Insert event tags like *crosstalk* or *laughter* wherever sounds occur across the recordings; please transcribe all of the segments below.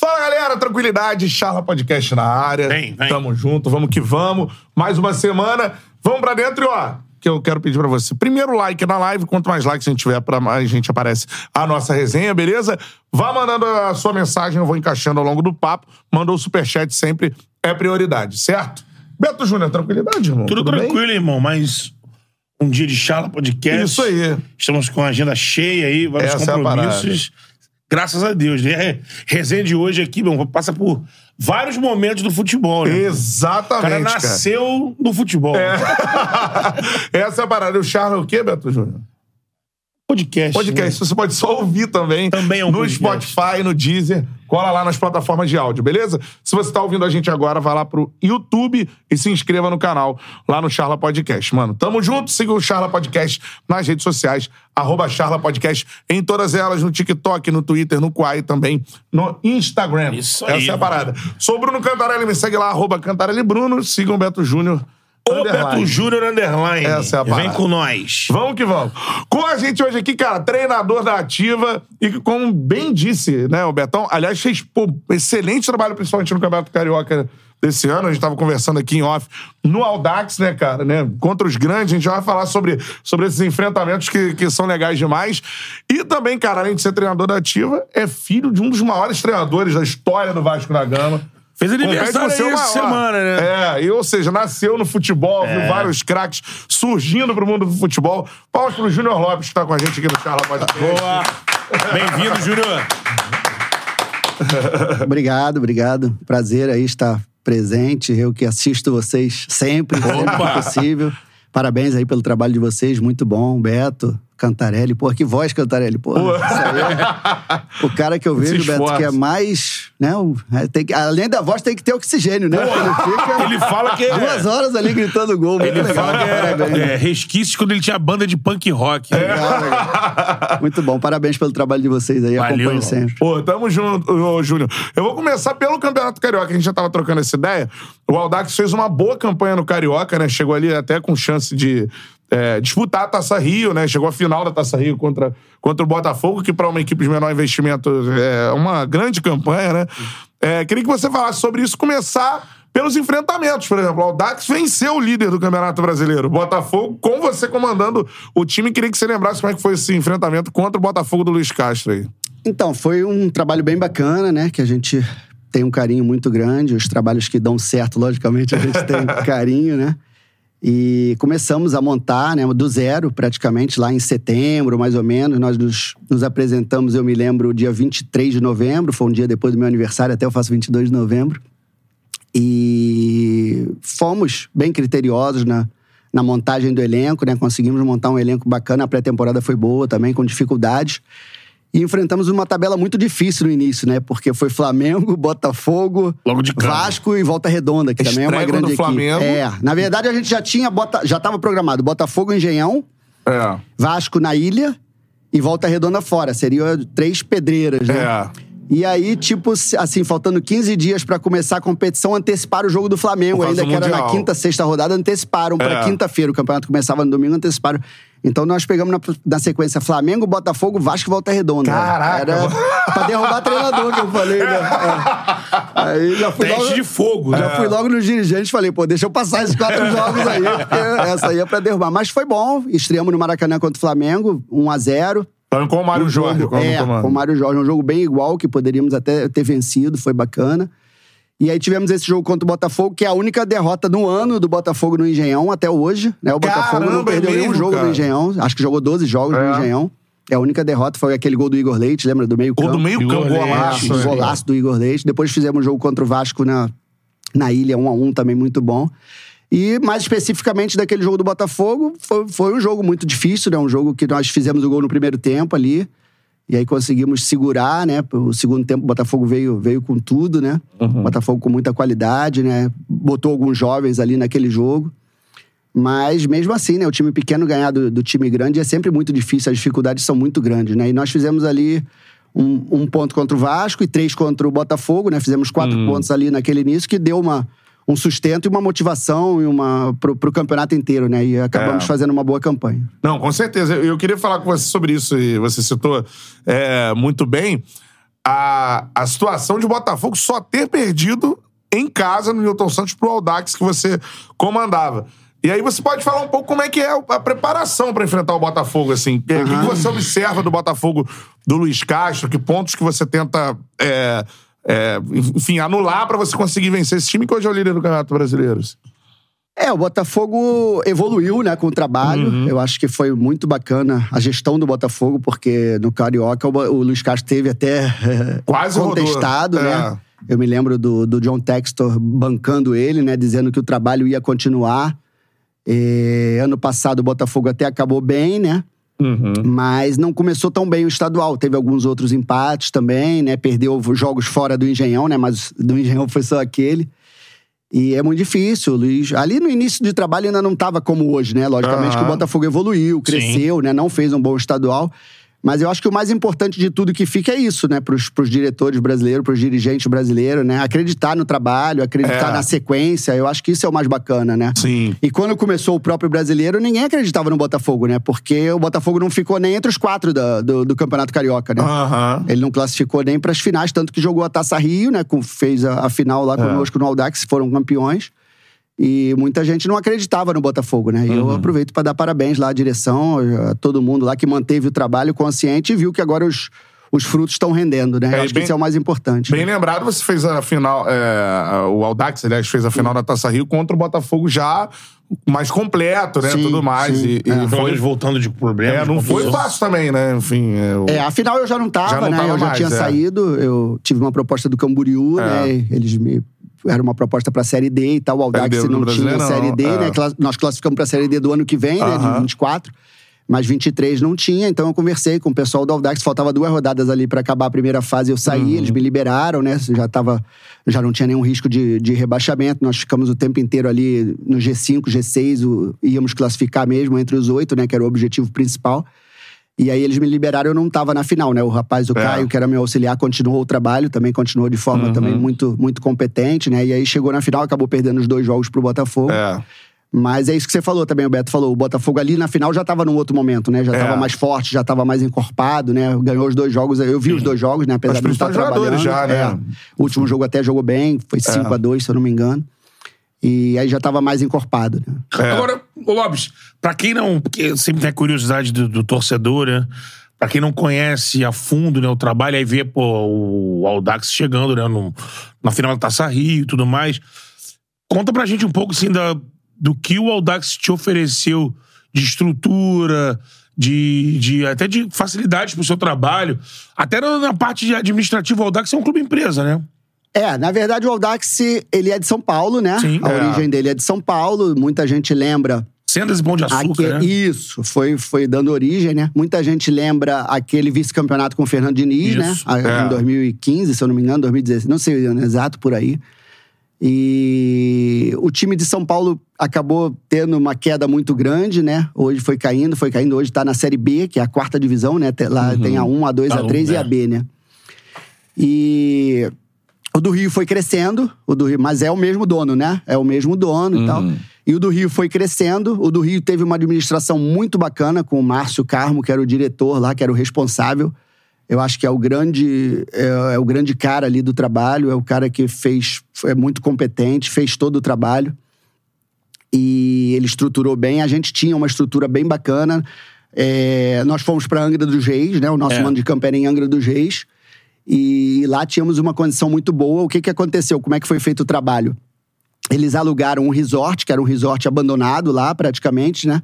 Fala galera, tranquilidade, Charla Podcast na área. Vem, vem. Tamo junto, vamos que vamos. Mais uma semana, vamos pra dentro e ó, que eu quero pedir pra você. Primeiro like na live, quanto mais likes a gente tiver, pra mais gente aparece a nossa resenha, beleza? Vá mandando a sua mensagem, eu vou encaixando ao longo do papo. Mandou o superchat sempre é prioridade, certo? Beto Júnior, tranquilidade, irmão? Tudo, bem? tranquilo, irmão, mas um dia de charla podcast. Isso aí. Estamos com a agenda cheia aí, vários Essa é compromissos. Graças a Deus. né? Resenha de hoje aqui, meu, passa por vários momentos do futebol, né? O Exatamente, cara cara. nasceu no futebol. *laughs* Essa é a parada. O Charla é o quê, Beto Júnior? Podcast. Podcast. né? Você pode só ouvir também. Também é um No podcast. Spotify, no Deezer. Cola lá nas plataformas de áudio, beleza? Se você tá ouvindo a gente agora, vai lá pro YouTube e se inscreva no canal, lá no Charla Podcast. Mano, tamo junto. Siga o Charla Podcast nas redes sociais. Arroba Charla Podcast em todas elas, no TikTok, no Twitter, no Quai também, no Instagram. Isso aí, Essa é a mano. parada. Sou Bruno Cantarelli, me segue lá, arroba Cantarelli Bruno. Sigam o Beto Júnior. O. Beto Júnior Underline. Essa é a Vem com nós. Vamos que vamos. Com a gente hoje aqui, cara, treinador da Ativa e que, como bem disse, né, o Betão, aliás, fez pô, excelente trabalho, principalmente no Campeonato Carioca desse ano. A gente tava conversando aqui em off no Audax, né, cara, né? Contra os grandes, a gente já vai falar sobre, sobre esses enfrentamentos que, que são legais demais. E também, cara, além de ser treinador da Ativa, é filho de um dos maiores treinadores da história do Vasco da Gama. Fez aniversário o essa semana, né? É, e, ou seja, nasceu no futebol, viu vários craques surgindo pro mundo do futebol. Palmas pro Júnior Lopes, que tá com a gente aqui no Charla Podcast. Boa. Bem-vindo, Júnior. *laughs* Obrigado, obrigado. Prazer aí estar presente. Eu que assisto vocês sempre, sempre que possível. Parabéns aí pelo trabalho de vocês, muito bom. Beto, Cantarelli. Pô, que voz, Cantarelli. Pô, é *laughs* o cara que eu vejo, Beto, que é mais... Né, é, tem que- além da voz, tem que ter oxigênio, né? Ele fica *laughs* Ele fala que é- duas horas ali gritando gol. Ele legal. fala que Parabéns. é, é resquícios quando ele tinha banda de punk rock. Legal, legal. Muito bom. Parabéns pelo trabalho de vocês aí. Valeu. Acompanho sempre. Pô, tamo junto, ô, Júnior. Eu vou começar pelo Campeonato Carioca, a gente já tava trocando essa ideia. O Aldax fez uma boa campanha no Carioca, né? Chegou ali até com chance de é, disputar a Taça Rio, né? Chegou à final da Taça Rio contra, contra o Botafogo, que para uma equipe de menor investimento é uma grande campanha, né? É, queria que você falasse sobre isso, começar pelos enfrentamentos, por exemplo. O Aldax venceu o líder do Campeonato Brasileiro, o Botafogo, com você comandando o time. Queria que você lembrasse como é que foi esse enfrentamento contra o Botafogo do Luiz Castro aí. Então, foi um trabalho bem bacana, né? Que a gente tem um carinho muito grande. Os trabalhos que dão certo, logicamente, a gente tem *laughs* carinho, né? E começamos a montar, né, do zero, praticamente, lá em setembro, mais ou menos. Nós nos, nos apresentamos, eu me lembro, dia 23 de novembro, foi um dia depois do meu aniversário, até eu faço 22 de novembro. E fomos bem criteriosos na, na montagem do elenco, né? Conseguimos montar um elenco bacana, a pré-temporada foi boa também, com dificuldades. E enfrentamos uma tabela muito difícil no início, né? Porque foi Flamengo, Botafogo, Logo de cara. Vasco e Volta Redonda, que também é uma grande contra o equipe. Flamengo. É, na verdade a gente já tinha bota, já estava programado Botafogo Engenhão, É. Vasco na ilha e Volta Redonda fora. Seriam três pedreiras, né? É. E aí, tipo, assim, faltando 15 dias pra começar a competição, anteciparam o jogo do Flamengo, ainda que era na Mundial. quinta, sexta rodada, anteciparam É. quinta-feira. O campeonato começava no domingo, anteciparam. Então nós pegamos na, na sequência Flamengo, Botafogo, Vasco e Volta Redonda. Caraca, Era pra derrubar treinador que eu falei, né? É. Aí já fui Teste logo, de fogo. já né? fui logo nos dirigentes falei, pô, deixa eu passar esses quatro *laughs* jogos aí, porque essa aí é pra derrubar. Mas foi bom, estreamos no Maracanã contra o Flamengo, 1 a 0 Então, com o Mário um Jorge, jogo, como é, com o Mário Jorge. Um jogo bem igual, que poderíamos até ter vencido, foi bacana. E aí tivemos esse jogo contra o Botafogo, que é a única derrota no ano do Botafogo no Engenhão até hoje. Né? O Botafogo não Caramba, é perdeu nenhum mesmo, jogo cara? no Engenhão. Acho que jogou 12 jogos É. no Engenhão. É a única derrota, foi aquele gol do Igor Leite, lembra? Do meio Gol campo. do meio campo, golaço. Um golaço do Igor Leite. Depois fizemos um jogo contra o Vasco na, na ilha, 1 a 1 também muito bom. E mais especificamente daquele jogo do Botafogo, foi, foi um jogo muito difícil, né? Um jogo que nós fizemos o gol no primeiro tempo ali. E aí conseguimos segurar, né? O segundo tempo o Botafogo veio, veio com tudo, né? O Botafogo com muita qualidade, né? Botou alguns jovens ali naquele jogo. Mas mesmo assim, né? O time pequeno ganhar do, do time grande é sempre muito difícil, as dificuldades são muito grandes, né? E nós fizemos ali um, um ponto contra o Vasco e três contra o Botafogo, né? Fizemos quatro pontos ali naquele início, que deu uma, um sustento e uma motivação e uma, pro, pro campeonato inteiro, né? E acabamos É. fazendo uma boa campanha. Não, com certeza. Eu eu queria falar com você sobre isso, e você citou é, muito bem. a, a situação de Botafogo só ter perdido em casa no Newton Santos pro Aldax que você comandava. E aí você pode falar um pouco como é que é a preparação para enfrentar o Botafogo, assim. O que, que você observa do Botafogo do Luiz Castro? Que pontos que você tenta, é, é, enfim, anular para você conseguir vencer esse time que hoje é o líder do Campeonato Brasileiro? É, o Botafogo evoluiu, né, com o trabalho. Uhum. Eu acho que foi muito bacana a gestão do Botafogo, porque no Carioca o, o Luiz Castro teve até *laughs* Quase rodou. contestado, É. né? Eu me lembro do, do John Textor bancando ele, né, dizendo que o trabalho ia continuar. Eh, ano passado o Botafogo até acabou bem, né? Uhum. Mas não começou tão bem o estadual. Teve alguns outros empates também, né? Perdeu jogos fora do Engenhão, né? Mas do Engenhão foi só aquele. E é muito difícil, Luiz. Ali no início de trabalho ainda não estava como hoje, né? Logicamente Aham. que o Botafogo evoluiu, cresceu, né? Não fez um bom estadual. Mas eu acho que o mais importante de tudo que fica é isso, né? Para os diretores brasileiros, para os dirigentes brasileiros, né? Acreditar no trabalho, acreditar É. na sequência. Eu acho que isso é o mais bacana, né? Sim. E quando começou o próprio brasileiro, ninguém acreditava no Botafogo, né? Porque o Botafogo não ficou nem entre os quatro da- do, do Campeonato Carioca, né? Aham. Ele não classificou nem para as finais, tanto que jogou a Taça Rio, né? com- Fez a, a final lá conosco no Aldax, foram campeões. E muita gente não acreditava no Botafogo, né? E eu aproveito para dar parabéns lá à direção, a todo mundo lá que manteve o trabalho consciente e viu que agora os, os frutos estão rendendo, né? É, eu acho que bem- isso é o mais importante. Bem lembrado, você fez a final. é, o Aldax, aliás, fez a final da Taça Rio contra o Botafogo já mais completo, né? Sim, Tudo mais. sim. E, e Pelo foi. voltando de problemas. É, não foi fácil também, né? Enfim. É, o- É, afinal eu já não tava, Já não né? tava eu já mais, tinha é. saído, eu tive uma proposta do Camboriú, É. né? Eles me. Era uma proposta pra Série D e tal. O Aldax não tinha Brasileirão, Série D, é. né? Nós classificamos pra Série D do ano que vem, né? De 24. Mas 23 não tinha, então eu conversei com o pessoal do Aldax. Faltava duas rodadas ali pra acabar a primeira fase. Eu saí, Uhum. eles me liberaram, né? Já tava. Já não tinha nenhum risco de, de rebaixamento. Nós ficamos o tempo inteiro ali no G5, G6, o- íamos classificar mesmo entre os oito, né? Que era o objetivo principal. E aí eles me liberaram, eu não tava na final, né? O rapaz, o É. Caio, que era meu auxiliar, continuou o trabalho, também continuou de forma Uhum. também muito, muito competente, né? E aí chegou na final, acabou perdendo os dois jogos pro Botafogo. É. Mas é isso que você falou também, o Beto falou. O Botafogo ali na final já tava num outro momento, né? Já É. tava mais forte, já tava mais encorpado, né? Ganhou os dois jogos. Eu vi os dois jogos, né? Apesar Os de estar trabalhando. jogadores já, né? É. O último jogo até jogou bem, foi 5 a 2 se eu não me engano. E aí já tava mais encorpado, né? É. Agora, ô Lopes, pra quem não. Porque sempre tem a curiosidade do, do torcedor, né? Pra quem não conhece a fundo né, o trabalho, aí vê pô, o Aldax chegando né, no- na final da Taça Rio e tudo mais. Conta pra gente um pouco assim, da, do que o Aldax te ofereceu de estrutura, de, de até de facilidades pro seu trabalho. Até na, na parte administrativa, o Aldax é um clube empresa, né? É, na verdade o Aldax, ele é de São Paulo, né? Sim. a É. origem dele é de São Paulo. Muita gente lembra Sendas e Pão de Açúcar, Aque- né? Isso, foi, foi dando origem, né? Muita gente lembra aquele vice-campeonato com o Fernando Diniz, Isso, né? É. Em 2015, se eu não me engano, 2016, não sei o ano exato por aí. E o time de São Paulo acabou tendo uma queda muito grande, né? Hoje foi caindo, foi caindo. Hoje tá na Série B, que é a quarta divisão, né? Lá tem a 1, a 2, Tá a 3 um, e é. a B, né? E o do Rio foi crescendo, o do Rio, mas é o mesmo dono, né? É o mesmo dono e tal. E o do Rio foi crescendo. O do Rio teve uma administração muito bacana com o Márcio Carmo, que era o diretor lá, que era o responsável. Eu acho que é o grande é, é o grande cara ali do trabalho, é o cara que fez é muito competente, fez todo o trabalho e ele estruturou bem. A gente tinha uma estrutura bem bacana. É, nós fomos para Angra dos Reis, né? O nosso É. mano de campo era em Angra dos Reis. E lá tínhamos uma condição muito boa. O que, que aconteceu? Como é que foi feito o trabalho? Eles alugaram um resort, que era um resort abandonado lá, praticamente, né?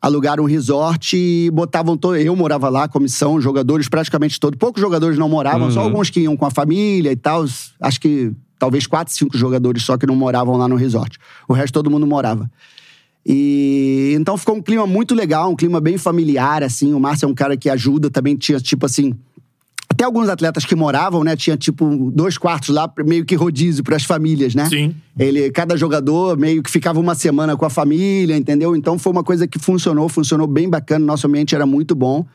Alugaram um resort e botavam todo. Eu morava lá, comissão, jogadores praticamente todos. Poucos jogadores não moravam, só alguns que iam com a família e tal. Acho que talvez quatro, cinco jogadores só que não moravam lá no resort. O resto todo mundo morava. E então ficou um clima muito legal, um clima bem familiar, assim. O Márcio é um cara que ajuda, também tinha, tipo assim. Até alguns atletas que moravam, né? Tinha, tipo, dois quartos lá, meio que rodízio para as famílias, né? Sim. Ele, cada jogador meio que ficava uma semana com a família, entendeu? Então foi uma coisa que funcionou, funcionou bem bacana. Nosso ambiente era muito bom.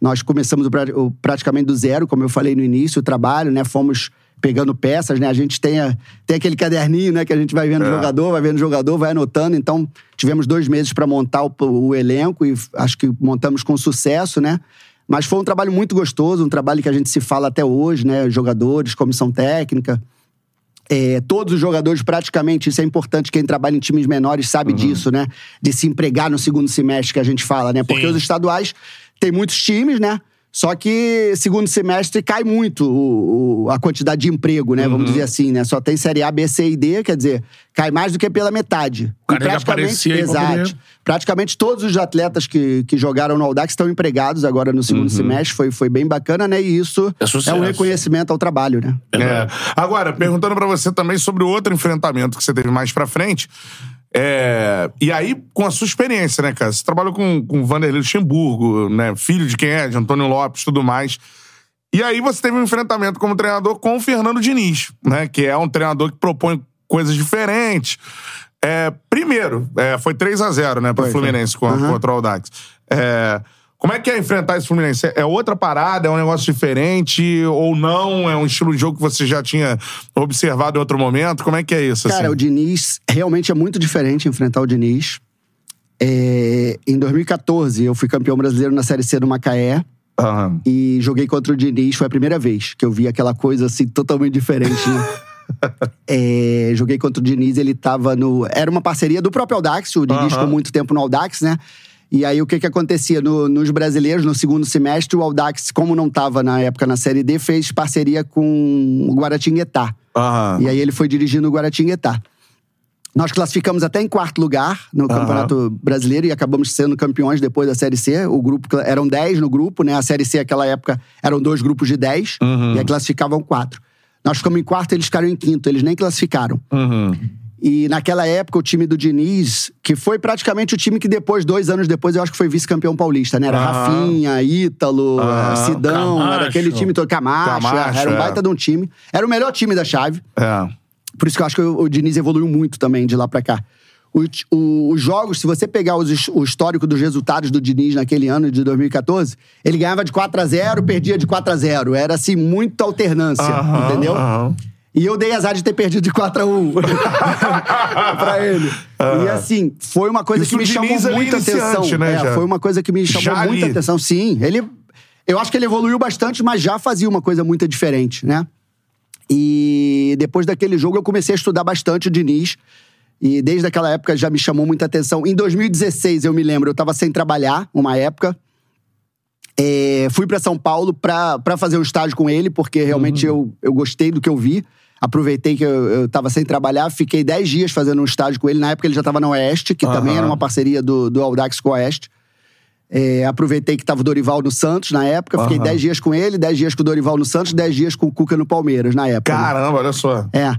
Nós começamos o o- praticamente do zero, como eu falei no início, o trabalho, né? Fomos pegando peças, né? A gente tem, a- tem aquele caderninho, né? Que a gente vai vendo o jogador, vai vendo o jogador, vai anotando. Então, tivemos dois meses para montar o, o elenco e acho que montamos com sucesso, né? Mas foi um trabalho muito gostoso, um trabalho que a gente se fala até hoje, né? Jogadores, comissão técnica. É, todos os jogadores, praticamente, isso é importante, quem trabalha em times menores sabe disso, né? De se empregar no segundo semestre que a gente fala, né? Porque Sim. os estaduais tem muitos times, né? Só que segundo semestre cai muito o- o- a quantidade de emprego, né? Vamos dizer assim, né? Só tem série A, B, C e D, quer dizer, cai mais do que pela metade. O cara E tem que aparecer aí pra exato. poder- Praticamente todos os atletas que, que jogaram no Audax estão empregados agora no segundo semestre. Foi, foi bem bacana, né? E isso É sucesso. um reconhecimento ao trabalho, né? É. Agora, perguntando pra você também sobre o outro enfrentamento que você teve mais pra frente. É, E aí, com a sua experiência, né, cara? Você trabalhou com, com o Vanderlei Luxemburgo, né? Filho de quem é, de Antônio Lopes tudo mais. E aí você teve um enfrentamento como treinador com o Fernando Diniz, né? Que é um treinador que propõe coisas diferentes. É, primeiro, é, foi 3 a 0 né, pro Foi, foi. Fluminense com- contra o Audax. É, como é que é enfrentar esse Fluminense? É outra parada? É um negócio diferente? Ou não? É um estilo de jogo que você já tinha observado em outro momento? Como é que é isso? Cara, assim? o Diniz realmente é muito diferente enfrentar o Diniz. É, em 2014, eu fui campeão brasileiro na Série C do Macaé Aham. e joguei contra o Diniz. Foi a primeira vez que eu vi aquela coisa assim totalmente diferente, né? *laughs* É, joguei contra o Diniz, ele tava no. Era uma parceria do próprio Audax, o Diniz Aham. ficou muito tempo no Audax, né? E aí o que que acontecia? No- nos brasileiros, no segundo semestre, o Audax, como não tava na época na Série D, fez parceria com o Guaratinguetá. E aí ele foi dirigindo o Guaratinguetá. Nós classificamos até em quarto lugar no. Campeonato Brasileiro e acabamos sendo campeões depois da Série C. O grupo eram 10 no grupo, né? A Série C naquela época eram dois grupos de 10 Uhum. e aí classificavam quatro. Nós ficamos em quarto, eles ficaram em quinto, eles nem classificaram. Uhum. E naquela época, o time do Diniz, que foi praticamente o time que depois, dois anos depois, eu acho que foi vice-campeão paulista, né? Era Aham. Rafinha, Ítalo, Aham. eh, Sidão, Camacho. era aquele time todo. Camacho, Camacho, era um é. baita de um time. Era o melhor time da chave. É. Por isso que eu acho que o, o Diniz evoluiu muito também de lá pra cá. O- o- os jogos, se você pegar os o histórico dos resultados do Diniz naquele ano de 2014, ele ganhava de 4 a 0 perdia de 4 a 0 Era assim, muita alternância, Aham, entendeu? aham. E eu dei azar de ter perdido de 4 a 1 *laughs* pra ele. E assim, foi uma coisa que me chamou muita atenção. né, É, foi uma coisa que me chamou Já muita ali. atenção. Sim, ele. Eu acho que ele evoluiu bastante, mas já fazia uma coisa muito diferente, né? E depois daquele jogo eu comecei a estudar bastante o Diniz. E desde aquela época já me chamou muita atenção. Em 2016, eu me lembro, eu tava sem trabalhar, uma época. É, fui pra São Paulo pra pra fazer um estágio com ele, porque realmente eu, eu gostei do que eu vi. Aproveitei que eu, eu tava sem trabalhar, fiquei 10 dias fazendo um estágio com ele. Na época ele já tava na Oeste, que também Aham. era uma parceria do, do Audax com a Oeste. É, aproveitei que tava o Dorival no Santos na época, fiquei Aham. 10 dias com ele, 10 dias com o Dorival no Santos, 10 dias com o Cuca no Palmeiras na época. né? Caramba, olha só. É.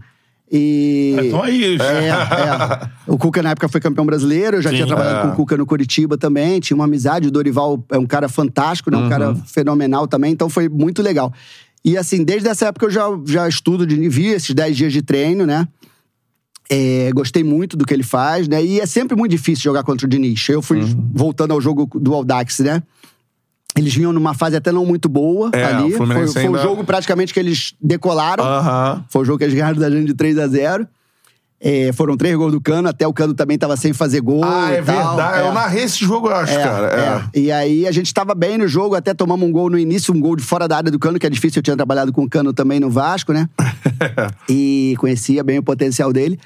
E. Então é isso. É, é. O Cuca, na época, foi campeão brasileiro. Eu já Sim. tinha trabalhado É. com o Cuca no Curitiba também. Tinha uma amizade. O Dorival é um cara fantástico, né? Um cara fenomenal também. Então, foi muito legal. E, assim, desde essa época eu já, já estudo, de, vi esses 10 dias de treino, né? É, gostei muito do que ele faz, né? E é sempre muito difícil jogar contra o Diniz. Eu fui voltando ao jogo do Audax, né? Eles vinham numa fase até não muito boa É, ali. o Foi, o ainda- jogo praticamente que eles decolaram. Aham. Foi o jogo que eles ganharam da gente de 3 a 0 É, foram três gols do Cano, até o Cano também tava sem fazer gol. Ah, é e tal. verdade. É. Eu narrei esse jogo, eu acho, É, cara. É. é. E aí a gente tava bem no jogo, até tomamos um gol no início, um gol de fora da área do Cano, que é difícil, eu tinha trabalhado com o Cano também no Vasco, né? *laughs* e conhecia bem o potencial dele.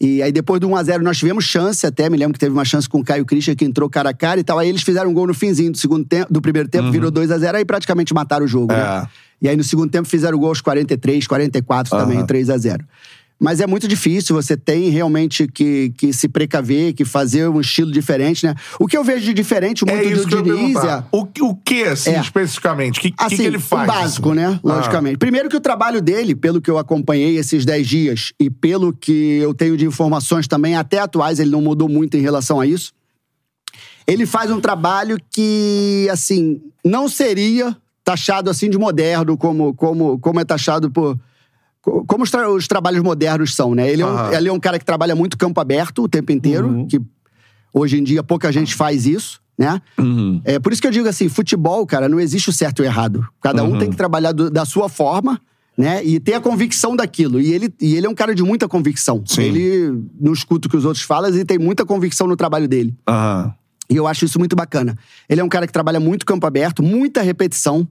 E aí depois do 1x0 nós tivemos chance até, me lembro que teve uma chance com o Caio Christian que entrou cara a cara e tal. Aí eles fizeram um gol no finzinho do segundo tempo, do primeiro tempo, virou 2x0, aí praticamente mataram o jogo, É. né? E aí no segundo tempo fizeram gol aos 43, 44 também, Aham. 3x0. Mas é muito difícil, você tem realmente que, que se precaver, que fazer um estilo diferente, né? O que eu vejo de diferente muito É isso do Diniz é... O, que- o que, assim, É. especificamente? O que, Assim, que ele faz? o básico, assim? né? Logicamente. Primeiro que o trabalho dele, pelo que eu acompanhei esses 10 dias e pelo que eu tenho de informações também, até atuais, ele não mudou muito em relação a isso. Ele faz um trabalho que, assim, não seria taxado assim de moderno, como, como, como é taxado por. Co- Como os, tra- os trabalhos modernos são, né? Ele é, um, Aham. ele é um cara que trabalha muito campo aberto o tempo inteiro, Uhum. que hoje em dia pouca gente faz isso, né? Uhum. É por isso que eu digo assim, futebol, cara, não existe o certo e o errado. Cada um Uhum. tem que trabalhar do- da sua forma, né? E ter a convicção daquilo. E ele, e ele é um cara de muita convicção. Sim. Ele não escuta o que os outros falam e tem muita convicção no trabalho dele. E eu acho isso muito bacana. Ele é um cara que trabalha muito campo aberto, muita repetição,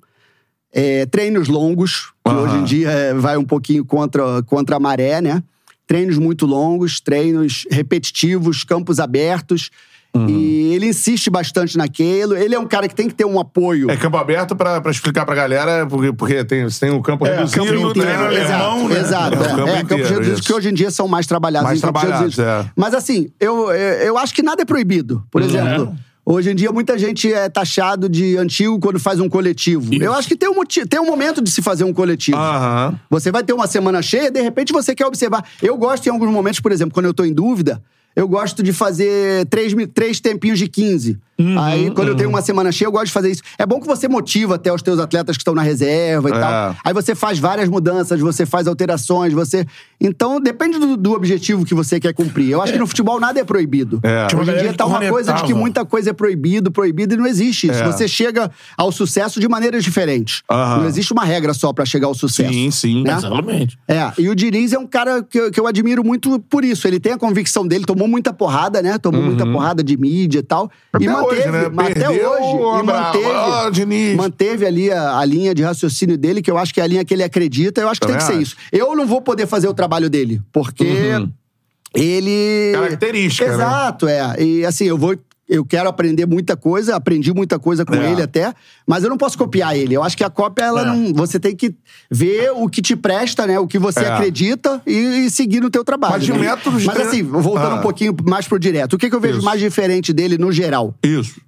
é, treinos longos, que Aham. hoje em dia é, vai um pouquinho contra, contra a maré, né? Treinos muito longos, treinos repetitivos, campos abertos. Uhum. E ele insiste bastante naquilo. Ele é um cara que tem que ter um apoio. É campo aberto pra, pra explicar pra galera, porque, porque tem, você tem o campo reduzido, campo o treino inteiro, alemão, exato, né? exato. É, É, campo é, campos reduzidos isso. que hoje em dia são mais trabalhados Mais em campos trabalhados, é. Mas assim, eu, eu, eu acho que nada é proibido. Por exemplo, hoje em dia muita gente é taxado de antigo quando faz um coletivo. Eu acho que tem um, motivo, tem um momento de se fazer um coletivo. Aham. Você vai ter uma semana cheia, de repente você quer observar. Eu gosto em alguns momentos, por exemplo, quando eu tô em dúvida, eu gosto de fazer três, três tempinhos de 15. Uhum, Aí, quando eu tenho uma semana cheia, eu gosto de fazer isso. É bom que você motiva até os teus atletas que estão na reserva e É. tal. Aí você faz várias mudanças, você faz alterações, você. Então, depende do, do objetivo que você quer cumprir. Eu acho que no futebol nada é proibido. É. Hoje em galera dia tá uma coisa de que muita coisa é proibido, proibido, e não existe isso. É. Você chega ao sucesso de maneiras diferentes. Aham. Não existe uma regra só pra chegar ao sucesso. Sim, sim. Né? Exatamente. É, e o Diniz é um cara que eu, que eu admiro muito por isso. Ele tem a convicção dele, tomou muita porrada, né? Tomou muita porrada de mídia e tal. e Uhum. Até manteve, hoje, né? mas até hoje. E manteve, manteve ali a, a linha de raciocínio dele, que eu acho que é a linha que ele acredita. Eu acho que Também tem que ser acho. isso. Eu não vou poder fazer o trabalho dele, porque ele. Uhum. Característica, né? Exato, é. E assim, eu vou. Eu quero aprender muita coisa, aprendi muita coisa com É. ele até, mas eu não posso copiar ele. Eu acho que a cópia, ela É. não. Você tem que ver o que te presta, né? O que você É. acredita e, e seguir no teu trabalho. Mas de né? métodos Mas de- assim, voltando Ah. um pouquinho mais pro direto, o que, que eu vejo Isso. mais diferente dele no geral? Isso.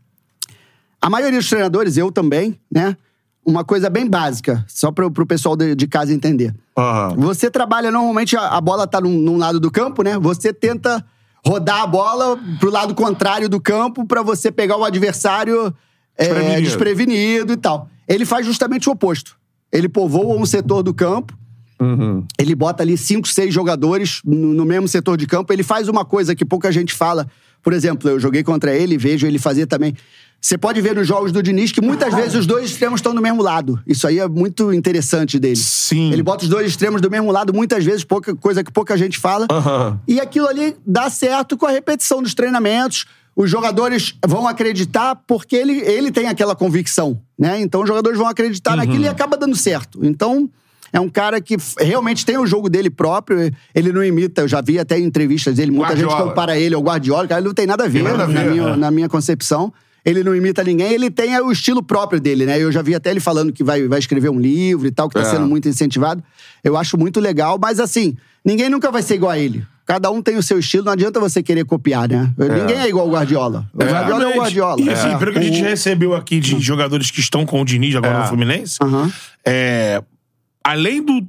A maioria dos treinadores, eu também, né? Uma coisa bem básica, só pro, pro pessoal de, de casa entender. Aham. Você trabalha, normalmente a, a bola tá num, num lado do campo, né? Você tenta rodar a bola pro lado contrário do campo pra você pegar o adversário é, Desprevenido. desprevenido e tal. Ele faz justamente o oposto. Ele povoa um setor do campo, Uhum. ele bota ali cinco, seis jogadores no, no mesmo setor de campo. Ele faz uma coisa que pouca gente fala. Por exemplo, eu joguei contra ele, vejo ele fazer também. Você pode ver nos jogos do Diniz que muitas vezes os dois extremos estão do mesmo lado. Isso aí é muito interessante dele. Sim. Ele bota os dois extremos do mesmo lado, muitas vezes, pouca, coisa que pouca gente fala. Aham. E aquilo ali dá certo com a repetição dos treinamentos. Os jogadores vão acreditar porque ele, ele tem aquela convicção, né? Então os jogadores vão acreditar naquilo e acaba dando certo. Então é um cara que realmente tem o jogo dele próprio. Ele não imita, eu já vi até em entrevistas dele, muita gente Guardiola. compara ele ao Guardiola, cara, ele não tem nada a ver, nada a na, ver, minha, é. na minha concepção. Ele não imita ninguém, ele tem o estilo próprio dele, né? Eu já vi até ele falando que vai, vai escrever um livro e tal, que tá É. sendo muito incentivado. Eu acho muito legal, mas assim, ninguém nunca vai ser igual a ele. Cada um tem o seu estilo, não adianta você querer copiar, né? Ninguém é igual ao Guardiola. O Guardiola é o. Guardiola. E assim, É. pelo que a gente O- recebeu aqui de jogadores que estão com o Diniz agora É. no Fluminense, Aham. é, além do,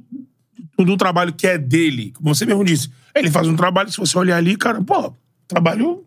do, do trabalho que é dele, como você mesmo disse, ele faz um trabalho, se você olhar ali, cara, pô, trabalho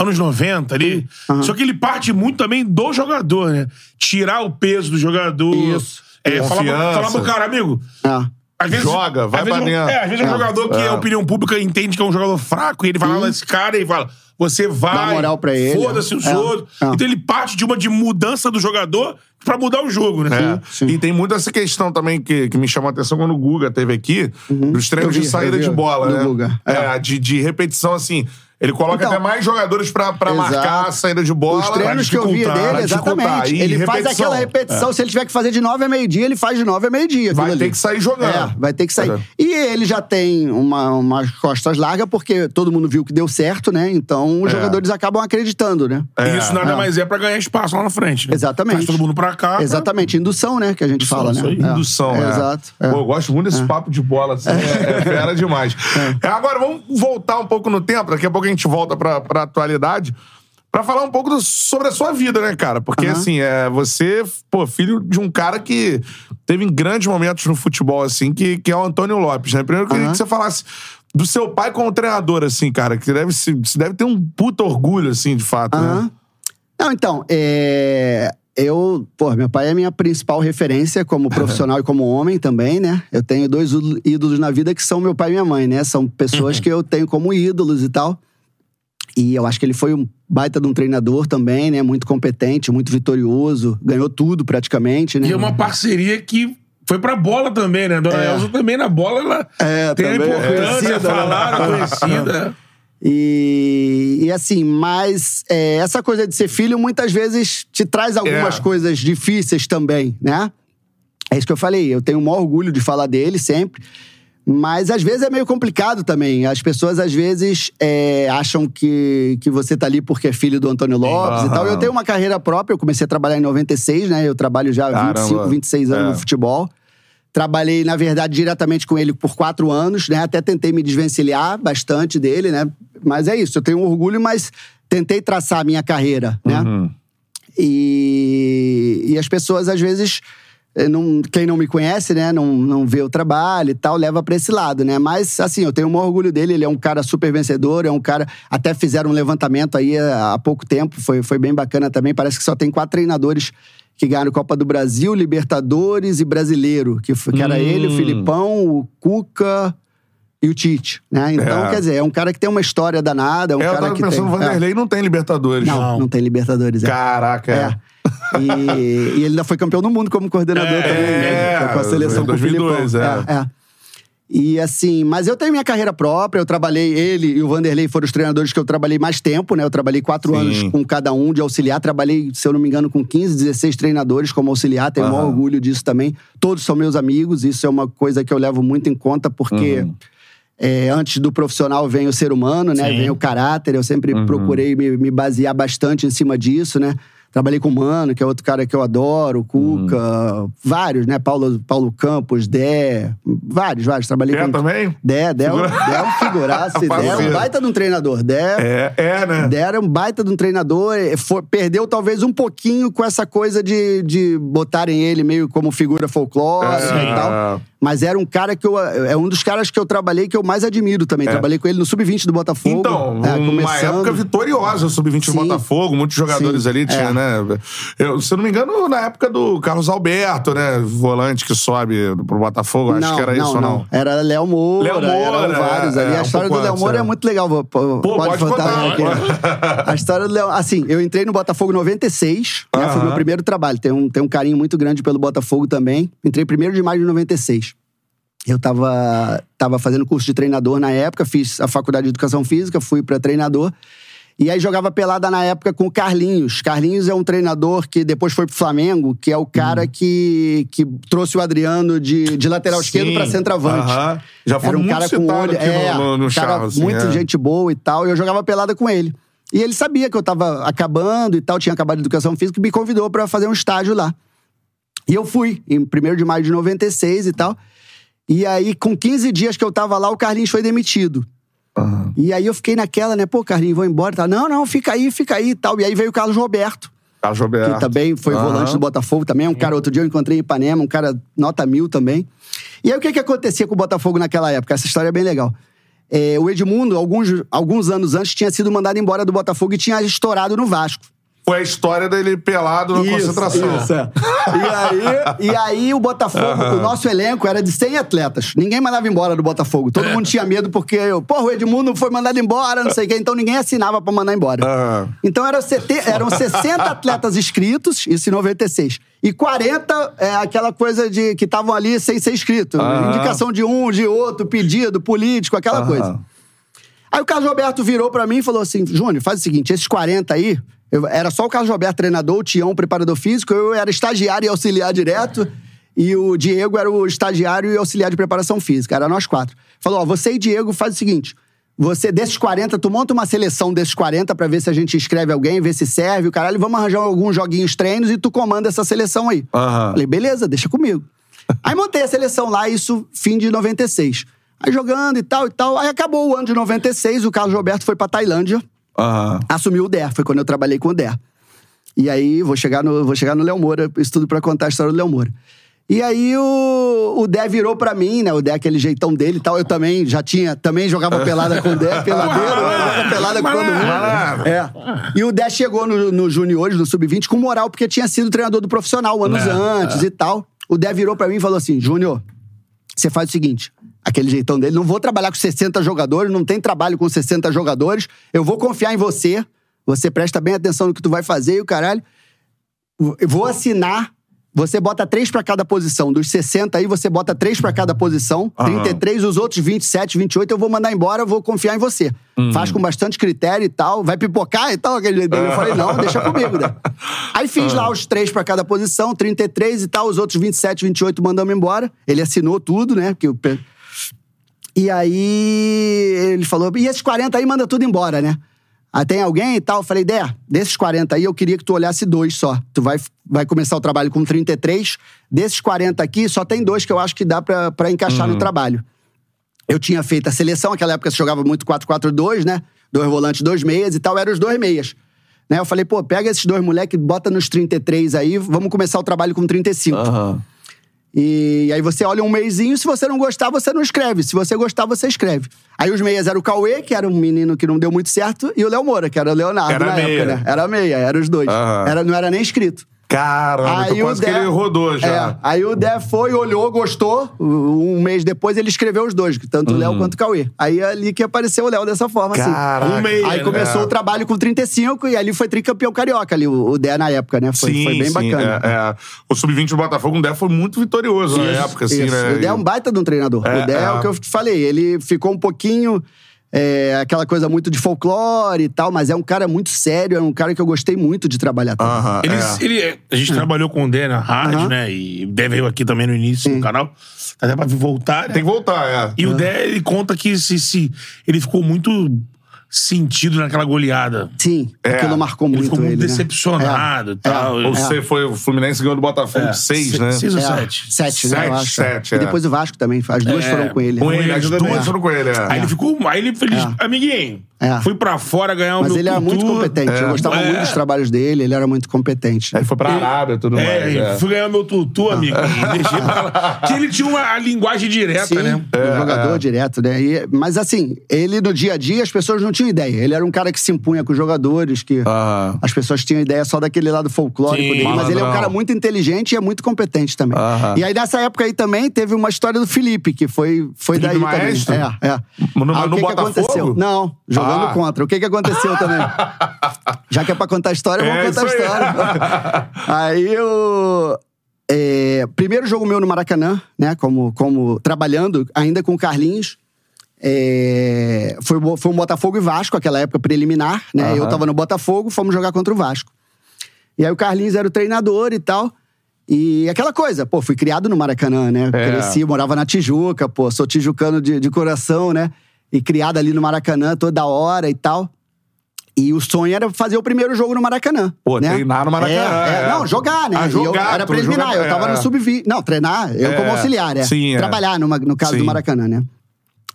anos 90 ali. Só que ele parte muito também do jogador, né? Tirar o peso do jogador. Isso. É, falar, pro- Confiança. falar pro cara, amigo. É. Às vezes, Joga, vai às vezes, dentro. É, às vezes é um É. jogador que É. a opinião pública entende que é um jogador fraco, e ele fala desse cara e fala: você vai. Dá moral pra ele. Foda-se os É. outros. É. Então ele parte de uma de mudança do jogador pra mudar o jogo, né? É. sim. E tem muito essa questão também que, que me chamou a atenção quando o Guga teve aqui, dos treinos vi, de saída de bola, né? Guga. É, de, de repetição, assim. Ele coloca Então, até mais jogadores pra, pra marcar a saída de bola. Os treinos que eu vi dificultar, dele, pra exatamente. Ele faz repetição. aquela repetição. Se ele tiver que fazer de 9 a meio-dia, ele faz de 9 a meio-dia. Vai ter ali. que sair jogando. É, vai ter que sair. É. E ele já tem uma, umas costas largas, porque todo mundo viu que deu certo, né? Então os É. jogadores acabam acreditando, né? E isso nada é. mais é pra ganhar espaço lá na frente. Né? Exatamente. Traz todo mundo pra cá. Exatamente, indução, né? Que a gente Indução, fala, isso né? aí. É. Indução, é. é. Exato. é. Pô, eu gosto muito desse papo de bola, assim, é, é fera demais. É, agora, vamos voltar um pouco no tempo, daqui a pouco a gente volta pra, pra atualidade, pra falar um pouco do- sobre a sua vida, né, cara? Porque, Aham. assim, é, você, pô, filho de um cara que teve grandes momentos no futebol, assim, que, que é o Antônio Lopes, né? Primeiro eu queria Aham. que você falasse do seu pai como treinador, assim, cara, que deve, se, você deve ter um puta orgulho, assim, de fato, né? Aham. Não, então, é... Eu, pô, meu pai é a minha principal referência como *laughs* profissional e como homem também, né? Eu tenho dois ídolo- ídolos na vida que são meu pai e minha mãe, né? São pessoas *laughs* que eu tenho como ídolos e tal. E eu acho que ele foi um baita de um treinador também, né? Muito competente, muito vitorioso, ganhou tudo praticamente, né? E é uma parceria que foi pra bola também, né? Dona É. Elza também na bola, ela É, tem a também é importância, né? falaram, *laughs* conhecida. E, e assim, mas é, essa coisa de ser filho muitas vezes te traz algumas É. coisas difíceis também, né? É isso que eu falei. Eu tenho o maior orgulho de falar dele sempre. Mas às vezes é meio complicado também. As pessoas às vezes é, acham que, que você tá ali porque é filho do Antônio Lopes e Aham. tal. Eu tenho uma carreira própria, eu comecei a trabalhar em 96, né? Eu trabalho já há Caramba. 25, 26 anos É. no futebol. Trabalhei, na verdade, diretamente com ele por quatro anos, né? Até tentei me desvencilhar bastante dele, né? Mas é isso, eu tenho orgulho, mas tentei traçar a minha carreira, né? Uhum. E, e as pessoas, às vezes, não, quem não me conhece, né, não, não vê o trabalho e tal, leva pra esse lado, né? Mas, assim, eu tenho o maior orgulho dele, ele é um cara super vencedor, é um cara. Até fizeram um levantamento aí eh, há pouco tempo, foi, foi bem bacana também. Parece que só tem quatro treinadores que ganharam Copa do Brasil, Libertadores e Brasileiro, que, que era Hum. ele, o Filipão, o Cuca. E o Tite, né? Então, É. quer dizer, é um cara que tem uma história danada, é um É, eu cara tava que pensando, tem... o Vanderlei não tem Libertadores. É. Não, não tem Libertadores. É. Caraca, é. É. E, *laughs* e ele ainda foi campeão do mundo como coordenador É, também, né? é, com a seleção em com o 2002, Filipão. é. é. E assim, mas eu tenho minha carreira própria, eu trabalhei, ele e o Vanderlei foram os treinadores que eu trabalhei mais tempo, né? Eu trabalhei quatro Sim. anos com cada um de auxiliar, trabalhei, se eu não me engano, com 15, 16 treinadores como auxiliar, tenho o maior orgulho disso também. Todos são meus amigos, isso é uma coisa que eu levo muito em conta, porque Uhum. É, antes do profissional vem o ser humano, né? Sim. Vem o caráter. Eu sempre Uhum. procurei me, me basear bastante em cima disso, né? Trabalhei com o Mano, que é outro cara que eu adoro, o Cuca, Uhum. vários, né? Paulo, Paulo Campos, Dé, vários, vários. Trabalhei É com. também? Dé, Dé, é um- Figura- Dé é um figuraço. *laughs* Dé é um baita de um treinador. Dé. É, é, né? Dé era um baita de um treinador, foi- perdeu talvez um pouquinho com essa coisa de, de botarem ele meio como figura folclórica É. e tal. Mas era um cara que eu. É um dos caras que eu trabalhei que eu mais admiro também. Trabalhei com ele no Sub-20 do Botafogo. Então, é, uma começando. época vitoriosa, o Sub-20 do. Botafogo, muitos jogadores Sim, ali tinha, é. Né? Eu, se eu não me engano, na época do Carlos Alberto, né? Volante que sobe pro Botafogo, acho não, que era não, isso ou não. Era Léo Moura, Léo Moura, eram vários é, ali. é, a um história do pouco Léo Moura é. é. muito legal. pô, pode contar, aqui. A história do Léo... Assim, eu entrei no Botafogo em 96, né? Foi Aham. meu primeiro trabalho. Tem um, tem um carinho muito grande pelo Botafogo também. Entrei 1 de maio de 96. Eu tava, tava fazendo curso de treinador na época, fiz a faculdade de educação física, fui pra treinador. E aí jogava pelada na época com o Carlinhos. Carlinhos é um treinador que depois foi pro Flamengo, que é o cara que, que trouxe o Adriano de, de lateral esquerdo Sim. pra centroavante. Aham. Já foi Era um cara com olho. É, no, no, no um cara Charles, muito é. gente boa e tal. E eu jogava pelada com ele. E ele sabia que eu tava acabando e tal, tinha acabado de educação física e me convidou pra fazer um estágio lá. E eu fui, em 1 de maio de 96 e tal. E aí, com 15 dias que eu tava lá, o Carlinhos foi demitido. Aham. E aí eu fiquei naquela, né? Pô, Carlinhos, vou embora. Tá? Não, não, fica aí, fica aí e tal. E aí veio o Carlos Roberto, Carlos Roberto. que também foi Aham. volante do Botafogo, também um cara. Outro dia eu encontrei em Ipanema, um cara nota mil também. E aí o que, que acontecia com o Botafogo naquela época? Essa história é bem legal. É, o Edmundo, alguns, alguns anos antes, tinha sido mandado embora do Botafogo e tinha estourado no Vasco. Foi a história dele pelado na concentração. Isso, é. e, aí, e aí o Botafogo, o nosso elenco era de 100 atletas. Ninguém mandava embora do Botafogo. Todo mundo tinha medo porque, porra, o Edmundo foi mandado embora, não sei o quê. Então ninguém assinava pra mandar embora. Aham. Então eram, sete- eram 60 atletas inscritos, isso em 96. E 40 é aquela coisa de que estavam ali sem ser inscrito. Aham. Indicação de um, de outro, pedido, político, aquela coisa. Aí o Carlos Roberto virou pra mim e falou assim: Júnior, faz o seguinte, esses 40 aí, eu- era só o Carlos Roberto treinador, o Tião preparador físico, eu era estagiário e auxiliar direto, e o Diego era o estagiário e auxiliar de preparação física, era nós quatro. Falou: ó, você e Diego faz o seguinte. Você, desses 40, tu monta uma seleção desses 40 pra ver se a gente inscreve alguém, ver se serve, o caralho, vamos arranjar alguns joguinhos treinos e tu comanda essa seleção aí. Aham. Falei, beleza, deixa comigo. *laughs* Aí montei a seleção lá, isso fim de 96. Aí jogando e tal e tal. Aí acabou o ano de 96, o Carlos Roberto foi pra Tailândia, Aham. assumiu o DER, foi quando eu trabalhei com o DER. E aí, vou chegar no, vou chegar no Léo Moura, isso tudo pra contar a história do Léo Moura. E aí o, o Dé virou pra mim, né? O Dé, aquele jeitão dele e tal. Eu também já tinha, também jogava pelada com o Dé, *laughs* peladeiro, jogava pelada com todo mundo. É. E o Dé chegou no, no Juniores, no Sub-20, com moral, porque tinha sido treinador do profissional anos É, antes e tal. O Dé virou pra mim e falou assim: Júnior, você faz o seguinte. Aquele jeitão dele, não vou trabalhar com 60 jogadores, não tem trabalho com 60 jogadores. Eu vou confiar em você. Você presta bem atenção no que tu vai fazer e o caralho. Eu vou assinar Você bota três pra cada posição. Dos 60 aí, você bota três pra cada posição. Aham. 33, os outros 27, 28, eu vou mandar embora, eu vou confiar em você. Uhum. Faz com bastante critério e tal. Vai pipocar e tal. Aquele jeito dele. Eu falei, não, deixa comigo, né? *laughs* Aí fiz lá os três pra cada posição, 33 e tal. Os outros 27, 28 mandamos embora. Ele assinou tudo, né? Porque o e aí ele falou: e esses 40 aí manda tudo embora, né? Ah, tem alguém e tal? Eu falei, Dé, desses 40 aí eu queria que tu olhasse dois só. Tu vai, vai começar o trabalho com 33. Desses 40 aqui, só tem dois que eu acho que dá pra, pra encaixar no trabalho. Eu tinha feito a seleção, naquela época se jogava muito 4-4-2, né? Dois volantes, dois meias e tal, eram os dois meias. Né? Eu falei, pô, pega esses dois moleques, bota nos 33 aí, vamos começar o trabalho com 35. Aham. E aí você olha um meizinho, se você não gostar, você não escreve. Se você gostar, você escreve. Aí os meias eram o Cauê, que era um menino que não deu muito certo, e o Léo Moura, que era o Leonardo Era na meia. época, né? Era meia, eram os dois. Aham. Era, não era nem escrito. Caramba, então quase que Dé- ele rodou já. É, aí o Dé foi, olhou, gostou. Um mês depois ele escreveu os dois, tanto o Léo quanto o Cauê. Aí é ali que apareceu o Léo dessa forma, Uhum. Caraca. assim. Um meia, Aí né? começou É. o trabalho com 35 e ali foi tricampeão carioca ali, o, Dé na época, né? Foi, sim, foi bem sim, bacana. é, é. O Sub-20 do Botafogo, o Dé foi muito vitorioso na Isso, época, assim, isso. né? O Dé é um baita de um treinador. É, o Dé é, é. o que eu te falei. Ele ficou um pouquinho. É, aquela coisa muito de folclore e tal, mas é um cara muito sério, é um cara que eu gostei muito de trabalhar também. Aham, Ele, é. ele- a gente trabalhou com o Dé na rádio, Aham. né? E o Dé veio aqui também no início do canal. Até pra voltar, né? Tem que voltar, é. E o Dé, ele conta que se, se, ele ficou muito sentido naquela goleada. Sim, É. aquilo marcou Ele muito ficou muito ele, né? decepcionado e tal. Ou você foi o Fluminense ganhou do Botafogo É, seis, se- né? seis ou É, sete? Sete, né? Eu Sete, acho. sete, E é. depois o Vasco também. As duas É, foram com ele. Com ele, as duas foram com ele, é. Aí ele ficou. Aí ele feliz. É. Amiguinho. É. Fui pra fora ganhar o Mas meu ele era muito competente. Eu gostava É. muito dos trabalhos dele, ele era muito competente. Aí foi pra Arábia e tudo É, mais. é. fui ganhar meu tutu, amigo. Deixei pra lá. *laughs* Que ele tinha uma a linguagem direta, Sim, né? um jogador direto, né? E- mas assim, ele no dia a dia as pessoas não tinham ideia. Ele era um cara que se impunha com os jogadores, que Aham. as pessoas tinham ideia só daquele lado folclórico Sim, dele. Mas ele é um cara muito inteligente e é muito competente também. Aham. E aí nessa época aí também teve uma história do Felipe, que foi, foi Felipe daí Maestro? também. É, é. No- no Ah, o que que aconteceu? Não, jogando Ah. contra. O que que aconteceu também? *laughs* Já que é pra contar a história, vou É contar a história. *laughs* aí eu... é, primeiro jogo meu no Maracanã, né? Como, como trabalhando ainda com o Carlinhos. É, foi, foi um Botafogo e Vasco, aquela época preliminar, né? Aham. Eu tava no Botafogo, fomos jogar contra o Vasco. E aí o Carlinhos era o treinador e tal. E aquela coisa, pô, fui criado no Maracanã, né? É. Cresci, morava na Tijuca, pô, sou tijucano de, de coração, né? E criado ali no Maracanã toda hora e tal. E o sonho era fazer o primeiro jogo no Maracanã. Pô, né? treinar no Maracanã, É, é. é. Não, jogar, né? Ah, E eu- jogar, era preliminar, jogar- eu tava é. no sub-20. Não, treinar, eu É. como auxiliar, é. Sim, é. Trabalhar, numa, no caso Sim. do Maracanã, né?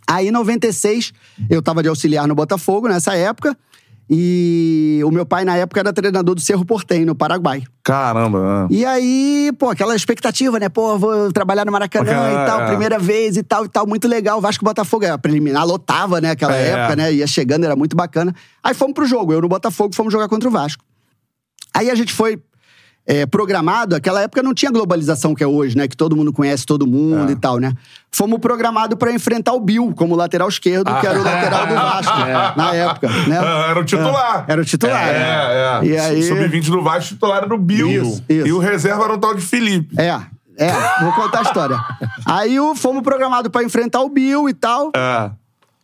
Aí, em 96, eu tava de auxiliar no Botafogo nessa época. E o meu pai, na época, era treinador do Cerro Portem, no Paraguai. Caramba. E aí, pô, aquela expectativa, né? Pô, vou trabalhar no Maracanã Maracanã, e tal, é. primeira vez e tal e tal, muito legal. Vasco Botafogo, a preliminar lotava, né? Aquela É. época, né? Ia chegando, era muito bacana. Aí fomos pro jogo, eu no Botafogo, fomos jogar contra o Vasco. Aí a gente foi é, programado, aquela época não tinha globalização que é hoje, né? Que todo mundo conhece todo mundo É. e tal, né? Fomos programados pra enfrentar o Bill como lateral esquerdo, que era o lateral do Vasco, *laughs* na época, né? Ah, Era o titular. É, Era o titular, É, né? é. E aí- Sub-20 do Vasco, titular era o Bill. Isso, isso. E o reserva era o tal de Felipe. É, é, vou contar a história. Aí fomos programados pra enfrentar o Bill e tal. É.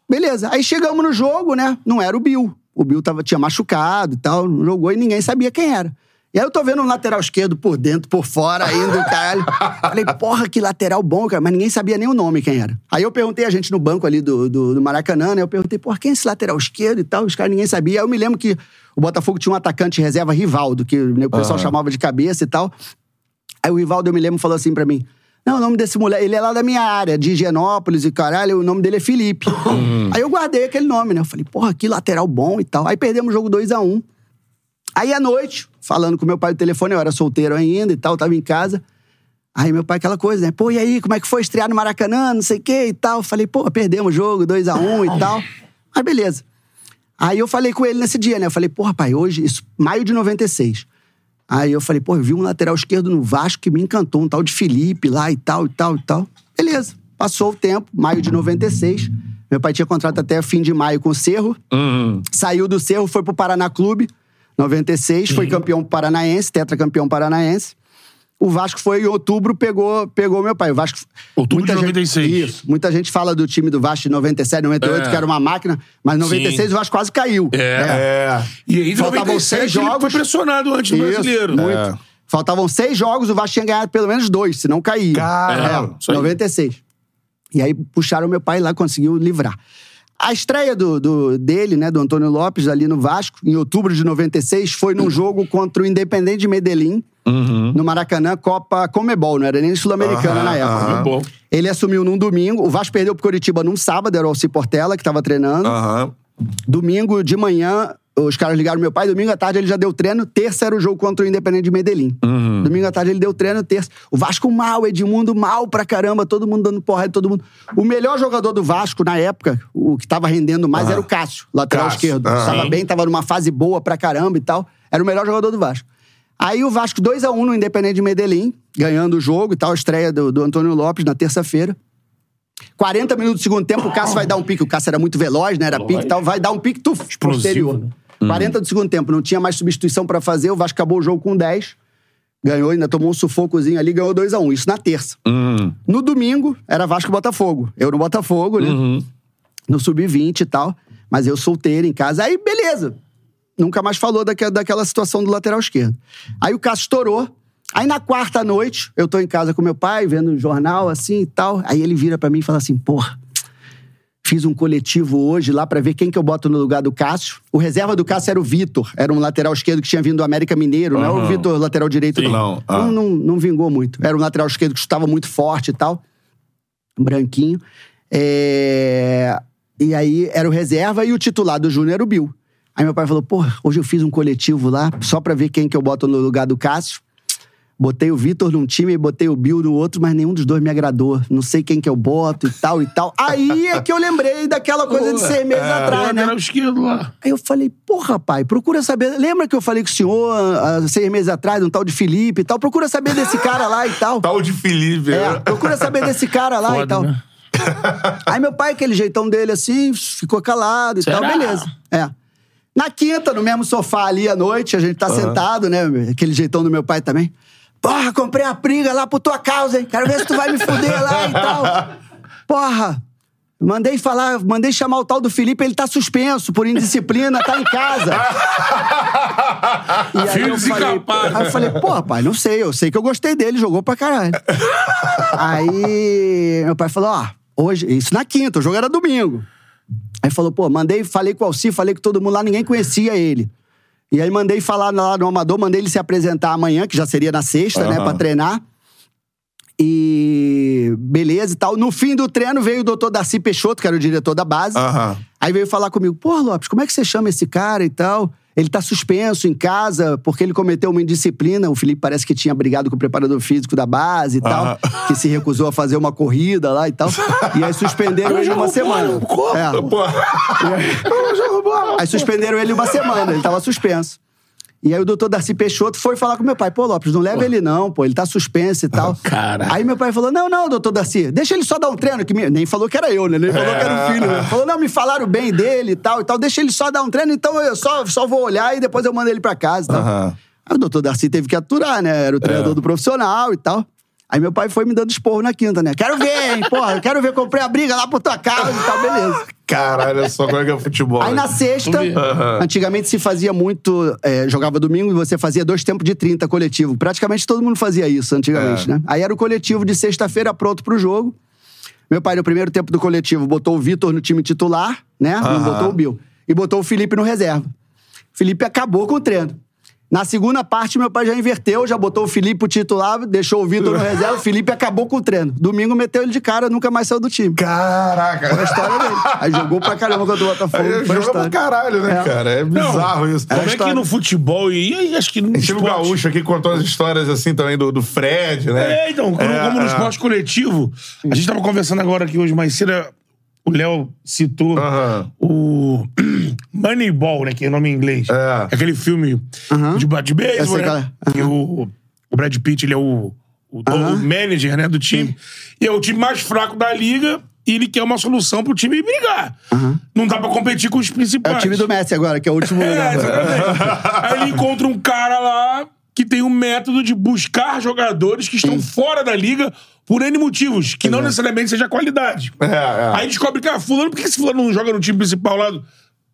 Beleza. Aí chegamos no jogo, né? Não era o Bill. O Bill tava, tinha machucado e tal, não jogou e ninguém sabia quem era. E aí eu tô vendo um lateral esquerdo por dentro, por fora ainda, *laughs* caralho. Falei, porra, que lateral bom, cara. Mas ninguém sabia nem o nome quem era. Aí eu perguntei a gente no banco ali do, do, do Maracanã, né? Eu perguntei, porra, quem é esse lateral esquerdo e tal? Os caras ninguém sabia. Aí eu me lembro que o Botafogo tinha um atacante reserva, Rivaldo, que né, o pessoal Aham. chamava de cabeça e tal. Aí o Rivaldo, eu me lembro, falou assim pra mim: Não, o nome desse moleque, ele é lá da minha área, de Higienópolis e caralho, o nome dele é Felipe. Aí eu guardei aquele nome, né? Eu falei, porra, que lateral bom e tal. Aí perdemos o jogo 2x1. Aí à noite, falando com meu pai no telefone, eu era solteiro ainda e tal, tava em casa. Aí meu pai, aquela coisa, né? Pô, e aí, como é que foi estrear no Maracanã, não sei o quê e tal. Falei, pô, perdemos o jogo, 2x1 e tal. Mas beleza. Aí eu falei com ele nesse dia, né? Eu falei, pô, pai, hoje, isso, maio de 96. Aí eu falei, pô, eu vi um lateral esquerdo no Vasco que me encantou, um tal de Felipe lá e tal, e tal, e tal. Beleza. Passou o tempo, maio de 96. Meu pai tinha contrato até fim de maio com o Cerro. Uhum. Saiu do Cerro, foi pro Paraná Clube, 96, foi campeão paranaense, tetracampeão paranaense. O Vasco foi em outubro, pegou, pegou meu pai. O Vasco. Outubro de muita 96. Gente, isso. Muita gente fala do time do Vasco de 97, 98, É. que era uma máquina, mas em 96 Sim. o Vasco quase caiu. É. É. E aí, em Faltavam 97, seis ele foi jogos. pressionado antes do Isso, brasileiro. muito. É. Faltavam seis jogos, o Vasco tinha ganhado pelo menos dois, se não caía. Caramba. É, isso aí. 96. E aí puxaram meu pai lá, conseguiu livrar. A estreia do, do- dele, né, do Antônio Lopes, ali no Vasco, em outubro de 96, foi num jogo contra o Independente de Medellín, no Maracanã, Copa Comebol, não era nem Sul-Americana Aham, na época. né? Bom. Ele assumiu num domingo, o Vasco perdeu pro Curitiba num sábado, era o Alci Portela que tava treinando. Domingo de manhã, os caras ligaram meu pai. Domingo à tarde ele já deu treino. Terça era o jogo contra o Independente de Medellín. Domingo à tarde ele deu treino. Terça. O Vasco mal, Edmundo mal pra caramba. Todo mundo dando porrada todo mundo. O melhor jogador do Vasco na época, o que tava rendendo mais, era o Cássio, lateral Cássio, esquerdo. ah. Tava bem, tava numa fase boa pra caramba e tal. Era o melhor jogador do Vasco. Aí o Vasco 2x1 no Independente de Medellín, ganhando o jogo e tal. A estreia do, do Antônio Lopes na terça-feira. 40 minutos do segundo tempo, o Cássio vai dar um pique. O Cássio era muito veloz, né? Era pique e tal. Vai dar um pique, tuf, posterior. né? 40 do segundo tempo, não tinha mais substituição pra fazer. O Vasco acabou o jogo com 10. Ganhou, ainda tomou um sufocozinho ali, ganhou 2x1. Isso na terça. Hum. No domingo, era Vasco e Botafogo. Eu no Botafogo, né? Uhum. No sub-20 e tal. Mas eu solteiro em casa. Aí, beleza. Nunca mais falou daque- daquela situação do lateral esquerdo. Aí o Cássio estourou. Aí na quarta noite, eu tô em casa com meu pai, vendo um jornal assim e tal. Aí ele vira pra mim e fala assim: porra, fiz um coletivo hoje lá pra ver quem que eu boto no lugar do Cássio. O reserva do Cássio era o Vitor, era um lateral esquerdo que tinha vindo do América Mineiro, não é o. Vitor lateral direito, Sim. não. Não, ah. Não, não, não vingou muito. Era um lateral esquerdo que chutava muito forte e tal. Branquinho. É, E aí era o reserva e o titular do Júnior era o Bill. Aí meu pai falou: porra, hoje eu fiz um coletivo lá, só pra ver quem que eu boto no lugar do Cássio. Botei o Vitor num time e botei o Bill no outro, mas nenhum dos dois me agradou. Não sei quem que eu boto e tal e tal. Aí é que eu lembrei daquela coisa de seis meses atrás, né? Esquerdo lá. Aí eu falei, porra, pai, procura saber. Lembra que eu falei com o senhor há seis meses atrás, um tal de Felipe e tal? Procura saber desse cara lá e tal. Tal de Felipe. É, né? procura saber desse cara lá Foda, e tal. né? Aí meu pai, aquele jeitão dele assim, ficou calado e Será? tal, beleza. É. Na quinta, no mesmo sofá ali à noite, a gente tá sentado, né? Aquele jeitão do meu pai também. Porra, comprei a briga lá por tua causa, hein? Quero ver se tu vai me fuder lá e tal. *laughs* Porra, mandei falar, mandei chamar o tal do Felipe, ele tá suspenso por indisciplina, tá em casa. *laughs* E aí eu falei, aí eu falei, porra, pai, não sei, eu sei que eu gostei dele, jogou pra caralho. *laughs* Aí meu pai falou, ó, hoje, isso na quinta, o jogo era domingo. Aí falou, pô, mandei, falei com o Alci, falei com todo mundo lá, ninguém conhecia ele. E aí mandei falar lá no Amador, mandei ele se apresentar amanhã, que já seria na sexta, né, Aham. pra treinar. E beleza e tal. No fim do treino veio o doutor Darcy Peixoto, que era o diretor da base. Aham. Aí veio falar comigo, pô, Lopes, como é que você chama esse cara e tal? Ele tá suspenso em casa porque ele cometeu uma indisciplina. O Felipe parece que tinha brigado com o preparador físico da base e tal, Aham. que se recusou a fazer uma corrida lá e tal. E aí suspenderam ele uma semana. É. Pô. Aí suspenderam ele uma semana, ele tava suspenso. E aí o doutor Darcy Peixoto foi falar com meu pai, pô, Lopes, não leva ele não, pô, ele tá suspenso e tal. *laughs* Cara. Aí meu pai falou, não, não, doutor Darcy, deixa ele só dar um treino, que me- nem falou que era eu, né, nem falou que era o filho. Né? *laughs* Falou, não, me falaram bem dele e tal e tal, deixa ele só dar um treino, então eu só, só vou olhar e depois eu mando ele pra casa e tal. Aí o doutor Darcy teve que aturar, né, era o treinador do profissional e tal. Aí meu pai foi me dando esporro na quinta, né? Quero ver, hein, porra, quero ver, comprei a briga lá por tua casa e tal, beleza. Caralho, olha só como é que é futebol. Aí na sexta, ver. antigamente se fazia muito. é, jogava domingo e você fazia dois tempos de 30 coletivo. Praticamente todo mundo fazia isso antigamente, É. né? Aí era o coletivo de sexta-feira pronto pro jogo. Meu pai, no primeiro tempo do coletivo, botou o Vitor no time titular, né? Não Aham. botou o Bill. E botou o Felipe no reserva. Felipe acabou com o treino. Na segunda parte, meu pai já inverteu, já botou o Felipe pro titular, deixou o Vitor no reserva, o Felipe acabou com o treino. Domingo meteu ele de cara, nunca mais saiu do time. Caraca. Foi a história dele. Aí jogou pra caramba contra o Botafogo. Aí joga pra caralho, né, É. cara? É bizarro isso. Como é que no futebol e, acho que no no esporte... Gaúcho aqui contou as histórias assim também do, do Fred, né? É, então, como, É, como no é. esporte coletivo, a gente tava conversando agora aqui hoje mais cedo, o Léo citou o *clears throat* Moneyball, né, que é o nome em inglês. É. Aquele filme Aham. de, de beisebol, né? é. Que o, o Brad Pitt, ele é o, o, o manager, né, do time. E é o time mais fraco da liga e ele quer uma solução pro time brigar. Não dá pra competir com os É principais. o time do Messi agora, que é o último É, lugar. exatamente. *laughs* Aí ele encontra um cara lá que tem um método de buscar jogadores que estão fora da liga por N motivos, que não necessariamente seja qualidade. É, é. Aí descobre que, ah, fulano, por que esse fulano não joga no time principal lá? do-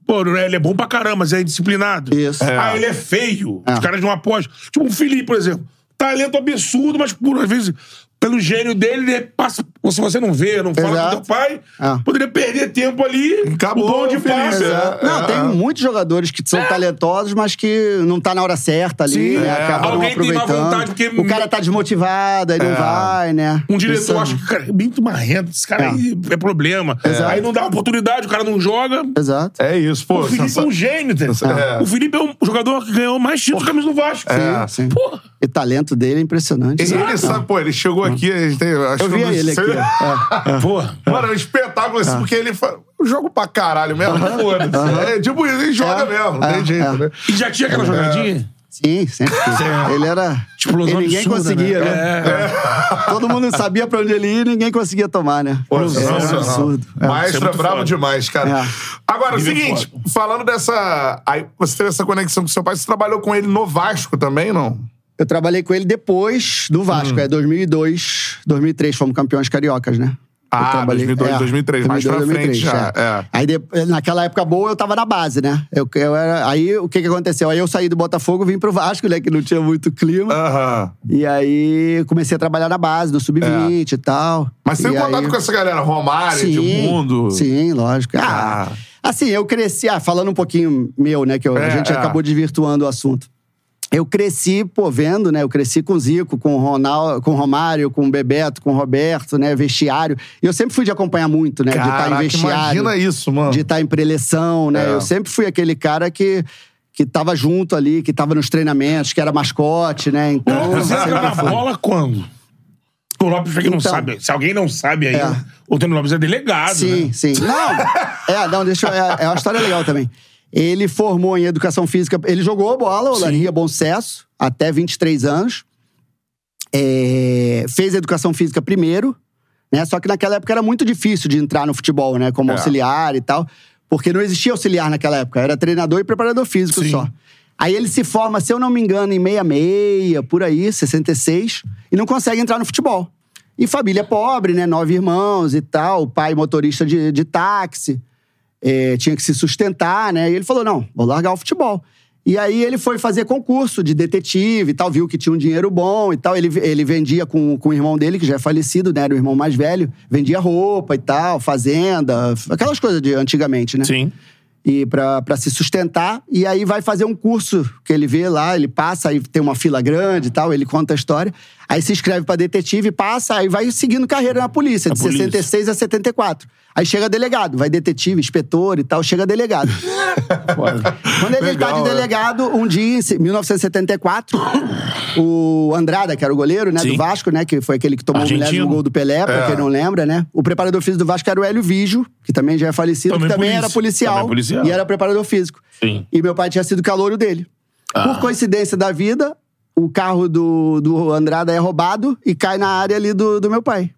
Pô, ele é bom pra caramba, mas é indisciplinado. Isso. Ah, ele é feio. É. Os caras não apostam. Tipo um Felipe, por exemplo. Talento absurdo, mas por às vezes, pelo gênio dele, ele passa. Se você não vê, não fala Exato. com teu pai, É. poderia perder tempo ali. Acabou o o Felipe, passa. é. Não, tem muitos jogadores que são talentosos, mas que não tá na hora certa ali, Sim, né? é. Alguém tem má aproveitando. vontade porque- O cara tá desmotivado, aí não É. vai, né? Um diretor Isso- acha que cara, é muito marrento, esse cara É. aí é problema. Aí não dá oportunidade, o cara não joga. Exato. É isso, pô. o Felipe é sensa- um gênio? É. O Felipe é um jogador que ganhou mais títulos que camisa do Vasco. É. Sim. Porra. E o talento dele é impressionante. Ele, ele sabe, pô, ele chegou aqui, a gente tem. Acho Eu que vi dos- ele aqui. É. Porra. *laughs* Mano, é um espetáculo assim, porque ele faz. Jogo pra caralho mesmo, foda-se. É tipo isso, ele joga É, mesmo, não é, tem jeito, é. né? E já tinha aquela jogadinha? Sim, sempre. fez. Ele era. Explosão ninguém absurda, conseguia, né? né? Todo mundo sabia pra onde ele ia e ninguém conseguia tomar, né? Pô, É absurdo. É. Maestro é é brabo foda. demais, cara. É. Agora, o seguinte, falando dessa. Aí você teve essa conexão com seu pai, você trabalhou com ele no Vasco também, não? Eu trabalhei com ele depois do Vasco, Hum. é 2002, 2003, fomos campeões cariocas, né? Ah, trabalhei- 2002, é, 2003, mais pra frente já, é. Aí, de- naquela época boa, eu tava na base, né? Eu, eu era, aí, o que que aconteceu? Aí eu saí do Botafogo, vim pro Vasco, né? Que não tinha muito clima. Aham. E aí, comecei a trabalhar na base, no Sub-20 e tal. É. Mas tem E contato aí- com essa galera, Romário, Edmundo. Sim, lógico. Ah, assim, eu cresci, ah, falando um pouquinho meu, né, que eu- É, a gente é. acabou desvirtuando o assunto. Eu cresci, pô, vendo, né? Eu cresci com o Zico, com o Ronaldo, com o Romário, com o Bebeto, com o Roberto, né? Vestiário. E eu sempre fui de acompanhar muito, né? de estar em Caraca, vestiário. imagina isso, mano. De estar em preleção, né? É. Eu sempre fui aquele cara que, que tava junto ali, que tava nos treinamentos, que era mascote, né? Então, O eu Zé sempre joga fui. bola quando? O Lopes, pra quem não Então. sabe, se alguém não sabe aí, É. o Tony Lopes é delegado, Sim, né? sim. Não, é, não, deixa eu, é, é uma história legal também. Ele formou em educação física, ele jogou bola, olaria, bom sucesso, até 23 anos. É, fez educação física primeiro, né? Só que naquela época era muito difícil de entrar no futebol, né? Como É. auxiliar e tal. Porque não existia auxiliar naquela época, era treinador e preparador físico Sim. só. Aí ele se forma, se eu não me engano, em 66, por aí, 66, e não consegue entrar no futebol. E família pobre, né? Nove irmãos e tal, pai motorista de, de táxi, é, tinha que se sustentar, né? E ele falou: não, vou largar o futebol. E aí ele foi fazer concurso de detetive e tal, viu que tinha um dinheiro bom e tal. Ele, ele vendia com, com o irmão dele, que já é falecido, né? Era o irmão mais velho, vendia roupa e tal, fazenda, aquelas coisas de antigamente, né? Sim. e pra se sustentar. E aí vai fazer um curso que ele vê lá, ele passa, aí tem uma fila grande e tal, ele conta a história. Aí se inscreve pra detetive, passa, aí vai seguindo carreira na polícia, de polícia. 66 a 74. Aí chega delegado, vai detetive, inspetor e tal, chega delegado. *laughs* Quando ele Legal, tá de né? delegado, um dia, em 1974, o Andrada, que era o goleiro, né, Sim. do Vasco, né, que foi aquele que tomou o Argentino. milésimo gol do Pelé, pra É. quem não lembra, né? O preparador físico do Vasco era o Hélio Vigio, que também já é falecido, Também que também polícia. era policial, Também policial. e era preparador físico. Sim. E meu pai tinha sido calouro dele. Ah. Por coincidência da vida, o carro do, do Andrada é roubado e cai na área ali do, do meu pai.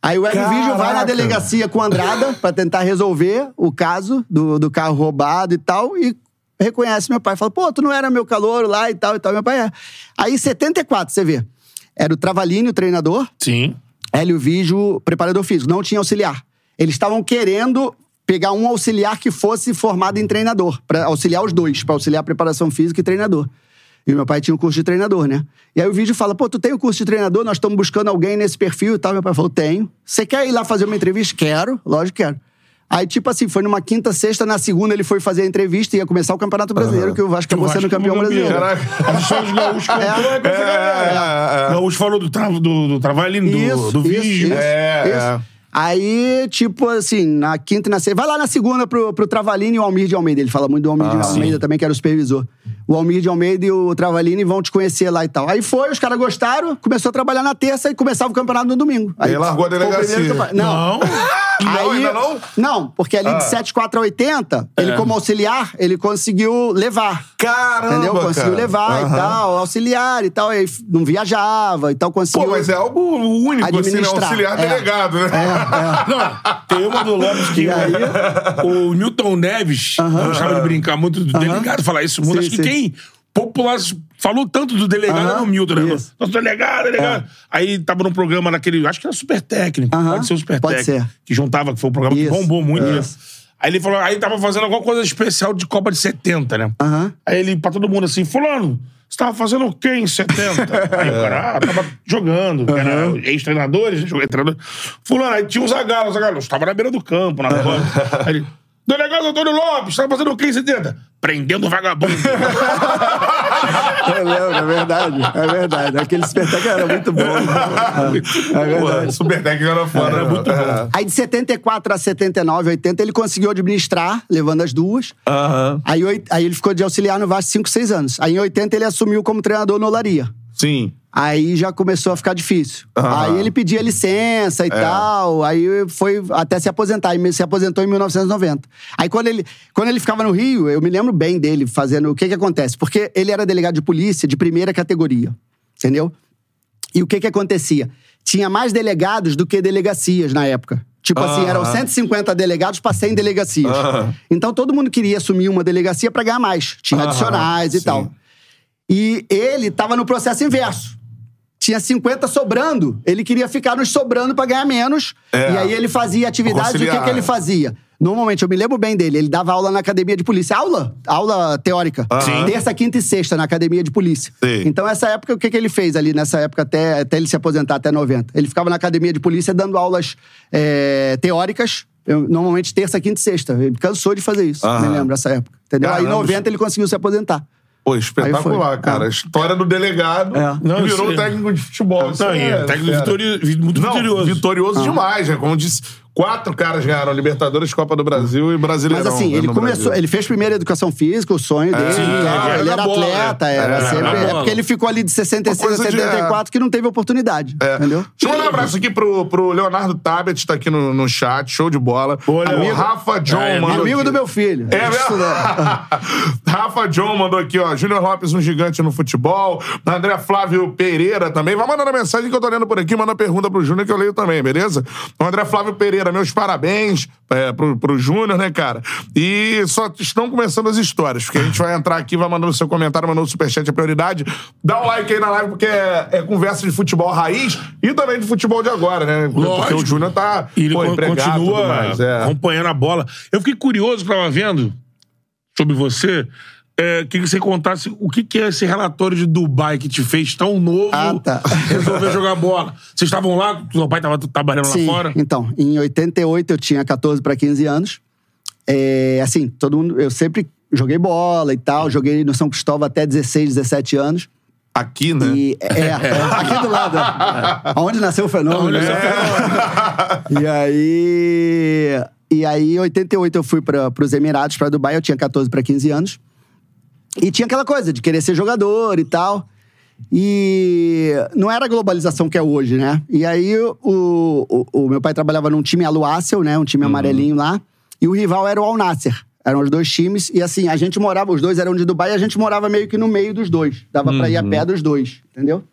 Aí o Hélio Vigio vai na delegacia com o Andrada *laughs* pra tentar resolver o caso do, do carro roubado e tal, e reconhece meu pai. Fala, pô, tu não era meu calouro lá e tal e tal. Meu pai é. Aí, em 74, você vê. Era o Travalini, o treinador, Sim. Hélio Vigio, preparador físico. Não tinha auxiliar. Eles estavam querendo pegar um auxiliar que fosse formado em treinador, pra auxiliar os dois, pra auxiliar a preparação física e treinador. E meu pai tinha o curso de treinador, né? E aí o vídeo fala: pô, tu tem o curso de treinador, nós estamos buscando alguém nesse perfil e tal. Meu pai falou: tenho. Você quer ir lá fazer uma entrevista? Quero, lógico que quero. Aí, tipo assim, foi numa quinta, sexta, na segunda ele foi fazer a entrevista e ia começar o Campeonato Brasileiro, que o Vasco acabou sendo campeão campeão. brasileiro. Caraca. *laughs* As histórias do Gaúcho contou é, com essa galera. é, é. Gaúcho falou do, tra do, do Travalino, do, Isso, do vídeo. isso, É, isso. é. Aí, tipo assim, na quinta e na sexta. Vai lá na segunda pro, pro Travalini e o Almir de Almeida. Ele fala muito do Almir Ah, de Almeida também, que era o supervisor. O Almir de Almeida e o Travalini vão te conhecer lá e tal. Aí foi, os caras gostaram, começou a trabalhar na terça e começava o campeonato no domingo. Aí largou a delegacia. campeonato. Não. Não, Aí- *laughs* ainda não? Ah. Não, porque ali de 74 a 80, ele É. como auxiliar, ele conseguiu levar. Caramba, Entendeu? Conseguiu cara. levar e tal, auxiliar e tal. Aí não viajava e tal, conseguiu. Pô, mas é algo único, assim, né? Administrar, Auxiliar é. delegado, né? *laughs* Não, tem uma do Lopes que aí? o Newton Neves gostava de brincar muito do delegado falar isso muito. Sim, Acho que quem popular, falou tanto do delegado Aham, era o Milton, né? isso. Nosso delegado, delegado. Aí tava num programa naquele, acho que era Super Técnico. Aham, Pode ser o Super pode Técnico. ser. Que juntava, que foi um programa Isso, que bombou muito. né? isso. Aí ele falou, aí tava fazendo alguma coisa especial de Copa de 70, né? Aham. Aí ele, pra todo mundo assim, fulano, você tava fazendo o quê em 70? *laughs* aí o cara, ah, tava jogando, era ex-treinadores, joguei treinador. Fulano, aí tinha um Zagalo, Zagalo, estava na beira do campo, na bola. Aí ele, delegado Antônio Lopes, tava fazendo o quê em 70? Prendendo o vagabundo. *laughs* Eu lembro, é verdade. É verdade. Aquele espetáculo era muito bom. É, é Pô, verdade. super técnico era foda. Era né? muito bom. É. Aí de 74 a 79, 80, ele conseguiu administrar, levando as duas. Aham. Aí, aí ele ficou de auxiliar no Vasco 5, 6 anos. Aí em 80 ele assumiu como treinador no Olaria. Sim. Aí já começou a ficar difícil. Aham. Aí ele pedia licença e tal. Aí foi até se aposentar. E se aposentou em 1990. Aí quando ele, quando ele ficava no Rio, eu me lembro bem dele fazendo. O que que acontece? Porque ele era delegado de polícia de primeira categoria. Entendeu? E o que que acontecia? Tinha mais delegados do que delegacias na época. Tipo assim, eram Aham. 150 delegados para 100 delegacias. Aham. Então todo mundo queria assumir uma delegacia para ganhar mais. Tinha adicionais e sim. tal. E ele tava no processo inverso. Tinha 50 sobrando, ele queria ficar nos sobrando pra ganhar menos. É. E aí ele fazia atividade, o que, que ele fazia? Normalmente, eu me lembro bem dele, ele dava aula na academia de polícia. Aula? Aula teórica. Aham. Terça, quinta e sexta na academia de polícia. Sim. Então, essa época, o que, que ele fez ali, nessa época, até, até ele se aposentar, até 90? Ele ficava na academia de polícia dando aulas é, teóricas, eu- normalmente terça, quinta e sexta. Ele cansou de fazer isso, Aham. me lembro, nessa época. Entendeu? Aí em Caramba. 90 ele conseguiu se aposentar. Pô, espetacular, Aí foi. cara. É. A história do delegado É. Não, virou isso é- técnico de futebol. Isso Não, é técnico vitori- muito Não, vitorioso. vitorioso demais, né? Como disse, quatro caras ganharam Libertadores, Copa do Brasil e Brasileirão. Mas assim, né, ele começou, Brasil. ele fez primeiro educação física, o sonho dele. sim, né? é, ele na era bola, atleta, né? era É, sempre. É porque ele ficou ali de 66 a Uma coisa de- 74 que não teve oportunidade. É. Entendeu? Deixa eu mandar um abraço aqui pro, pro Leonardo Tabet, tá aqui no, no chat, show de bola. Olha, o amigo. Rafa John É, mandou Amigo aqui. do meu filho. É mesmo? estudar. *laughs* Rafa John mandou aqui, ó. Júnior Lopes, um gigante no futebol. André Flávio Pereira também. Vai mandando a mensagem que eu tô lendo por aqui. Manda pergunta pro Júnior que eu leio também, beleza? O André Flávio Pereira, meus parabéns é, pro, pro Júnior, né, cara? E só estão começando as histórias, porque a gente vai entrar aqui, vai mandando seu comentário, mandando o superchat, é prioridade. Dá um like aí na live, porque é, é conversa de futebol raiz e também de futebol de agora, né? Porque Lógico. o Júnior tá E ele pô, continua mais, é. acompanhando a bola. Eu fiquei curioso, tava vendo sobre você. É, queria que você contasse o que, que é esse relatório de Dubai que te fez tão novo Ah, tá. *laughs* resolver jogar bola. Vocês estavam lá? Seu pai tava trabalhando Sim, lá fora? então, em 88 eu tinha 14 para 15 anos. É, assim, todo mundo. Eu sempre joguei bola e tal, joguei no São Cristóvão até 16, 17 anos. Aqui, né? E é, é, *laughs* aqui do lado. é. Onde nasceu o fenômeno. Onde nasceu o né? E aí. E aí, em 88, eu fui para os Emirados, para Dubai, eu tinha 14 para 15 anos. E tinha aquela coisa de querer ser jogador e tal. E não era a globalização que é hoje, né? E aí o, o, o meu pai trabalhava num time Aluácel, né? Um time amarelinho lá. E o rival era o Al Nasser. Eram os dois times. E assim, a gente morava, os dois eram de Dubai, e a gente morava meio que no meio dos dois. Dava pra ir a pé dos dois, entendeu?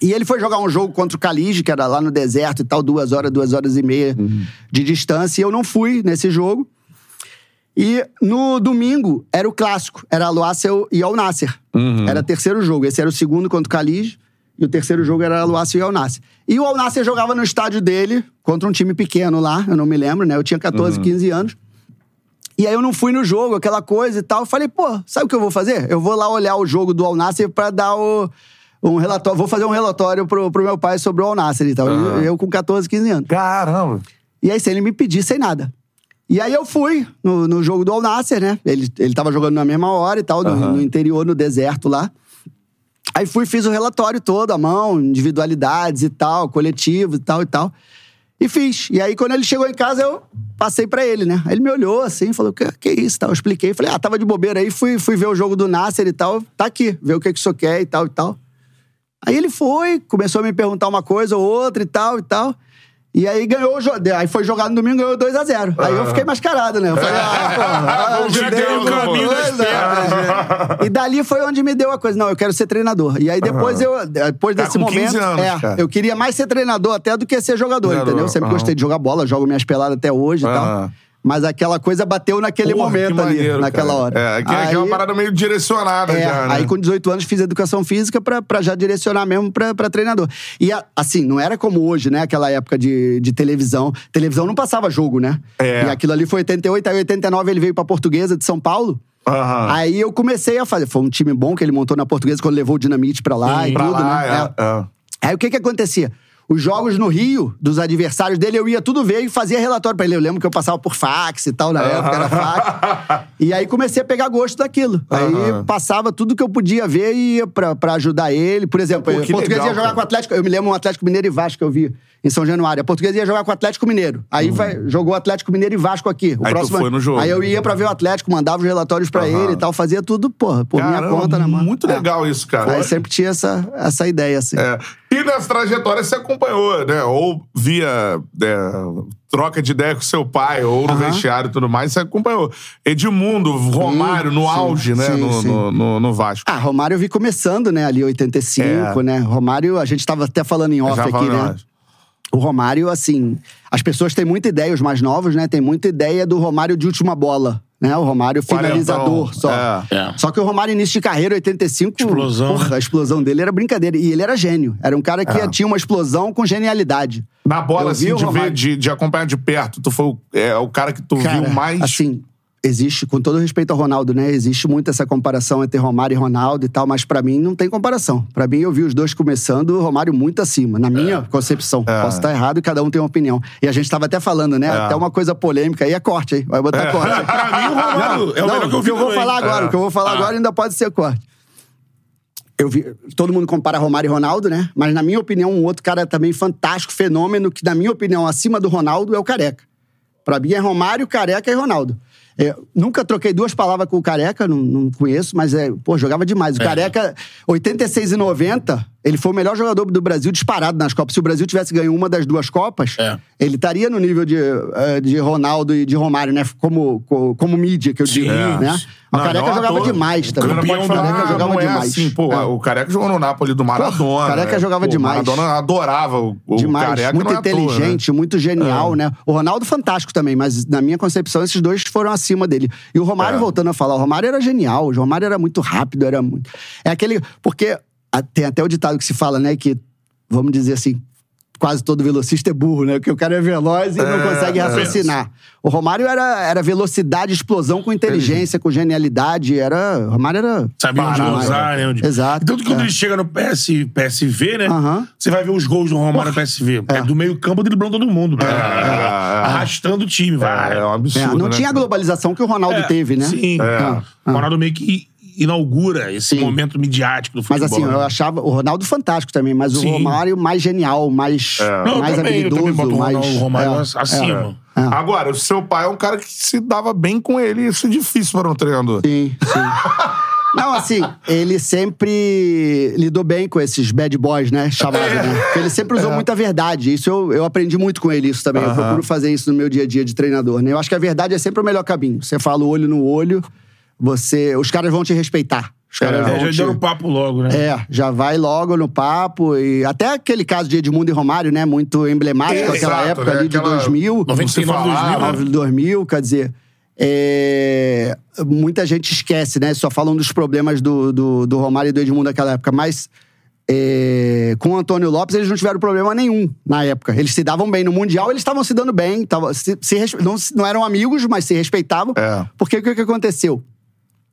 E ele foi jogar um jogo contra o Calige, que era lá no deserto e tal, duas horas, duas horas e meia de distância. E eu não fui nesse jogo. E no domingo era o clássico, era Aluácel e Al Nasser. Era terceiro jogo. Esse era o segundo contra o Calige. E o terceiro jogo era Aluácel e Al Nasser. E o Al Nasser jogava no estádio dele, contra um time pequeno lá, eu não me lembro, né? Eu tinha 14, 15 anos. E aí eu não fui no jogo, aquela coisa e tal. Eu falei, pô, sabe o que eu vou fazer? Eu vou lá olhar o jogo do Al Nasser pra dar o, um relatório. Vou fazer um relatório pro, pro meu pai sobre o Al Nasser e tal. Eu, eu com 14, 15 anos. Caramba. E aí, sem ele me pedir, sem nada. E aí eu fui no, no jogo do Al Nasser, né? Ele, ele tava jogando na mesma hora e tal, no, no interior, no deserto lá. Aí fui, fiz o relatório todo, à mão, individualidades e tal, coletivos e tal e tal. E fiz. E aí, quando ele chegou em casa, eu passei pra ele, né? Aí ele me olhou assim, falou: que, que isso tal? Eu expliquei. Falei: ah, tava de bobeira aí, fui, fui ver o jogo do Nasser e tal. Tá aqui, ver o que, que o senhor quer e tal e tal. Aí ele foi, começou a me perguntar uma coisa ou outra e tal e tal. E aí ganhou. Aí foi jogado no domingo ganhou 2x0. Aí eu fiquei mascarado, né? Eu falei, ah, *laughs* porra, Vamos ajudei ver o alguma caminho coisa. É. E dali foi onde me deu a coisa. Não, eu quero ser treinador. E aí depois eu, depois Tá desse com 15 momento. anos, é, cara. eu queria mais ser treinador até do que ser jogador, entendeu? Eu sempre gostei de jogar bola, jogo minhas peladas até hoje e tal. Mas aquela coisa bateu naquele Porra, momento que ali, maneiro, naquela cara. hora. É, que é, que é uma Aí- parada meio direcionada é, já, né? aí com 18 anos fiz educação física pra, pra já direcionar mesmo pra, pra treinador. E a- assim, não era como hoje, né? Aquela época de, de televisão. Televisão não passava jogo, né? É. E aquilo ali foi 88, aí 89 ele veio pra Portuguesa de São Paulo. Aham. Aí eu comecei a fazer. Foi um time bom que ele montou na Portuguesa quando levou o Dinamite pra lá Sim, e Pra tudo, lá, né? é, é. Aí o que que acontecia? Os jogos no Rio, dos adversários dele, eu ia tudo ver e fazia relatório pra ele. Eu lembro que eu passava por fax e tal, na época era fax. *laughs* E aí comecei a pegar gosto daquilo. Aí passava tudo que eu podia ver e ia pra, pra ajudar ele. Por exemplo, Pô, a Portuguesa legal, ia jogar cara. com o Atlético. Eu me lembro um Atlético Mineiro e Vasco que eu vi em São Januário. A Portuguesa ia jogar com o Atlético Mineiro. Aí vai, jogou Atlético Mineiro e Vasco aqui. O Uhum. Aí tu foi no jogo. Aí eu ia pra ver o Atlético, mandava os relatórios pra Aham. ele e tal, fazia tudo, porra, por minha Caramba, conta, né, mano? Muito É. legal isso, cara. Aí sempre tinha essa, essa ideia, assim. É. E nessa trajetória você acompanhou, né? Ou via é, troca de ideia com seu pai, ou no Aham. vestiário e tudo mais, você acompanhou. Edmundo, Romário, no sim, auge, né? sim, no, sim. No, no- no Vasco. Ah, Romário eu vi começando, né, ali 85, É. né? Romário, a gente tava até falando em off aqui, né? O Romário, assim, as pessoas têm muita ideia, os mais novos, né? Tem muita ideia do Romário de última bola, né? O Romário finalizador Quarentão, só. é. É. Só que o Romário, início de carreira, 85. Explosão, Porra, a explosão dele era brincadeira. E ele era gênio. Era um cara que É. tinha uma explosão com genialidade. Na bola, Eu assim, de, ver, de, de acompanhar de perto, tu foi o, é, o cara que tu Cara, viu mais. Assim, existe, com todo respeito ao Ronaldo, né? Existe muito essa comparação entre Romário e Ronaldo e tal, mas pra mim não tem comparação. Pra mim, eu vi os dois começando, o Romário muito acima, na minha concepção. É. Posso estar errado e cada um tem uma opinião. E a gente tava até falando, né? É. Até uma coisa polêmica aí é corte, hein? Vai botar corte. *laughs* Pra mim, o Romário é o Não, melhor que eu o vi que eu vou falar agora, É. o que eu vou falar Ah. agora ainda pode ser corte. Eu vi, todo mundo compara Romário e Ronaldo, né? Mas na minha opinião, um outro cara também fantástico, fenômeno, que na minha opinião, acima do Ronaldo, é o Careca. Pra mim é Romário, Careca e Ronaldo. É, nunca troquei duas palavras com o Careca, não, não conheço, mas é, pô, jogava demais. O Careca, 86 e 90, ele foi o melhor jogador do Brasil disparado nas Copas. Se o Brasil tivesse ganho uma das duas Copas, É. ele estaria no nível de, eh, de Ronaldo e de Romário, né? Como, co- como mídia, que eu digo, Sim. né? O Não, Careca não jogava demais O também. falar, do Careca ah, jogava é demais. assim, pô, É. o Careca jogou no Napoli do Maradona. o Careca né? jogava Pô, demais. O Maradona adorava o, o Demais, Careca. muito não é toa, né? inteligente, muito genial, né? O Ronaldo, fantástico também, mas na minha concepção, esses dois foram acima dele. E o Romário, É. voltando a falar, o Romário era genial, o Romário era muito rápido, era muito. É aquele. Porque tem até o ditado que se fala, né? Que, vamos dizer assim, quase todo velocista é burro, né? Porque o cara é veloz e não É, consegue é. raciocinar. O Romário era, era velocidade, explosão com inteligência, com genialidade. Era. O Romário era. Sabia onde usar, né? Onde... Exato, Tanto que quando é. ele chega no PS, PSV, né? Aham. Você vai ver os gols do Romário no PSV. É, do meio campo driblando todo mundo. é. Arrastando o time, vai. É, é um É, absurdo. não né, tinha a globalização que o Ronaldo É, teve, né? Sim. Ah, O Ronaldo meio que inaugura esse Sim. momento midiático do Mas futebol. assim, eu né? achava o Ronaldo fantástico também, mas o Sim. Romário mais genial, mais, Não, eu mais também, eu habilidoso, mais. O Romário é, acima. é. Agora, o seu pai é um cara que se dava bem com ele. Isso é difícil para um treinador. Sim, sim. *laughs* Não, assim, ele sempre lidou bem com esses bad boys, né? Chamado, É. né? Porque ele sempre usou muita verdade. Isso eu, eu aprendi muito com ele, isso também. Eu procuro fazer isso no meu dia a dia de treinador, né? Eu acho que a verdade é sempre o melhor caminho. Você fala o olho no olho, você. Os caras vão te respeitar. Os caras É, vão te... já deu no papo logo, né? É, já vai logo no papo. E até aquele caso de Edmundo e Romário, né? Muito emblemático, É, aquela exato, época né? ali de Aquela- 2000. 99, 2000, né? 2000, quer dizer. é, muita gente esquece, né? Só falam dos problemas do, do, do Romário e do Edmundo naquela época. Mas é, com o Antônio Lopes, eles não tiveram problema nenhum na época. Eles se davam bem. No Mundial, eles estavam se dando bem. Tava, se, se não, não eram amigos, mas se respeitavam. É. Porque o que, que aconteceu?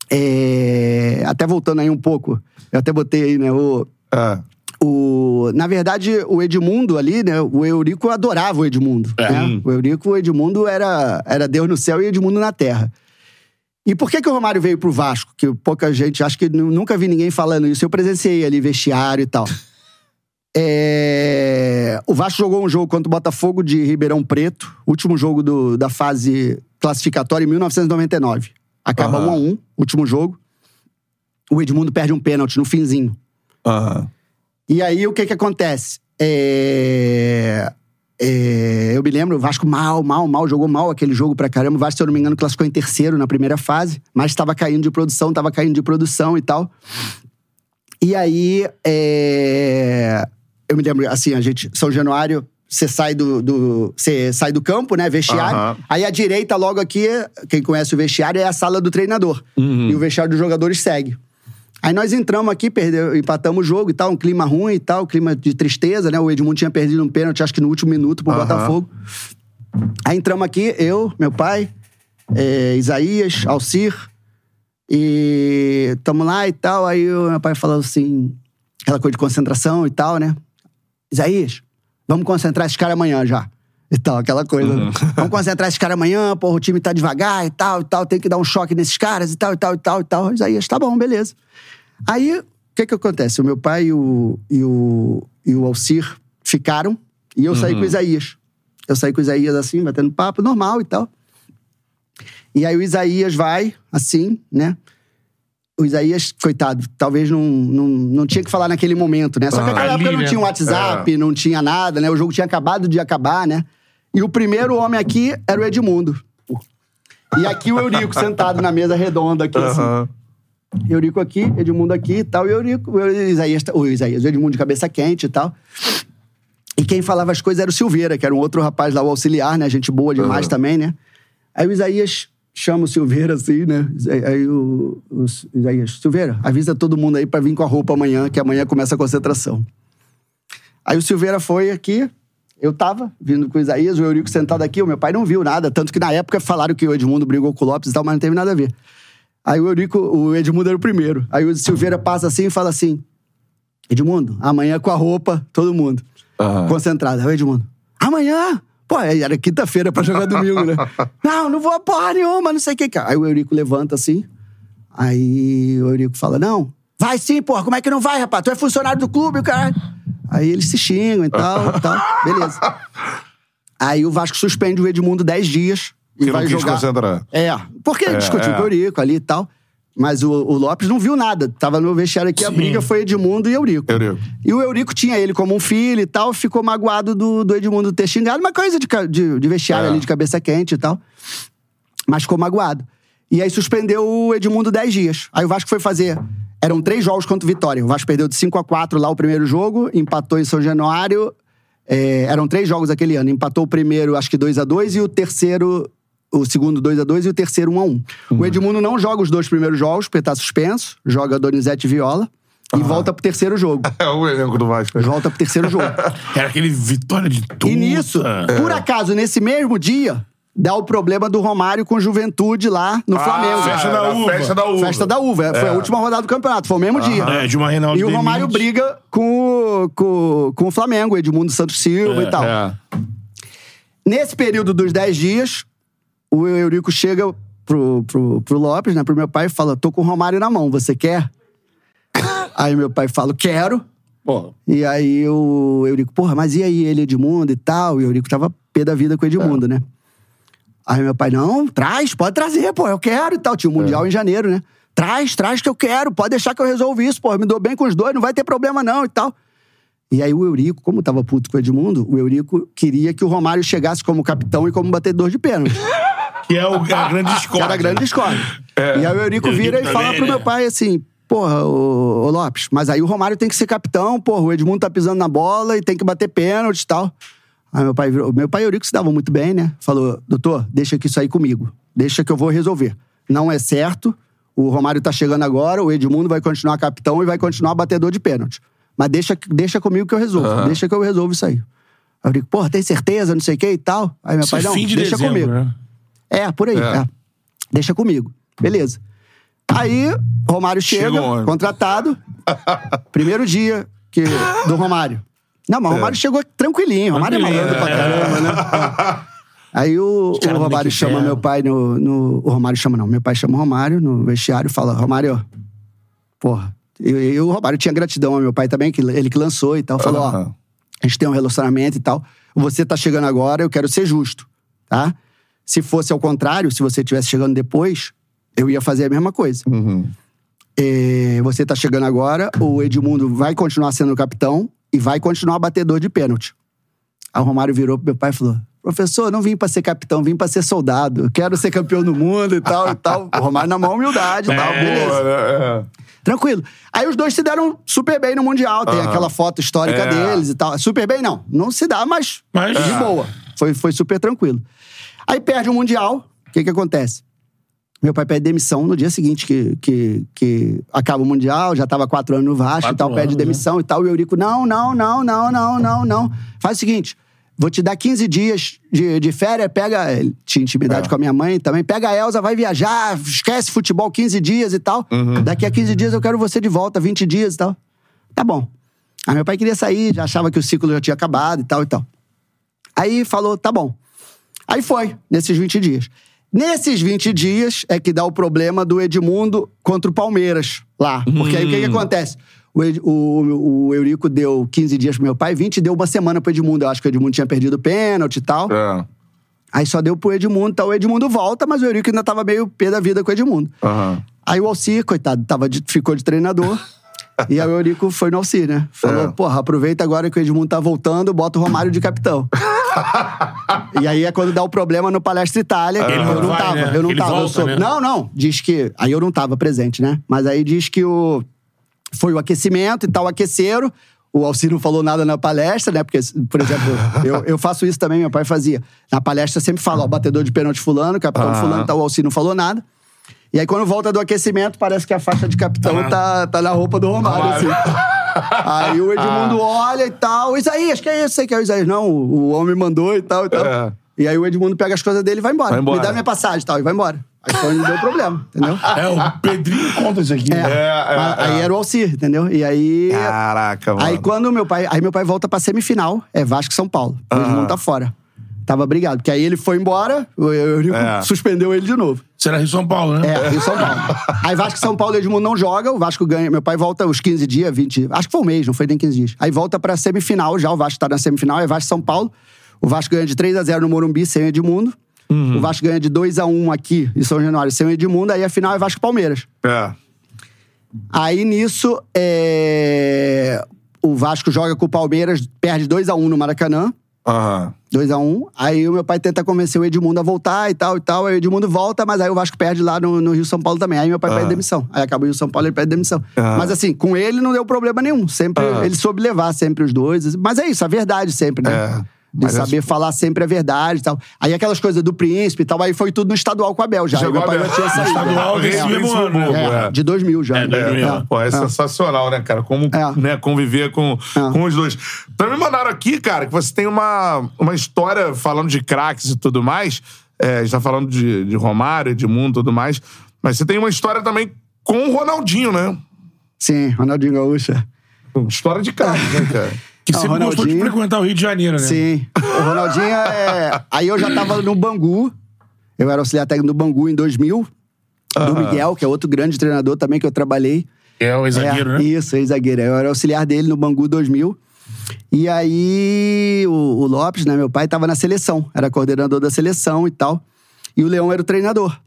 É, até voltando aí um pouco, eu até botei aí, né? O, É. o, na verdade, o Edmundo ali, né? O Eurico adorava o Edmundo. É. né? O Eurico, o Edmundo era, era Deus no céu e Edmundo na terra. E por que, que o Romário veio pro Vasco? Que pouca gente, acho que nu- nunca vi ninguém falando isso. Eu presenciei ali vestiário e tal. É, O Vasco jogou um jogo contra o Botafogo de Ribeirão Preto, último jogo do- da fase classificatória em 1999. Acaba Aham. 1 a 1 último jogo. O Edmundo perde um pênalti no finzinho. Aham. E aí, o que que acontece? É... é, Eu me lembro, o Vasco mal, mal, mal, jogou mal aquele jogo pra caramba. O Vasco, se eu não me engano, classificou em terceiro na primeira fase, mas estava caindo de produção, estava caindo de produção e tal. E aí, é, eu me lembro, assim, a gente, São Januário, você sai do, do, você sai do campo, né? Vestiário. Aham. Aí à direita, logo aqui, quem conhece o vestiário, é a sala do treinador. Uhum. E o vestiário dos jogadores segue. Aí nós entramos aqui, perdeu, empatamos o jogo e tal, um clima ruim e tal, um clima de tristeza, né? O Edmundo tinha perdido um pênalti, acho que no último minuto pro Aham. Botafogo. Aí entramos aqui, eu, meu pai, é, Isaías, Alcir, e tamo lá e tal. Aí o meu pai falou assim, aquela coisa de concentração e tal, né? Isaías, vamos concentrar esses caras amanhã já. E tal, aquela coisa. né? Vamos concentrar esses caras amanhã, porra, o time tá devagar e tal, e tal, tem que dar um choque nesses caras e tal, e tal, e tal, e tal. Isaías, tá bom, beleza. Aí, o que que acontece? O meu pai e o, e o, e o Alcir ficaram, e eu saí com o Isaías. Eu saí com o Isaías assim, batendo papo, normal e tal. E aí o Isaías vai, assim, né? O Isaías, coitado, talvez não, não, não tinha que falar naquele momento, né? Só que Ah, naquela ali, época não né? tinha um WhatsApp, não tinha nada, né? O jogo tinha acabado de acabar, né? E o primeiro homem aqui era o Edmundo. E aqui o Eurico *laughs* sentado na mesa redonda aqui, assim. Aham. Eurico aqui, Edmundo aqui e tal. E Eurico, o Isaías, o Isaías, o Edmundo de cabeça quente e tal. E quem falava as coisas era o Silveira, que era um outro rapaz lá, o auxiliar, né? Gente boa demais Uhum. também, né? Aí o Isaías chama o Silveira assim, né? Aí o, o Isaías, Silveira, avisa todo mundo aí pra vir com a roupa amanhã, que amanhã começa a concentração. Aí o Silveira foi aqui, eu tava vindo com o Isaías, o Eurico sentado aqui, o meu pai não viu nada, tanto que na época falaram que o Edmundo brigou com o Lopes e tal, mas não teve nada a ver. Aí o Eurico, o Edmundo era o primeiro. Aí o Silveira passa assim e fala assim: Edmundo, amanhã com a roupa, todo mundo. Aham. Concentrado. Aí o Edmundo, amanhã? Pô, era quinta-feira pra jogar domingo, né? *laughs* não, não vou porra nenhuma, não sei o que. que. Aí o Eurico levanta assim. Aí o Eurico fala: Não, vai sim, porra, como é que não vai, rapaz? Tu é funcionário do clube, cara. Aí eles se xingam e tal, e tal. *laughs* Beleza. Aí o Vasco suspende o Edmundo 10 dias e Que não vai quis jogar. concentrar. É, porque É, discutiu é. com o Eurico ali e tal. Mas o, o Lopes não viu nada. Tava no vestiário aqui, a Sim. briga foi Edmundo e Eurico. Eurico. E o Eurico tinha ele como um filho e tal, ficou magoado do, do Edmundo ter xingado, uma coisa de, de, de vestiário É. ali, de cabeça quente e tal. Mas ficou magoado. E aí suspendeu o Edmundo 10 dias. Aí o Vasco foi fazer. Eram três jogos contra o Vitória. O Vasco perdeu de 5 a 4 lá o primeiro jogo, empatou em São Januário. É, eram três jogos aquele ano. Empatou o primeiro, acho que 2 a 2 e o terceiro. O segundo 2 a 2 e o terceiro 1 a 1 O Edmundo não joga os dois primeiros jogos, porque tá suspenso. Joga Donizete e Viola. E volta pro terceiro jogo. *laughs* É o elenco do Vasco. Volta pro terceiro jogo. *laughs* Era aquele vitória de tudo. E nisso, por acaso, nesse mesmo dia, dá o problema do Romário com Juventude lá no Flamengo. festa da uva. Ah, Festa da uva. Festa da uva. Foi a última rodada do campeonato, foi o mesmo dia. É, de uma Reinaldo E o Romário Demite. briga com, o- com, com o Flamengo, Edmundo Santos Silva e tal. É. Nesse período dos 10 dias, o Eurico chega pro, pro, pro Lopes, né, pro meu pai, e fala: tô com o Romário na mão, você quer? *laughs* aí meu pai fala: quero. E aí o Eurico, porra, mas e aí ele, Edmundo e tal? E o Eurico tava pé da vida com o Edmundo, né? Aí meu pai, não, traz, pode trazer, pô, eu quero e tal. Tinha o Mundial em janeiro, né? Traz, traz que eu quero, pode deixar que eu resolvo isso, pô, me dou bem com os dois, não vai ter problema não e tal. E aí o Eurico, como tava puto com o Edmundo, o Eurico queria que o Romário chegasse como capitão e como batedor de pênalti. *laughs* que é o, a grande *laughs* Que escola. era a grande escola. E aí o Eurico Eurico vira e fala também, pro né? meu pai assim: Porra, ô, ô Lopes, mas aí o Romário tem que ser capitão, porra, o Edmundo tá pisando na bola e tem que bater pênalti e tal. Aí meu pai virou. Meu pai e o Eurico se davam muito bem, né? Falou: Doutor, deixa que isso aí comigo. Deixa que eu vou resolver. Não é certo. O Romário tá chegando agora, o Edmundo vai continuar capitão e vai continuar batedor de pênalti. Mas deixa, deixa comigo que eu resolvo. Deixa que eu resolvo isso aí. Aí eu digo, porra, tem certeza, não sei o que e tal. Aí meu Isso pai, é não, de deixa dezembro, comigo. né? É, por aí. É. é. Deixa comigo. Beleza. Aí, Romário chega, Chegou contratado. *laughs* primeiro dia que, do Romário. Não, mas o Romário chegou tranquilinho. Romário é malandro pra é. caramba, né? *laughs* Aí o, o caras Romário chama meu pai no, no. O Romário chama, não. Meu pai chama o Romário no vestiário e fala: Romário, porra. E, o Romário tinha gratidão ao meu pai também, que ele que lançou e tal. Falou: ó, Aham. a gente tem um relacionamento e tal. Você tá chegando agora, eu quero ser justo, tá? Se fosse ao contrário, se você tivesse chegando depois, eu ia fazer a mesma coisa. Uhum. É, você tá chegando agora, o Edmundo vai continuar sendo capitão e vai continuar batedor de pênalti. Aí o Romário virou pro meu pai e falou: professor, não vim pra ser capitão, vim pra ser soldado. Eu quero ser campeão do mundo e tal e tal. O Romário na maior humildade e tal, É. beleza. Pô, né? É. Tranquilo. Aí os dois se deram super bem no Mundial. Tem aquela foto histórica deles e tal. Super bem, não. Não se dá, mas, Mas- de boa. Foi, foi super tranquilo. Aí perde o Mundial. O que que acontece? Meu pai pede demissão no dia seguinte que, que, que acaba o Mundial, já tava quatro anos no Vasco Quatro e tal, pede anos, né? demissão e tal. E o Eurico, não, não, não, não, não, não, não. Faz o seguinte, vou te dar 15 dias de, de férias, pega... Tinha intimidade É. com a minha mãe também. Pega a Elza, vai viajar, esquece futebol 15 dias e tal. Daqui a 15 dias eu quero você de volta, 20 dias e tal. Tá bom. Aí meu pai queria sair, já achava que o ciclo já tinha acabado e tal e tal. Aí falou, tá bom. Aí foi, nesses 20 dias. Nesses 20 dias é que dá o problema do Edmundo contra o Palmeiras lá. Porque aí o que, que acontece? O, Ed- o, o Eurico deu 15 dias pro meu pai, 20 deu uma semana pro Edmundo. Eu acho que o Edmundo tinha perdido o pênalti e tal. É. Aí só deu pro Edmundo, então o Edmundo volta, mas o Eurico ainda tava meio pé da vida com o Edmundo. Aham. Aí o Alcir, coitado, tava de- ficou de treinador. *laughs* e aí o Eurico foi no Alcir, né? Falou, É. porra, aproveita agora que o Edmundo tá voltando, bota o Romário de capitão. *laughs* *laughs* e aí é quando dá o problema no Palestra Itália. Ele eu não vai, tava, né? eu não Ele tava. eu volta, sou- né? Não, não. Diz que. Aí eu não tava presente, né? Mas aí diz que o. Foi o aquecimento e tal, aqueceram. O Alcir não falou nada na palestra, né? Porque, por exemplo, *laughs* eu, eu faço isso também, meu pai fazia. Na palestra sempre fala, ó, batedor de pênalti fulano, capitão Aham. fulano, tal, o Alcir não falou nada. E aí, quando volta do aquecimento, parece que a faixa de capitão Tá. tá, tá na roupa do Romário, assim. *laughs* Aí o Edmundo *laughs* olha e tal. Isaías, que é isso? Sei que é o Isaías. Não, o homem mandou e tal e tal. É. E aí o Edmundo pega as coisas dele e vai embora. Vai embora. Me dá minha passagem e tal, e vai embora. Aí foi onde deu problema, entendeu? *laughs* É, o Pedrinho conta isso aqui. É. né? é, é. Aí era o Alcir, entendeu? E aí. Caraca, mano. Aí quando meu pai. Aí meu pai volta pra semifinal, é Vasco e São Paulo. O Edmundo tá fora. Tava brigado. Porque aí ele foi embora, o Eurico É. suspendeu ele de novo. Será Rio São Paulo, né? É, Rio São Paulo. Aí Vasco e São Paulo, Edmundo não joga, o Vasco ganha. Meu pai volta os 15 dias, 20. Acho que foi um mês, não foi nem 15 dias. Aí volta pra semifinal já, o Vasco tá na semifinal, é Vasco e São Paulo. O Vasco ganha de 3 a 0 no Morumbi, sem o Edmundo. O Vasco ganha de 2 a 1 aqui em São Januário, sem o Edmundo. Aí a final é Vasco e Palmeiras. É. Aí nisso, é, o Vasco joga com o Palmeiras, perde 2 a 1 no Maracanã. Aham. 2x1. Aí o meu pai tenta convencer o Edmundo a voltar e tal e tal. Aí o Edmundo volta, mas aí o Vasco perde lá no, no Rio São Paulo também. Aí meu pai Ah. pede demissão. Aí acaba o Rio São Paulo, ele pede demissão. Ah. Mas assim, com ele não deu problema nenhum. Sempre, Ah. ele soube levar sempre os dois. Mas é isso, a verdade sempre, né? É. De Mas saber é- falar sempre a verdade e tal. Aí aquelas coisas do príncipe e tal, aí foi tudo no estadual com a Bel já. Aí Chegou meu pai a já Bel. tinha No saído. estadual É. desse É. mesmo ano, né? É, é. de 2000 já. É, 2000. É. Pô, é, sensacional, né, cara? Como É. né, conviver com, É. com os dois. Também me mandaram aqui, cara, que você tem uma, uma história falando de craques e tudo mais. É, a gente tá falando de, de Romário, Edmundo e tudo mais. Mas você tem uma história também com o Ronaldinho, né? Sim, Ronaldinho Gaúcho. História de craques, né, cara? *laughs* Que Ah, sempre gostou de Ronaldinho. frequentar o Rio de Janeiro, né? Sim. O Ronaldinho é. Aí eu já tava no Bangu. Eu era auxiliar técnico do Bangu em 2000. Do Aham. Miguel, que é outro grande treinador também que eu trabalhei. É o ex-zagueiro, é, né? Isso, ex-zagueiro. Eu era auxiliar dele no Bangu 2000. E aí o, o Lopes, né, meu pai, tava na seleção. Era coordenador da seleção e tal. E o Leão era o treinador.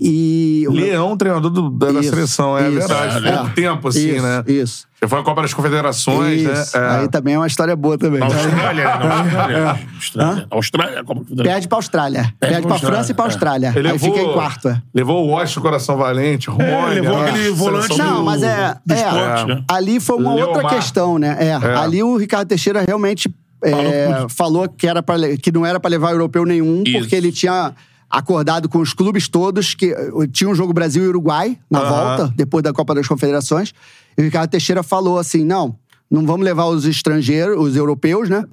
E. o meu- Leão, treinador do- da, da Isso, seleção, é isso. verdade. É. Pouco tempo, assim, isso, né? Isso. Você foi à Copa das Confederações, Isso. né? É. Aí também é uma história boa também. Na Austrália, né? Na *laughs* Austrália. Austrália. Hã? Austrália, que Perde pra Austrália. Perde, pra pra Austrália, França e pra é. Austrália. Ele Aí levou, fica em quarto. é. Levou o Washington Coração Valente, Rony. levou né? aquele volante Não, do- mas é. do é, esporte, né? Ali foi uma Leomar. outra questão, né? É, Ali o Ricardo Teixeira realmente é, falou, que, era pra, que não era pra levar europeu nenhum, Isso. porque ele tinha acordado com os clubes todos que eh, tinha um jogo Brasil e Uruguai na Aham. volta, depois da Copa das Confederações. E o Ricardo Teixeira falou assim: não, não vamos levar os estrangeiros, os europeus, né?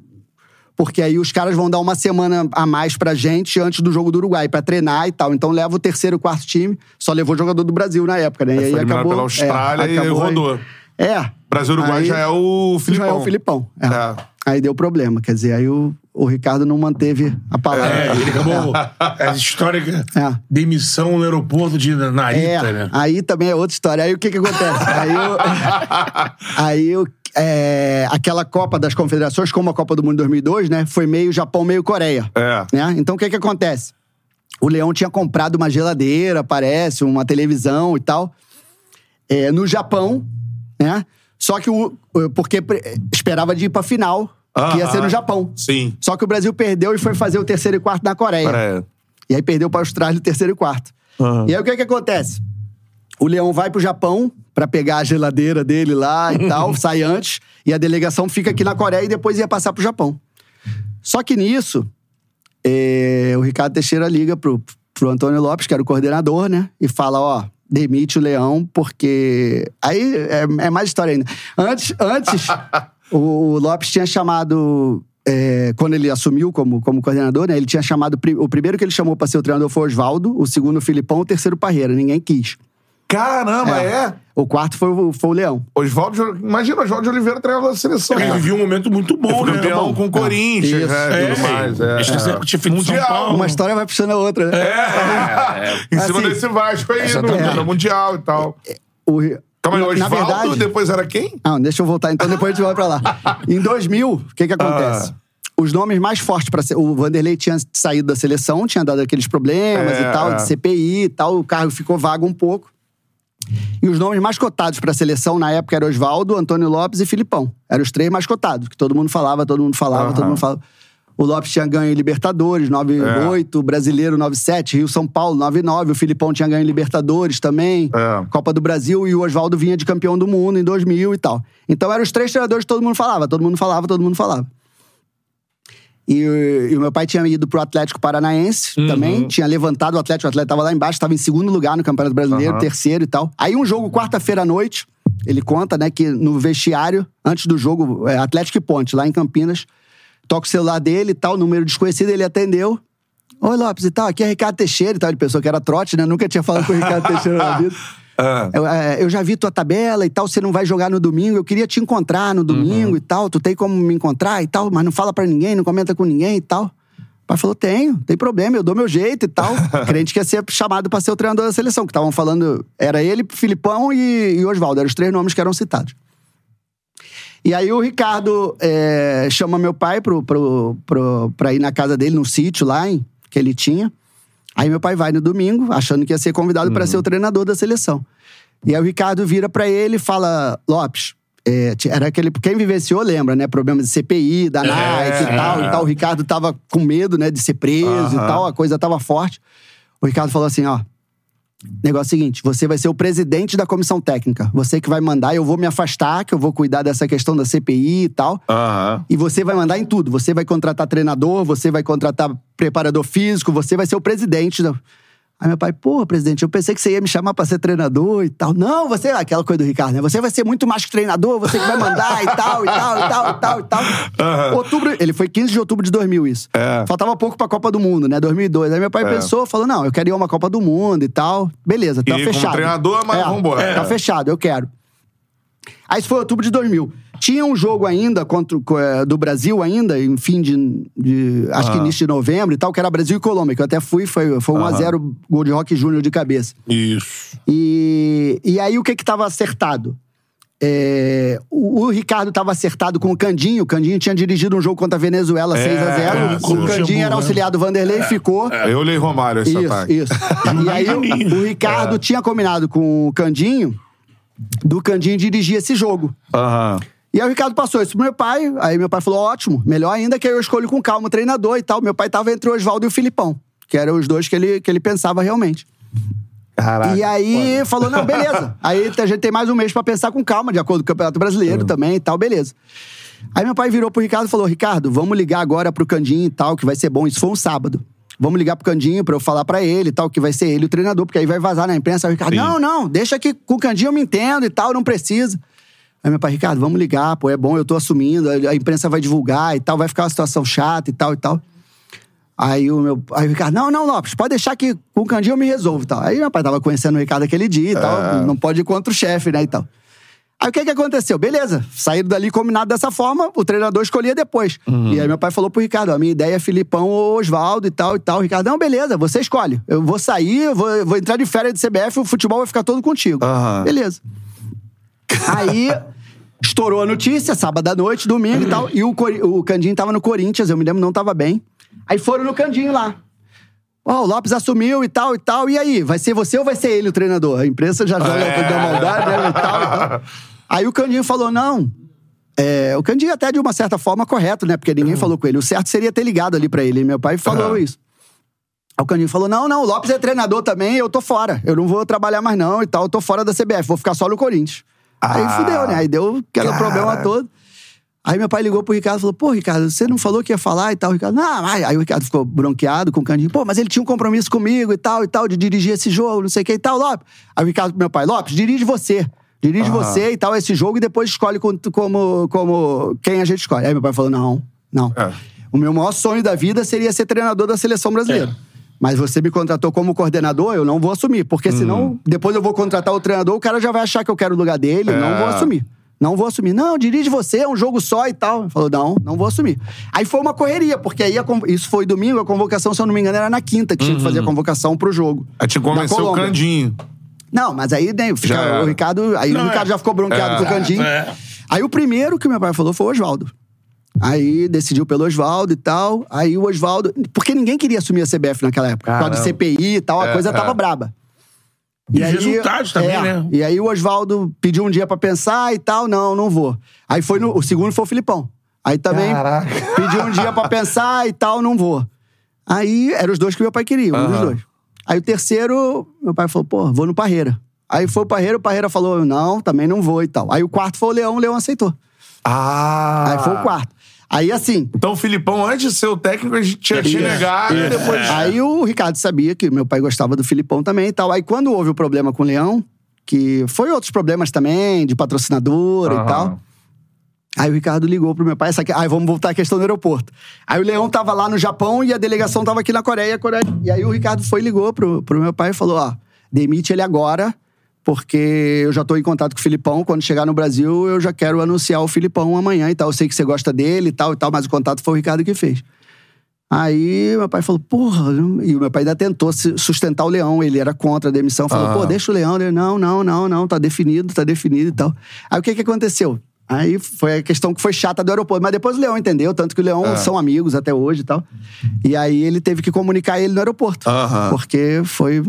Porque aí os caras vão dar uma semana a mais pra gente antes do jogo do Uruguai, pra treinar e tal. Então leva o terceiro e quarto time. Só levou jogador do Brasil na época, né? E aí acabou. pela Austrália é, e acabou aí. rodou. É. Brasil e Uruguai Aí- já é o Filipão. Já é o Filipão. é. É. Aí deu problema. Quer dizer, aí o, o Ricardo não manteve a palavra. É, ele acabou. *laughs* A história que. É. Demissão no aeroporto de Narita, É, né? aí também é outra história. Aí o que que acontece? aí eu, *laughs* aí eu, é, aquela Copa das Confederações, como a Copa do Mundo 2002, né? Foi meio Japão, meio Coreia. É. Né? Então o que que acontece? O Leão tinha comprado uma geladeira, parece, uma televisão e tal, é, no Japão, né? Só que o, porque esperava de ir pra final que ia ser no Japão. Sim. Só que o Brasil perdeu e foi fazer o terceiro e quarto na Coreia. Pera E aí perdeu para a Austrália o terceiro e quarto. E aí o que que acontece? O Leão vai pro Japão pra pegar a geladeira dele lá e *laughs* tal, sai antes, e a delegação fica aqui na Coreia e depois ia passar pro Japão. Só que nisso, eh, o Ricardo Teixeira liga pro, pro Antônio Lopes, que era o coordenador, né? E fala, ó, demite o Leão, porque... Aí é, é mais história ainda. Antes, antes *laughs* o Lopes tinha chamado... é, quando ele assumiu como, como coordenador, né, ele tinha chamado. O primeiro que ele chamou pra ser o treinador foi o Oswaldo, o segundo o Filipão, o terceiro o Parreira. Ninguém quis. Caramba, é? O quarto foi o, foi o Leão. Oswaldo. Imagina, Oswaldo de Oliveira treinador da seleção. Ele vivia um momento muito bom, né? Campeão com o Corinthians, Isso. né? Tudo É, mais. É. São Mundial. Uma história vai puxando a outra, né? Em cima Assim, desse Vasco aí, no, no Mundial e tal. O, Calma aí, na Oswaldo, verdade. depois era quem? Não, deixa eu voltar, então depois a gente vai pra lá. *laughs* Em 2000, o que que acontece? Ah. Os nomes mais fortes para ser. O Vanderlei tinha saído da seleção, tinha dado aqueles problemas É, e tal, é. de CPI e tal, o cargo ficou vago um pouco. E os nomes mais cotados para a seleção na época eram Oswaldo, Antônio Lopes e Filipão. Eram os três mais cotados, que todo mundo falava, todo mundo falava, Aham. todo mundo falava. O Lopes tinha ganho em Libertadores, 9-8, o Brasileiro 9-7, Rio São Paulo 9-9, o Filipão tinha ganho em Libertadores também, É. Copa do Brasil, e o Oswaldo vinha de campeão do mundo em 2000 e tal. Então eram os três treinadores que todo mundo falava, todo mundo falava, todo mundo falava. E, e o meu pai tinha ido pro Atlético Paranaense Uhum. também, tinha levantado o Atlético, o Atlético tava lá embaixo, tava em segundo lugar no Campeonato Brasileiro, Aham. terceiro e tal. Aí um jogo quarta-feira à noite, ele conta, né, que no vestiário, antes do jogo, é, Atlético e Ponte, lá em Campinas, toca o celular dele e tal, número desconhecido, ele atendeu. Oi, Lopes e tal, aqui é Ricardo Teixeira e tal. Ele pensou que era trote, né? Nunca tinha falado com o Ricardo *laughs* Teixeira na vida. Ah. Eu, é, eu já vi tua tabela e tal, você não vai jogar no domingo, eu queria te encontrar no domingo e tal, tu tem como me encontrar e tal, mas não fala pra ninguém, não comenta com ninguém e tal. O pai falou, tenho, tem problema, eu dou meu jeito e tal. *laughs* Crente que ia ser chamado pra ser o treinador da seleção, que estavam falando, era ele, Filipão e, e Oswaldo, eram os três nomes que eram citados. E aí o Ricardo é, chama meu pai pro, pro, pro, pra ir na casa dele, num sítio lá, em, que ele tinha. Aí meu pai vai no domingo, achando que ia ser convidado pra ser o treinador da seleção. E aí o Ricardo vira pra ele e fala: Lopes, é, era aquele. Quem vivenciou lembra, né? Problemas de CPI, da Nike e tal, e tal. O Ricardo tava com medo, né, de ser preso e Aham. tal, a coisa tava forte. O Ricardo falou assim: ó. Negócio seguinte, você vai ser o presidente da comissão técnica. Você que vai mandar, eu vou me afastar, que eu vou cuidar dessa questão da CPI e tal. Aham. E você vai mandar em tudo. Você vai contratar treinador, você vai contratar preparador físico, você vai ser o presidente. Da... Aí meu pai, porra, presidente, eu pensei que você ia me chamar pra ser treinador e tal. Não, você, aquela coisa do Ricardo, né? Você vai ser muito mais que treinador, você que vai mandar e tal, e tal, e tal, e tal, e tal. Outubro, ele foi 15 de outubro de 2000 isso. É. Faltava pouco pra Copa do Mundo, né? 2002. Aí meu pai É. pensou, falou, não, eu quero ir a uma Copa do Mundo e tal. Beleza, tá como fechado. treinador, mas vambora. Tá É. fechado, eu quero. Aí isso foi outubro de 2000. Tinha um jogo ainda contra, eh, do Brasil ainda, em fim de, de- acho que início de novembro e tal, que era Brasil e Colômbia, que eu até fui, foi, foi 1x0 gol de Rock Júnior de cabeça. Isso. E, e aí o que que tava acertado? É, o, o Ricardo tava acertado com o Candinho. O Candinho tinha dirigido um jogo contra a Venezuela É, 6 a 0 é, O Candinho era né? auxiliar do Vanderlei e ficou. Eu olhei Romário esse Isso, ataque. isso. E aí o, o Ricardo tinha combinado com o Candinho do Candinho dirigir esse jogo. Aham. E aí o Ricardo passou isso pro meu pai. Aí meu pai falou: ótimo, melhor ainda que eu escolho com calma o treinador e tal. Meu pai tava entre o Oswaldo e o Filipão, que eram os dois que ele, que ele pensava realmente. Caraca. E aí falou: não, beleza. *laughs* aí a gente tem mais um mês pra pensar com calma, de acordo com o Campeonato Brasileiro também e tal, beleza. Aí meu pai virou pro Ricardo e falou: Ricardo, vamos ligar agora pro Candinho e tal, que vai ser bom. Isso foi um sábado. Vamos ligar pro Candinho pra eu falar pra ele e tal, que vai ser ele o treinador, porque aí vai vazar na imprensa. Aí o Ricardo, Sim. não, não, deixa que com o Candinho eu me entendo e tal, não precisa. Aí meu pai, Ricardo, vamos ligar, pô, é bom, eu tô assumindo, a imprensa vai divulgar e tal, vai ficar uma situação chata e tal e tal. Aí o meu. Aí o Ricardo, não, não, Lopes, pode deixar que com o Candinho eu me resolvo e tal. Aí meu pai tava conhecendo o Ricardo aquele dia e tal, não pode ir contra o chefe, né, e tal. Aí o que que aconteceu? Beleza, saíram dali combinado dessa forma, o treinador escolhia depois. E aí meu pai falou pro Ricardo, a minha ideia é Filipão ou Oswaldo e tal e tal. O Ricardo, não, beleza, você escolhe. Eu vou sair, eu vou, eu vou entrar de férias de CBF, o futebol vai ficar todo contigo. Aham. Beleza. Aí estourou a notícia, sábado à noite, domingo e tal. E o, Cori- o Candinho tava no Corinthians, eu me lembro, não tava bem. Aí foram no Candinho lá. Ó, o Lopes assumiu e tal e tal. E aí, vai ser você ou vai ser ele o treinador? A imprensa já joga É. a maldade, né? E tal, e tal. Aí o Candinho falou: não. É, o Candinho até de uma certa forma correto, né? Porque ninguém falou com ele. O certo seria ter ligado ali pra ele. E meu pai falou Aham. isso. Aí o Candinho falou: não, não, o Lopes é treinador também, eu tô fora. Eu não vou trabalhar mais, não, e tal, eu tô fora da CBF, vou ficar só no Corinthians. Aí Ah. fudeu, né? Aí deu aquele Cara. problema todo. Aí meu pai ligou pro Ricardo e falou: pô, Ricardo, você não falou que ia falar e tal? O Ricardo, não, aí, aí o Ricardo ficou bronqueado com o Candinho, pô, mas ele tinha um compromisso comigo e tal, e tal, de dirigir esse jogo, não sei o que e tal, Lopes. Aí o Ricardo, meu pai, Lopes, dirige você. Dirige você e tal, esse jogo, e depois escolhe como, como, como quem a gente escolhe. Aí meu pai falou: não, não. É. O meu maior sonho da vida seria ser treinador da seleção brasileira. É. Mas você me contratou como coordenador, eu não vou assumir. Porque Hum. senão, depois eu vou contratar o treinador, o cara já vai achar que eu quero o lugar dele, eu não É. vou assumir. Não vou assumir. Não, dirige você, é um jogo só e tal. Falou, não, não vou assumir. Aí foi uma correria, porque aí a con- isso foi domingo, a convocação, se eu não me engano, era na quinta que tinha que fazer Uhum. a convocação pro jogo. Aí te convenceu o. Candinho. Não, mas aí né, fica- o Ricardo. Aí Não, o Ricardo é. já ficou bronqueado É. com o Candinho. É. Aí o primeiro que meu pai falou foi o Oswaldo. Aí decidiu pelo Oswaldo e tal. Aí o Oswaldo. Porque ninguém queria assumir a CBF naquela época. Por causa de Caramba. CPI e tal, a É, coisa é. tava braba. E os resultados também, é, né? E aí o Oswaldo pediu um dia pra pensar e tal. Não, não vou. Aí foi no. O segundo foi o Filipão. Aí também Caraca. pediu um dia pra pensar e tal, não vou. Aí eram os dois que meu pai queria, um dos Aham. dois. Aí o terceiro, meu pai falou, pô, vou no Parreira. Aí foi o Parreira, o Parreira falou, não, também não vou e tal. Aí o quarto foi o Leão, o Leão aceitou. Ah. Aí foi o quarto. Aí assim, Então o Filipão, antes de ser o técnico, a gente tinha te negado e depois. Aí o Ricardo sabia que meu pai gostava do Filipão também e tal. Aí quando houve o problema com o Leão, que foi outros problemas também, de patrocinadora Aham. e tal. Aí o Ricardo ligou pro meu pai, essa aqui, aí vamos voltar à questão do aeroporto. Aí o Leão tava lá no Japão e a delegação tava aqui na Coreia, Coreia. E aí o Ricardo foi e ligou pro, pro meu pai e falou: ó, demite ele agora, porque eu já tô em contato com o Filipão. Quando chegar no Brasil, eu já quero anunciar o Filipão amanhã e tal. Eu sei que você gosta dele e tal e tal, mas o contato foi o Ricardo que fez. Aí meu pai falou, porra, e o meu pai ainda tentou sustentar o leão, ele era contra a demissão, falou, Ah. pô, deixa o leão, ele, não, não, não, não, tá definido, tá definido e tal. Aí o que que aconteceu? Aí foi a questão que foi chata do aeroporto, mas depois o Leão entendeu, tanto que o Leão Ah. são amigos até hoje e tal. E aí ele teve que comunicar ele no aeroporto, Aham. porque foi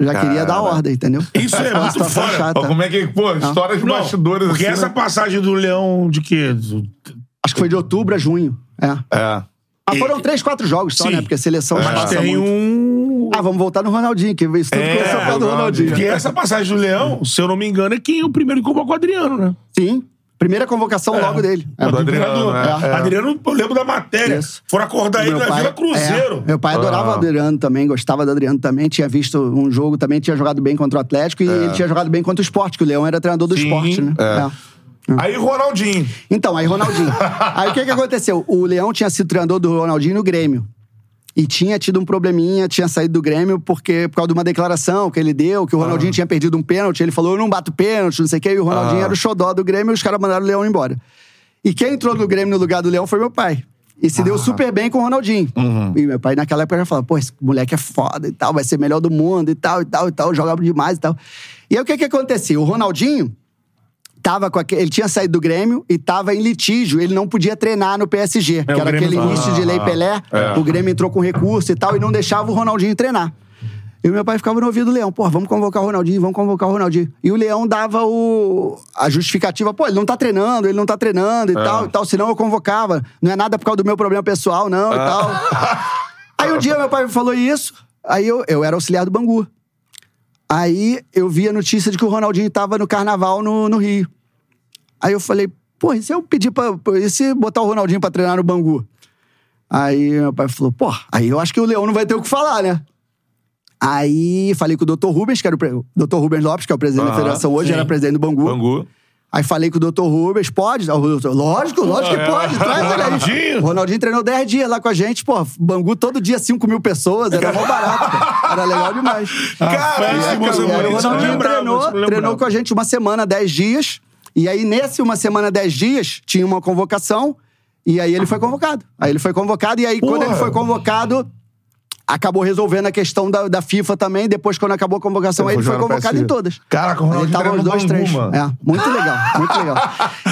já queria dar ordem, entendeu? Isso é Uma muito situação fora. chata. Ó, como é que. Pô, história de Não, bastidores porque assim. essa né? passagem do Leão de quê? Do- Acho que foi de outubro a junho, é. É. Mas foram três, quatro jogos só, Sim. né? Porque a seleção Mas passa tem muito. um. Ah, vamos voltar no Ronaldinho, que isso tudo É, começou por causa do Ronaldinho. Porque essa passagem do Leão, se eu não me engano, é quem o primeiro que convocou o Adriano, né? Sim. Primeira convocação logo dele. É. Do Adriano, Adriano, é. É. Adriano, eu lembro da matéria. Isso. Foram acordar ele Meu na pai- Vila Cruzeiro. é, meu pai adorava Ah. o Adriano também, gostava do Adriano também. Tinha visto um jogo também, tinha jogado bem contra o Atlético e ele tinha jogado bem contra o esporte, que o Leão era treinador do Sim, esporte, né? é. É. Aí Ronaldinho. Então, aí Ronaldinho. aí o que que aconteceu? O Leão tinha sido treinador do Ronaldinho no Grêmio. E tinha tido um probleminha, tinha saído do Grêmio porque, por causa de uma declaração que ele deu, que o Ronaldinho tinha perdido um pênalti. Ele falou, eu não bato pênalti, não sei o quê. E o Ronaldinho Ah. era o xodó do Grêmio e os caras mandaram o Leão embora. E quem entrou no Grêmio no lugar do Leão foi meu pai. E se deu super bem com o Ronaldinho. E meu pai naquela época já falava, pô, esse moleque é foda e tal, vai ser melhor do mundo e tal, e tal, e tal, jogava demais e tal. E aí o que que acontecia? O Ronaldinho tava com aque- ele tinha saído do Grêmio e tava em litígio, ele não podia treinar no PSG, que É, o era Grêmio aquele início de Lei Pelé, É. o Grêmio entrou com recurso e tal e não deixava o Ronaldinho treinar. E o meu pai ficava no ouvido do Leão, pô, vamos convocar o Ronaldinho, vamos convocar o Ronaldinho. E o Leão dava o a justificativa, pô, ele não tá treinando, ele não tá treinando e É. tal, e tal, senão eu convocava. Não é nada por causa do meu problema pessoal, não, e É. tal. *laughs* Aí um dia meu pai me falou isso, aí eu, eu era auxiliar do Bangu. Aí eu vi a notícia de que o Ronaldinho tava no carnaval no, no Rio. Aí eu falei, pô, e se eu pedir pra. E se botar o Ronaldinho pra treinar no Bangu? Aí meu pai falou, pô, aí eu acho que o Leão não vai ter o que falar, né? Aí falei com o Dr. Rubens, que era o, pre- Dr. Rubens Lopes, que é o presidente da federação hoje, sim. era presidente do Bangu. Bangu. Aí falei com o Dr. Rubens, pode? O doutor, Lógico, lógico que pode, traz ele aí. Ronaldinho? O Ronaldinho treinou 10 dias lá com a gente, pô, Bangu todo dia 5 mil pessoas, era mó barato, cara. era legal demais. *laughs* Caraca, aí o Ronaldinho treinou, treinou com a gente uma semana, 10 dias. E aí, nesse uma semana, 10 dias, tinha uma convocação. E aí ele foi convocado. Aí ele foi convocado, e aí, quando Porra. ele foi convocado, acabou resolvendo a questão da, da FIFA também. Depois, quando acabou a convocação, Ele ele foi convocado em todas. Caraca, o Mas ele Ronaldinho tava os treinou dois, três. É, muito legal, muito legal.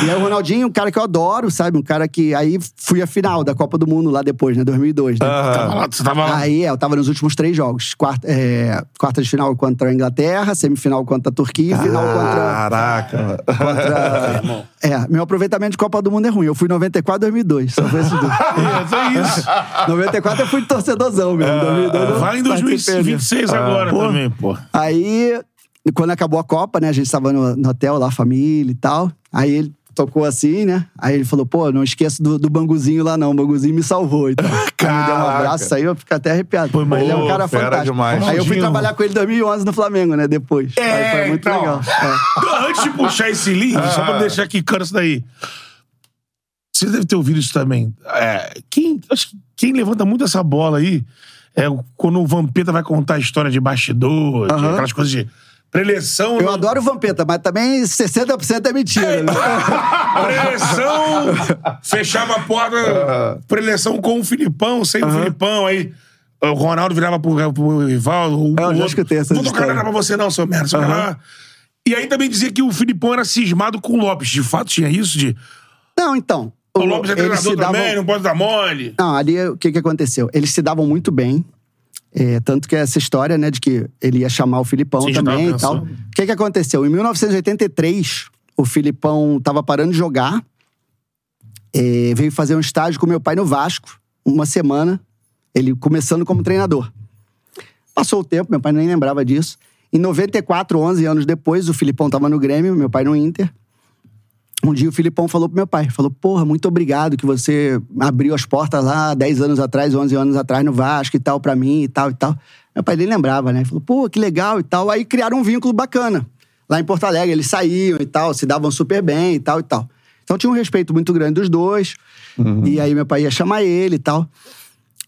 E aí o Ronaldinho, um cara que eu adoro, sabe? Um cara que... Aí fui à final da Copa do Mundo lá depois, né? 2002, né? Aham. Tava lá, Você tava lá. Aí, é, eu tava nos últimos três jogos. Quarta, é, quarta de final contra a Inglaterra, semifinal contra a Turquia e final contra... Caraca. contra *laughs* É, meu aproveitamento de Copa do Mundo é ruim. Eu fui em 94 2002. Só foi esses *laughs* dois. É, é isso. *laughs* 94 eu fui torcedorzão mesmo. 2002 eu Vai em participei, né? 2026 agora Pô. também, pô. Aí, quando acabou a Copa, né? A gente tava no, no hotel lá, família e tal. Aí ele tocou assim, né? Aí ele falou, pô, não esqueça do, do Banguzinho lá não. O Banguzinho me salvou e tal. *laughs* Aí me deu um Caraca. abraço, aí eu fico até arrepiado. Pô, ele é um cara fantástico. demais. Aí eu fui trabalhar com ele em 2011 no Flamengo, né? Depois. aí foi muito então. legal. É. Então, Antes de puxar esse link, só pra deixar aqui claro isso daí. Você deve ter ouvido isso também. É, quem, acho que quem levanta muito essa bola aí é quando o Vampeta vai contar a história de bastidor, aquelas coisas de preleção. Eu não- adoro o Vampeta, mas também 60% é mentira, né? *laughs* Preleção, fechava a porta, preleção com o Filipão, sem o Filipão, aí o Ronaldo virava pro, pro rival. O, É, eu o já escutei essas Vou tocar nada pra você não, seu merda. seu merda." E aí também dizia que o Filipão era cismado com o Lopes. De fato tinha isso de... Não, então. O Lopes é treinador se davam- também, não pode dar mole. Não, ali o que, que aconteceu? Eles se davam muito bem. É, tanto que essa história, né, de que ele ia chamar o Filipão Sim, também e tal. O que, que aconteceu? Em 1983, o Filipão tava parando de jogar, é, veio fazer um estágio com meu pai no Vasco, uma semana, ele começando como treinador. Passou o tempo, meu pai nem lembrava disso. Em 94, 11 anos depois, o Filipão tava no Grêmio, meu pai no Inter. Um dia o Filipão falou pro meu pai, falou, porra, muito obrigado que você abriu as portas lá 10 anos atrás, 11 anos atrás no Vasco e tal, pra mim e tal e tal. Meu pai nem lembrava, né? Falou, pô, que legal e tal. Aí criaram um vínculo bacana. Lá em Porto Alegre, eles saíam e tal, se davam super bem e tal e tal. Então tinha um respeito muito grande dos dois. E aí meu pai ia chamar ele e tal.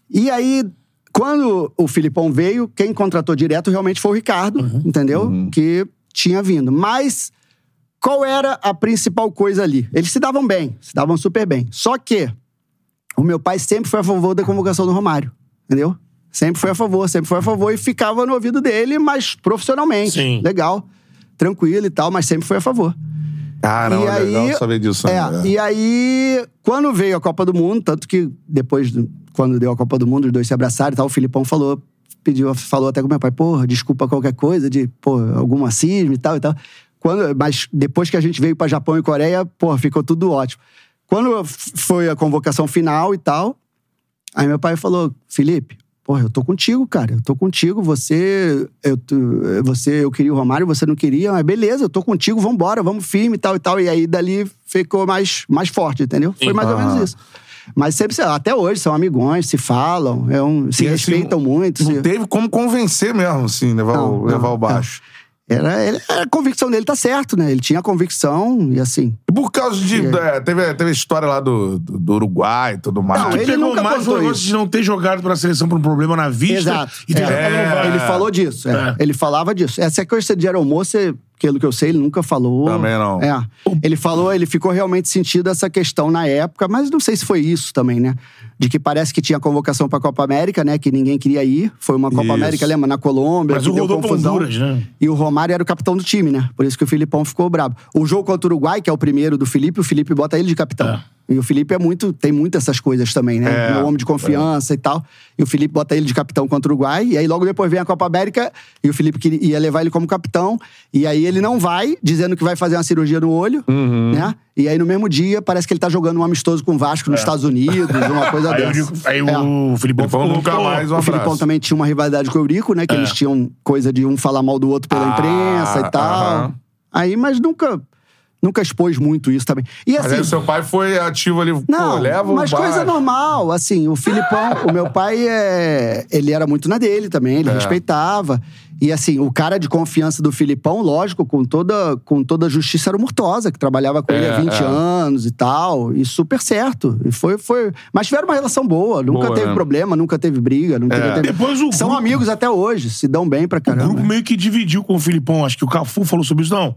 E aí, quando o Filipão veio, quem contratou direto realmente foi o Ricardo, entendeu? Que tinha vindo. Mas qual era a principal coisa ali? Eles se davam bem, se davam super bem. Só que o meu pai sempre foi a favor da convocação do Romário, entendeu? Sempre foi a favor, sempre foi a favor e ficava no ouvido dele, mas profissionalmente. Sim. Legal, tranquilo e tal, mas sempre foi a favor. Caramba, E aí- legal saber disso. É, né? e aí, quando veio a Copa do Mundo, tanto que depois, do- quando deu a Copa do Mundo, os dois se abraçaram e tal, o Filipão falou, pediu, falou até com meu pai, porra, desculpa qualquer coisa, de, pô, algum racismo e tal e tal. Quando, mas depois que a gente veio pra Japão e Coreia, porra, ficou tudo ótimo. Quando foi a convocação final e tal, aí meu pai falou, Felipe, porra, eu tô contigo, cara, eu tô contigo, você, eu, você, eu queria o Romário, você não queria, mas beleza, eu tô contigo, vambora, vamos firme e tal e tal. E aí dali ficou mais, mais forte, entendeu? Foi mais ou menos isso. Mas sempre, até hoje, são amigões, se falam, é um, se E assim, respeitam muito. Não se- teve como convencer mesmo, assim, levar, Não, o, levar não, o baixo. Era, ele- a convicção dele tá certo, né? Ele tinha a convicção e assim. E por causa de. É, teve, teve a história lá do, do, do Uruguai e tudo mais. Não, ele pegou nunca mais o negócio de não ter jogado pela seleção por um problema na vista. Exato. É. Ele falou disso. é. É. Ele falava disso. Essa coisa de aeromoça, pelo que eu sei, ele nunca falou. Também não. É. Ele falou, ele ficou realmente sentido essa questão na época, mas não sei se foi isso também, né? De que parece que tinha convocação pra Copa América, né? Que ninguém queria ir. Foi uma Copa Isso. América, lembra? Na Colômbia, Mas que o deu confusão. Honduras, né? E o Romário era o capitão do time, né? Por isso que o Filipão ficou brabo. O jogo contra o Uruguai, que é o primeiro do Felipe, o Felipe bota ele de capitão. É. E o Felipe é muito, tem muito essas coisas também, né? É. Um homem de confiança e tal. E o Felipe bota ele de capitão contra o Uruguai. E aí logo depois vem a Copa América e o Felipe ia levar ele como capitão. E aí ele não vai, dizendo que vai fazer uma cirurgia no olho, Uhum. né? E aí no mesmo dia parece que ele tá jogando um amistoso com o Vasco nos Estados Unidos, uma *laughs* coisa É. Aí, dessa. digo- aí É. o Filipão Filipão falou, nunca mais um O Filipão também tinha uma rivalidade com o Eurico, né? Que É. eles tinham coisa de um falar mal do outro pela Ah, imprensa e tal. aham. Aí, mas nunca, nunca expôs muito isso também. E Mas assim. aí o seu pai foi ativo ali, Não, pô, leva o mas baixo. coisa normal, assim, o Filipão, o meu pai, é, ele era muito na dele também, ele É. respeitava. E assim, o cara de confiança do Filipão, lógico, com toda, com toda a justiça era o Murtosa, que trabalhava com ele É, há 20 é. anos e tal, e super certo. E foi, foi... Mas tiveram uma relação boa, nunca Boa, teve né? problema, nunca teve briga, nunca É. teve... Depois o São grupo- amigos até hoje, se dão bem pra O caramba. grupo meio que dividiu com o Filipão. Acho que o Cafu falou sobre isso. Não.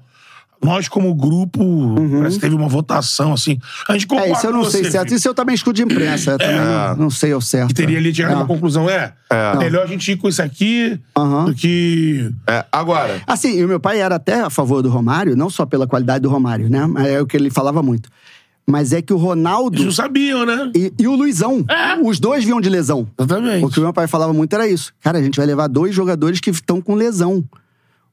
Nós, como grupo, parece que teve uma votação, assim. A gente concorda Uhum. É, isso eu não sei você, certo. Felipe. Isso eu também escuto de imprensa. Eu também não, não sei ao certo. Que teria ali chegado a É. uma conclusão. É, melhor a gente ir com isso aqui Aham. do que... É, agora, Assim, e o meu pai era até a favor do Romário, não só pela qualidade do Romário, né? Mas É o que ele falava muito. Mas é que o Ronaldo Eles não sabiam, né? e, e o Luizão, os dois vinham de lesão. Exatamente. O que o meu pai falava muito era isso. Cara, a gente vai levar dois jogadores que estão com lesão.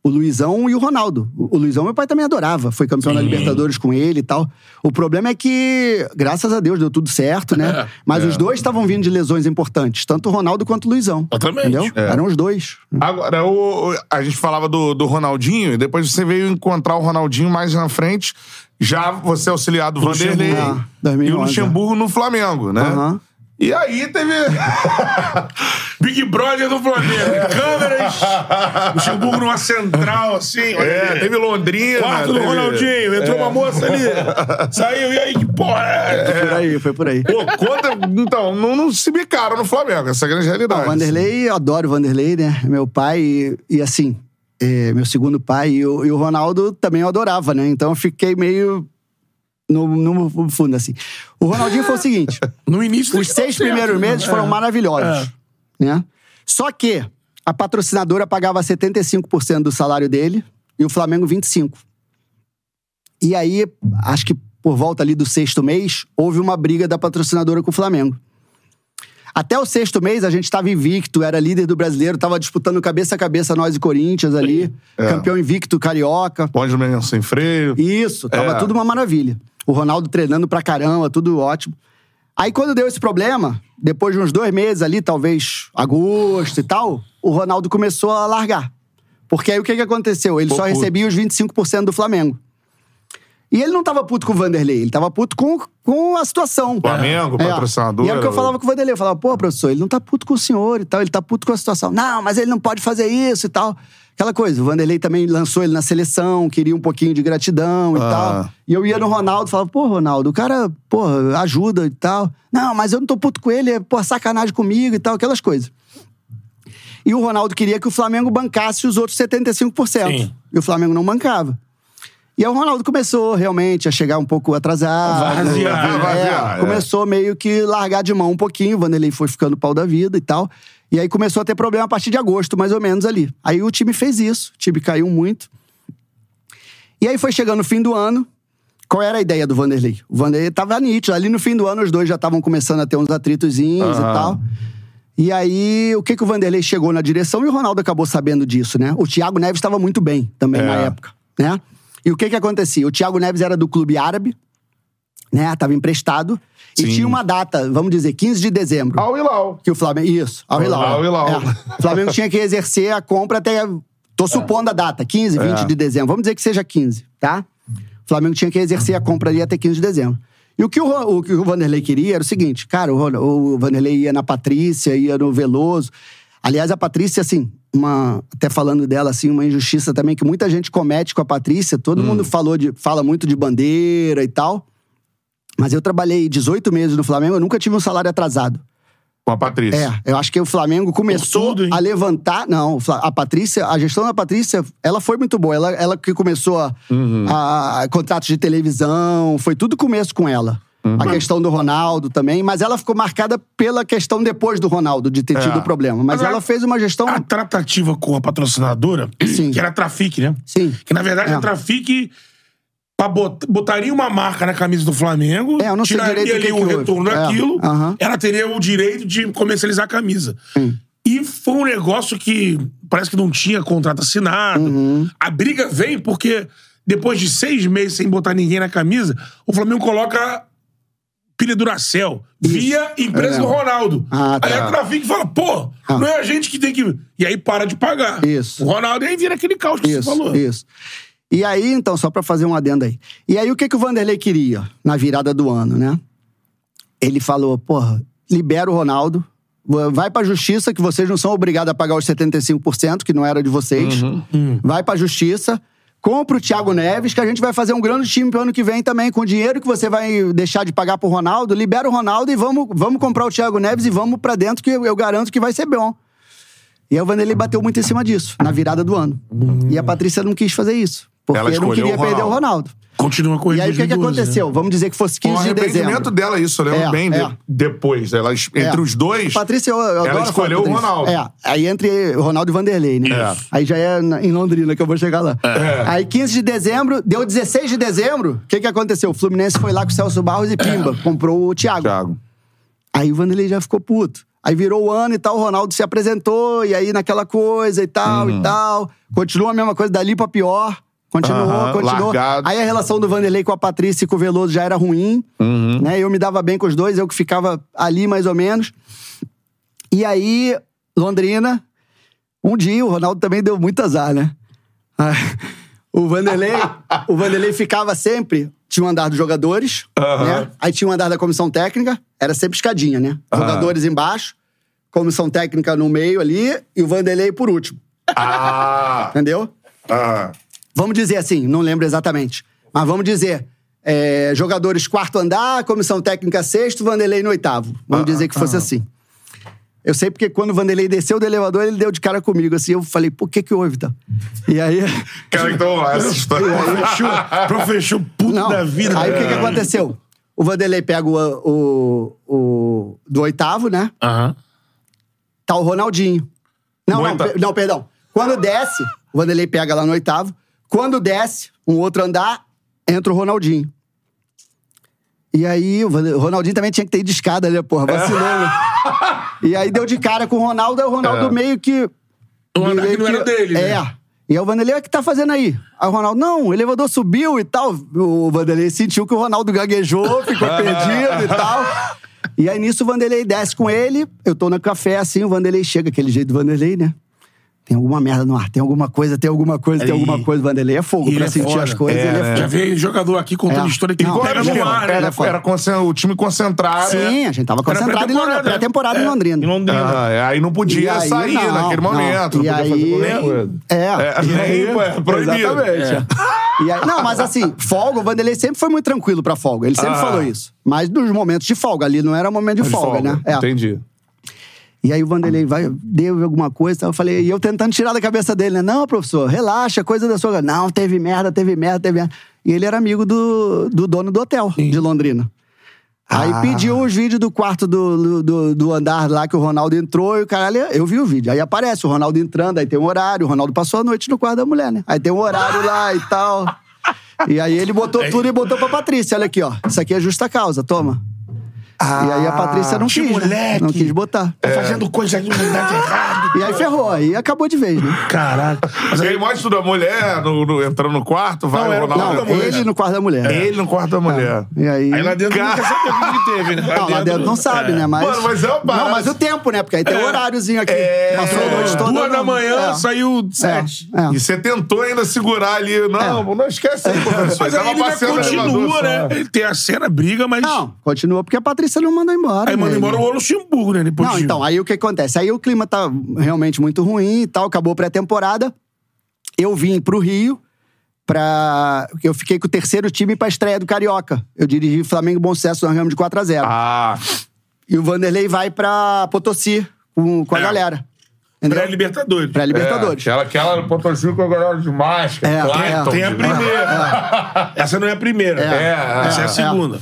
O Luizão e o Ronaldo. O Luizão, meu pai também adorava. Foi campeão da Libertadores com ele e tal. O problema é que, graças a Deus, deu tudo certo, né? É, Mas os dois estavam vindo de lesões importantes. Tanto o Ronaldo quanto o Luizão. Exatamente. Entendeu? É. Eram os dois. Agora, o, a gente falava do, do Ronaldinho, e depois você veio encontrar o Ronaldinho mais na frente, já você auxiliar do Vanderlei Ah, e 2011, o Luxemburgo no Flamengo, né? Aham. E aí teve. *laughs* Big Brother do Flamengo. Câmeras. Luxemburgo numa central, assim. é, ali. teve Londrina. Quarto do teve- Ronaldinho. Entrou uma moça ali. Saiu. E aí, que porra é? Foi por aí, foi por aí. Pô, conta. Então, não, não se bicaram no Flamengo, essa é a grande realidade. O Vanderlei, eu adoro o Vanderlei, né? Meu pai, e, e assim, é, meu segundo pai, e o, e o Ronaldo também eu adorava, né? Então eu fiquei meio no, no fundo, assim. O Ronaldinho foi o seguinte: *laughs* No início... os seis certo, primeiros né? meses foram É. maravilhosos, né? Só que a patrocinadora pagava 75% do salário dele e o Flamengo 25%. E aí, acho que por volta ali do sexto mês, houve uma briga da patrocinadora com o Flamengo. Até o sexto mês, a gente estava invicto, era líder do brasileiro, estava disputando cabeça a cabeça nós e Corinthians ali, É. campeão invicto carioca. Pode mesmo sem freio. Isso, tava É. tudo uma maravilha. O Ronaldo treinando pra caramba, tudo ótimo. Aí quando deu esse problema, depois de uns dois meses ali, talvez agosto e tal, o Ronaldo começou a largar. Porque aí o que, que aconteceu? Ele Pô, só recebia os 25% do Flamengo. E ele não tava puto com o Vanderlei, ele tava puto com, com a situação. Flamengo, É. patrocinador. E era o que eu falava com o Vanderlei. Eu falava, pô, professor, ele não tá puto com o senhor e tal, ele tá puto com a situação. Não, mas ele não pode fazer isso e tal. Aquela coisa, o Vanderlei também lançou ele na seleção, queria um pouquinho de gratidão e Ah. tal. E eu ia no Ronaldo e falava, pô, Ronaldo, o cara, pô, ajuda e tal. Não, mas eu não tô puto com ele, é, pô, sacanagem comigo e tal, aquelas coisas. E o Ronaldo queria que o Flamengo bancasse os outros 75%. Sim. E o Flamengo não bancava. E aí o Ronaldo começou realmente a chegar um pouco atrasado. Vaziar, É, vaziar, é. começou meio que largar de mão um pouquinho. O Vanderlei foi ficando pau da vida e tal. E aí começou a ter problema a partir de agosto, mais ou menos ali. Aí o time fez isso. O time caiu muito. E aí foi chegando o fim do ano. Qual era a ideia do Vanderlei? O Vanderlei tava nítido. Ali no fim do ano, os dois já estavam começando a ter uns atritozinhos Aham. e tal. E aí, o que, que o Vanderlei chegou na direção e o Ronaldo acabou sabendo disso, né? O Thiago Neves estava muito bem também É. na época, né? E o que que acontecia? O Thiago Neves era do clube árabe, né? Tava emprestado. Sim. E tinha uma data, vamos dizer, 15 de dezembro. Al Hilal. Que o Flamengo. Isso, ao Hilal. Al Hilal. É. O Flamengo tinha que exercer a compra até. Tô supondo a data, 15, 20 É. de dezembro. Vamos dizer que seja 15, tá? O Flamengo tinha que exercer a compra ali até 15 de dezembro. E o que o, o, que o Vanderlei queria era o seguinte: cara, o, o Vanderlei ia na Patrícia, ia no Veloso. Aliás, a Patrícia, assim, uma, até falando dela, assim, uma injustiça também que muita gente comete com a Patrícia. Todo mundo falou de, fala muito de bandeira e tal. Mas eu trabalhei 18 meses no Flamengo, eu nunca tive um salário atrasado. Com a Patrícia. É, eu acho que o Flamengo começou tudo, a levantar. Não, o a Patrícia, a gestão da Patrícia, ela foi muito boa. Ela, ela que começou a, Uhum. a- a contratos de televisão, foi tudo começo com ela. Uhum. A questão do Ronaldo também, mas ela ficou marcada pela questão depois do Ronaldo, de ter É. tido problema. Mas ela fez uma gestão. A tratativa com a patrocinadora, Sim. que era a Trafic, né? Sim. Que na verdade É. a Trafic pra bot- botaria uma marca na camisa do Flamengo, É, eu não sei tiraria direito o que ali que o houve. retorno É, daquilo, ela teria o direito de comercializar a camisa. E foi um negócio que parece que não tinha contrato assinado. Uhum. A briga vem porque depois de seis meses sem botar ninguém na camisa, o Flamengo coloca pilha Duracell via empresa É do. Ronaldo. Ah, tá. Aí a Trafic fala, pô, Ah. não é a gente que tem que... E aí para de pagar. Isso. O Ronaldo aí vira aquele caos que Isso, você falou. isso. E aí, então, só pra fazer um adendo aí. E aí, o que, que o Vanderlei queria na virada do ano, né? Ele falou, porra, libera o Ronaldo, vai pra justiça, que vocês não são obrigados a pagar os 75%, que não era de vocês. Vai pra justiça, compra o Thiago Neves, que a gente vai fazer um grande time pro ano que vem também, com o dinheiro que você vai deixar de pagar pro Ronaldo, libera o Ronaldo e vamos, vamos comprar o Thiago Neves e vamos pra dentro, que eu, eu garanto que vai ser bom. E aí o Vanderlei bateu muito em cima disso, na virada do ano. E a Patrícia não quis fazer isso. Porque Ela não queria o perder o Ronaldo. Continua com E aí o que, que 2012, aconteceu? Vamos dizer que fosse Com o 15 de arrependimento dezembro. dela, isso, eu lembro É, bem. de- é. depois, ela, entre É. os dois, Patrícia, eu, eu ela adoro escolheu o Patrícia. Ronaldo. É, aí entre Ronaldo e Vanderlei, né? É. Aí já é na- em Londrina que eu vou chegar lá. É. Aí 15 de dezembro, deu 16 de dezembro, o que que aconteceu? O Fluminense foi lá com o Celso Barros e pimba, comprou o Thiago. Thiago. Aí o Vanderlei já ficou puto. Aí virou o ano e tal, o Ronaldo se apresentou, e aí naquela coisa e tal Uhum. e tal. Continua a mesma coisa, dali pra pior. Continuou, Aham, continuou. largado. Aí a relação do Vanderlei com a Patrícia e com o Veloso já era ruim, Uhum. né? Eu me dava bem com os dois, eu que ficava ali mais ou menos. E aí, Londrina, um dia o Ronaldo também deu muito azar, né? Ah, O Vanderlei, *laughs* o Vanderlei ficava sempre. Tinha um andar dos jogadores, Aham. né? Aí tinha um andar da comissão técnica, era sempre escadinha, né? Jogadores embaixo, comissão técnica no meio ali e o Vanderlei por último, Ah! entendeu? ah. Vamos dizer assim, não lembro exatamente, mas vamos dizer. é, jogadores quarto andar, comissão técnica sexto, Vanderlei no oitavo. Vamos Ah, dizer que fosse assim. Eu sei porque quando o Vanderlei desceu do elevador, ele deu de cara comigo, assim. Eu falei, por que que houve, tá? E aí... *laughs* Cara, então, essa história. Professor, puto Não, da vida. aí o que que aconteceu? O Vanderlei pega o, o, o- do oitavo, né? Aham. Tá o Ronaldinho. Não, não, per- não, perdão. Quando desce, o Vanderlei pega lá no oitavo. Quando desce, um outro andar, entra o Ronaldinho. E aí, o Ronaldinho também tinha que ter ido de escada, né, porra? Vacilou, né? *laughs* E aí deu de cara com o Ronaldo, aí o Ronaldo É. meio que. O andar que não era dele, É. né? E aí o Vanderlei, o que tá fazendo aí? Aí o Ronaldo, não, o elevador subiu e tal. O Vanderlei sentiu que o Ronaldo gaguejou, ficou *laughs* perdido e tal. E aí nisso o Vanderlei desce com ele, eu tô no café assim, o Vanderlei chega, aquele jeito do Vanderlei, né? Tem alguma merda no ar, tem alguma coisa, tem alguma coisa, tem alguma coisa. O Vanderlei é fogo Ele pra é sentir foda. as coisas, É, ele é fogo. Já veio jogador aqui contando É. história que Não, ele é no ar, né? é. Era concen- o time concentrado. Sim, a gente tava concentrado em Londrina, pré-temporada em Londrina. Em Londrina. Ah, é, aí não podia E aí, sair não, naquele não. momento. E não podia fazer aí-. É. É, e aí, proibido. Exatamente. E aí- não, mas assim, folga, o Vanderlei sempre foi muito tranquilo pra folga. Ele sempre Ah. falou isso. Mas nos momentos de folga, ali não era momento de, folga, né? É. Entendi. E aí o Vanderlei vai, deu alguma coisa, eu falei, e eu tentando tirar da cabeça dele, né? Não, professor, relaxa, coisa da sua. Não, teve merda, teve merda, teve merda. E ele era amigo do, do dono do hotel de Londrina. Aí Ah. pediu os vídeos do quarto do, do, do andar lá que o Ronaldo entrou e o caralho, eu vi o vídeo. Aí aparece o Ronaldo entrando, aí tem um horário, o Ronaldo passou a noite no quarto da mulher, né? Aí tem um horário lá e tal. E aí ele botou tudo e botou pra Patrícia. Olha aqui, ó. Isso aqui é justa causa, toma. E aí a Patrícia não que quis, né? moleque. Não quis botar. Tá fazendo coisa de errado. E aí ferrou, aí acabou de vez, né? Caralho. Mas Aí aí, mostra tudo, a mulher no, no- entrando no quarto, vai Não, o o Ronaldo. da Não, mulher. ele no quarto da mulher. Ele no quarto da mulher. E aí. aí lá dentro nunca sabe o que teve, né? não, lá dentro não sabe, né? Mas. Mano, mas é uma parada- Não, mas o tempo, né? Porque aí tem um horáriozinho aqui. É. Passou a noite toda. Duas da manhã, É. saiu sete. É. E você tentou ainda segurar ali. Não, não esquece aí, professor. Mas aí ele continua, né? Ele tem a cena, briga, mas... Não, continua porque a Patrícia não mandou embora. Aí manda embora o Luxemburgo, né? Depois Não, de- então, aí o que acontece? Aí o clima tá realmente muito ruim e tal, acabou a pré-temporada. Eu vim pro Rio pra. Eu fiquei com o terceiro time pra estreia do Carioca. Eu dirigi Flamengo Bom Sucesso, nós ganhamos de 4x0. Ah, E o Vanderlei vai pra Potosí com, com a É. galera. Entendeu? Pré-Libertadores. Pré-Libertadores. É, aquela, aquela no Potosí com a galera de máscara. É, Clayton, Tem a primeira. *laughs* Essa não é a primeira. É, Essa é a é. segunda.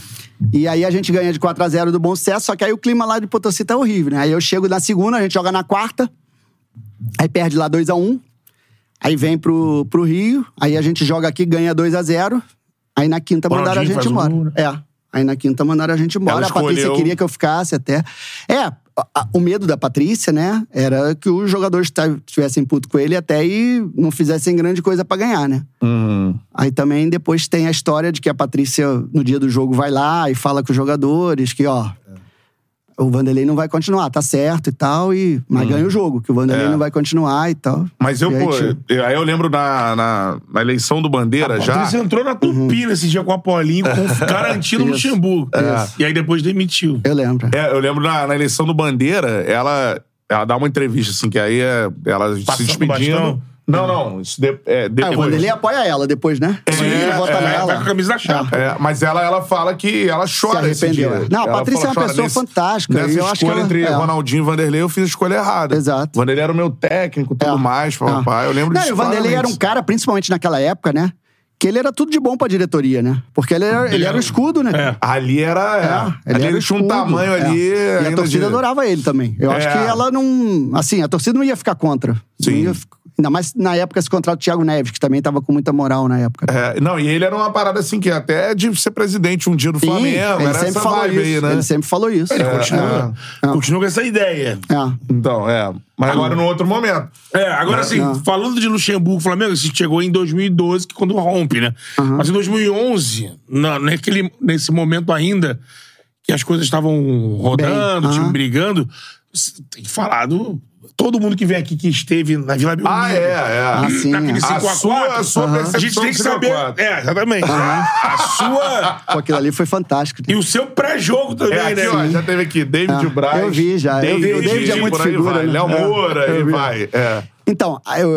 E aí a gente ganha de 4x0 do Bom Sucesso, só que aí o clima lá de Potosí tá horrível, né? Aí eu chego na segunda, a gente joga na quarta, aí perde lá 2x1, aí vem pro, pro Rio, aí a gente joga aqui, ganha 2x0, aí na quinta mandaram a gente um embora. né? É. Aí na quinta mandaram a gente embora. Ela A Patrícia escolheu- queria que eu ficasse até. É, a- a- o medo da Patrícia, né, era que os jogadores tivessem puto com ele até e não fizessem grande coisa pra ganhar, né? Uhum. Aí também depois tem a história de que a Patrícia, no dia do jogo, vai lá e fala com os jogadores que, ó, o Vanderlei não vai continuar, tá certo e tal, e, mas ganha o jogo, que o Vanderlei É. não vai continuar e tal. Mas eu, aí, pô, eu- aí eu lembro na, na, na eleição do Bandeira já. Patrícia entrou na Tupi nesse dia com a Paulinho, com garantido *laughs* Uhum. Isso. Luxemburgo. Isso. E aí depois demitiu. Eu lembro. É, eu lembro na, na eleição do Bandeira, ela, ela dá uma entrevista, assim, que aí é, ela se Passando despedindo. Não, não. Isso de, é, Ah, o depois. Vanderlei apoia ela depois, né? Sim, Ele vota é, nela. tá com a camisa da chapa. É, mas ela, ela fala que ela chora Se esse arrependeu, dia. é. Não, a Patrícia fala, é uma "Chora, pessoa fantástica, Nessa eu acho que escolha ela- entre é. Ronaldinho e Vanderlei, eu fiz a escolha errada. Exato. O Vanderlei era o meu técnico, tudo É. mais, É. papai. Eu lembro Não, disso e o Vanderlei era um cara, principalmente naquela época, né? Que ele era tudo de bom pra diretoria, né? Porque ele era, ele era o escudo, né? É. Ali era... É, É, ali ele, era ele tinha um tamanho é. ali... E a torcida de- adorava ele também. Eu acho É. que ela não. Assim, a torcida não ia ficar contra. Sim. Não ia Ainda mais na época se contrata o Thiago Neves, que também tava com muita moral na época. É, não, e ele era uma parada assim que até de ser presidente um dia do Sim, Flamengo. ele Era sempre essa falou vibe isso. aí, né? Ele sempre falou isso. Ele continua, continua com essa ideia. É. Então, é. Mas agora no outro momento. É, agora assim, falando de Luxemburgo, Flamengo, isso chegou em 2012, que quando rompe, né? Mas em 2011, na, naquele, nesse momento ainda, que as coisas estavam rodando, Bem, o time aham. brigando, tem que falar do... Todo mundo que vem aqui que esteve na Vila Belmiro. Ah, é, é. Ah, sim, Naquele é. 5 A a 4 sua- a sua a percepção gente tem que 5 a saber. 4. É, exatamente. A sua. Pô, aquilo ali foi fantástico. E o seu pré-jogo também, É, aqui, né? ó, já teve aqui David Ah, Braz. eu vi já, eu vi. O David é muito figura, vai. né? Léo É, Moura, eu e vi. vai. É. Então, eu-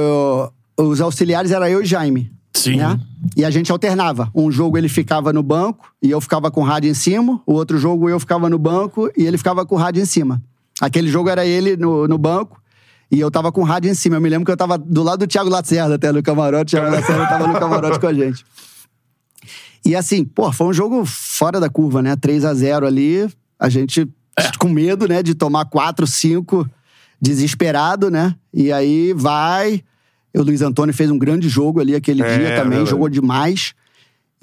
eu- os auxiliares era eu e Jaime. Sim. né? E a gente alternava. Um jogo ele ficava no banco e eu ficava com o rádio em cima. O outro jogo eu ficava no banco e ele ficava com o rádio em cima. Aquele jogo era ele no, no banco e eu tava com o rádio em cima. Eu me lembro que eu tava do lado do Thiago Lacerda até no camarote. O Thiago Lacerda tava no camarote com a gente. E assim, pô, foi um jogo fora da curva, né? 3 a 0 ali. A gente com medo, né? De tomar 4, 5, desesperado, né? E aí vai. O Luiz Antônio fez um grande jogo ali aquele É, dia também, jogou demais.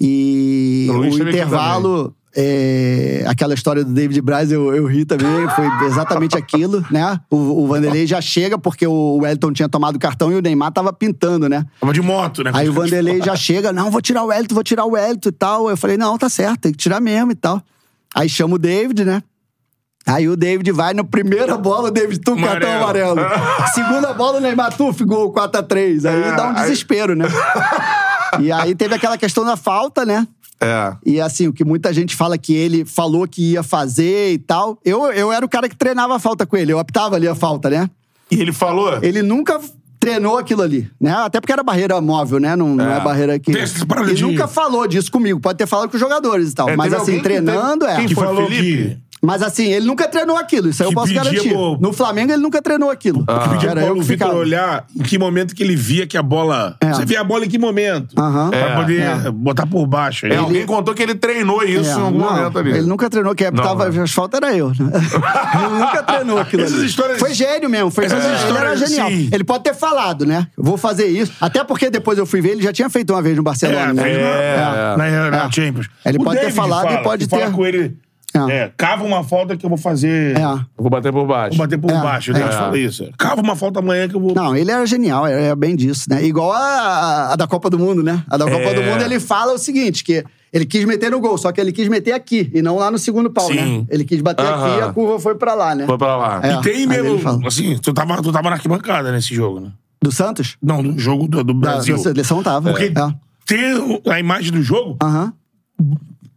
E O intervalo, é, aquela história do David Braz, eu, eu ri também, foi exatamente aquilo, né? O, o Vanderlei já chega porque o Wellington tinha tomado cartão e o Neymar tava pintando, né? Tava de moto, né? Aí o Vanderlei *laughs* já chega, não, vou tirar o Wellington, vou tirar o Wellington e tal. Eu falei, não, tá certo, tem que tirar mesmo e tal. Aí chama o David, né? Aí o David vai na primeira bola, o David, tu, cartão Amarelo. amarelo. *laughs* Segunda bola, o Neymar, tu, gol 4x3. Aí É, dá um desespero, né? *laughs* E aí teve aquela questão da falta, né? É. E assim, o que muita gente fala que ele falou que ia fazer e tal. Eu, eu era o cara que treinava a falta com ele, eu optava ali a falta, né? E ele falou? Ele nunca treinou aquilo ali, né? Até porque era barreira móvel, né? Não não é, É. barreira que. Ele nunca falou disso comigo. Pode ter falado com os jogadores e tal. É, mas assim, alguém que treinando teve- é. Quem que foi, falou Felipe? que... Mas assim, ele nunca treinou aquilo. Isso aí Que eu posso garantir. pro- No Flamengo, ele nunca treinou aquilo. Que pedia Era pro Paulo que Vitor olhar em que momento que ele via que a bola. É. Você via a bola em que momento? Aham. Pra É, poder é. botar por baixo. É, alguém contou que ele treinou isso É, em algum não, momento ali. Ele nunca treinou, quem tava não. as faltas era eu. Né? *laughs* ele nunca treinou aquilo Essas ali. histórias- Foi gênio mesmo. Foi Essas ele era histórias, genial. assim- Ele pode ter falado, né? Vou fazer isso. Até porque depois eu fui ver, ele já tinha feito uma vez no Barcelona. né? fez uma- É. Na, na É. Champions. Ele O pode ter David falado e fala, pode que fala ter- com ele. É. É, cava uma falta que eu vou fazer. É. Eu Vou bater por baixo. Vou bater por É, baixo. O David é. fala isso. Cava uma falta amanhã que eu vou. Não, ele era genial, era bem disso, né? Igual a, a- da Copa do Mundo, né? A da Copa É. do Mundo ele fala o seguinte, que ele quis meter no gol, só que ele quis meter aqui e não lá no segundo pau, Sim. né? Ele quis bater Aham. aqui e a curva foi pra lá, né? Foi pra lá. É. E tem aí mesmo. Assim, tu tava, tu tava na arquibancada nesse jogo, né? Do Santos? Não, do jogo do, do Da, Brasil. da seleção tava. Porque É. tem a imagem do jogo, Aham.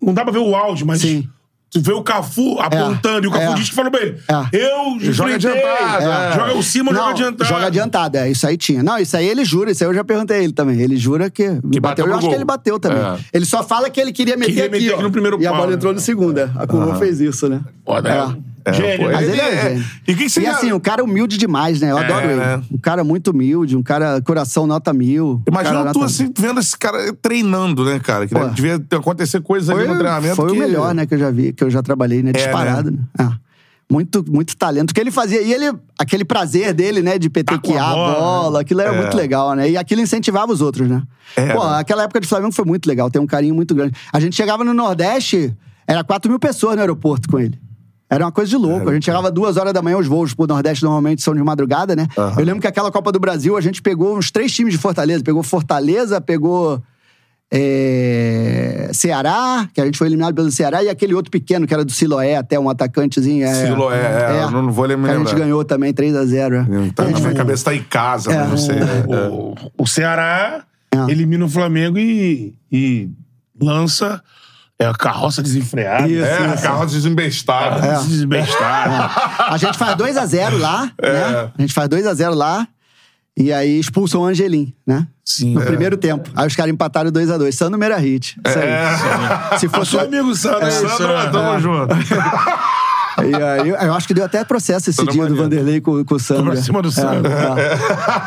não dá pra ver o áudio, mas. Sim. Tu vê o Cafu apontando e o Cafu É. disse que falou pra ele: É. Eu Joga adiantado, é. Joga o cima, joga adiantado. Joga adiantado, é. Isso aí tinha. Não, isso aí ele jura, isso aí eu já perguntei a ele também. Ele jura que, Que bateu. bateu Eu acho gol. que ele bateu também. Ele só fala que ele queria meter, Queria aqui, meter ó. aqui no primeiro E a bola né? entrou no segundo. A curva fez isso, né? Foda, É. É, Gênio, né? Mas ele, é, é- gênio. E o que que você E já- assim, um cara humilde demais, né? Eu adoro ele. né? Um cara muito humilde, um cara coração nota mil. um Imagina cara tu nota- assim, vendo esse cara treinando, né, cara? Que Pô. deve- devia acontecer coisas ali no treinamento foi que... o melhor, né, que eu já vi, que eu já trabalhei, né? Disparado, né? É. Muito, muito talento. O que ele fazia. E ele, aquele prazer dele, né, de petequear Tá a com a bola, bola, aquilo era É. muito legal, né? E aquilo incentivava os outros, né? É, Pô, né? aquela época de Flamengo foi muito legal, tem um carinho muito grande. A gente chegava no Nordeste, era 4 mil pessoas no aeroporto com ele. Era uma coisa de louco. A gente chegava duas horas da manhã, os voos pro Nordeste normalmente são de madrugada, né? Aham. Eu lembro que aquela Copa do Brasil, a gente pegou uns três times de Fortaleza. Pegou Fortaleza, pegou é, Ceará, que a gente foi eliminado pelo Ceará, e aquele outro pequeno, que era do Siloé, até um atacantezinho. É, Siloé, é, eu não vou lembrar. Que a gente ganhou também 3x0. Tá, na minha cabeça tá em casa, É. não sei. né? O, o Ceará É. elimina o Flamengo e, e lança é, a carroça desenfreada. Isso. É, a carroça desembestada. É. Desembestada. A gente faz 2x0 lá, né? A gente faz 2x0 lá. E aí expulsam o Angelim, né? Sim. No É. primeiro tempo. Aí os caras empataram 2x2. Sandro Merahit. Isso aí. Se fosse. Seu amigo Sandro. Sandro, tamo junto. *laughs* E aí, eu acho que deu até processo esse Toda dia do maneira. Vanderlei com, com o Sandro. pra cima do Sandro. É, é.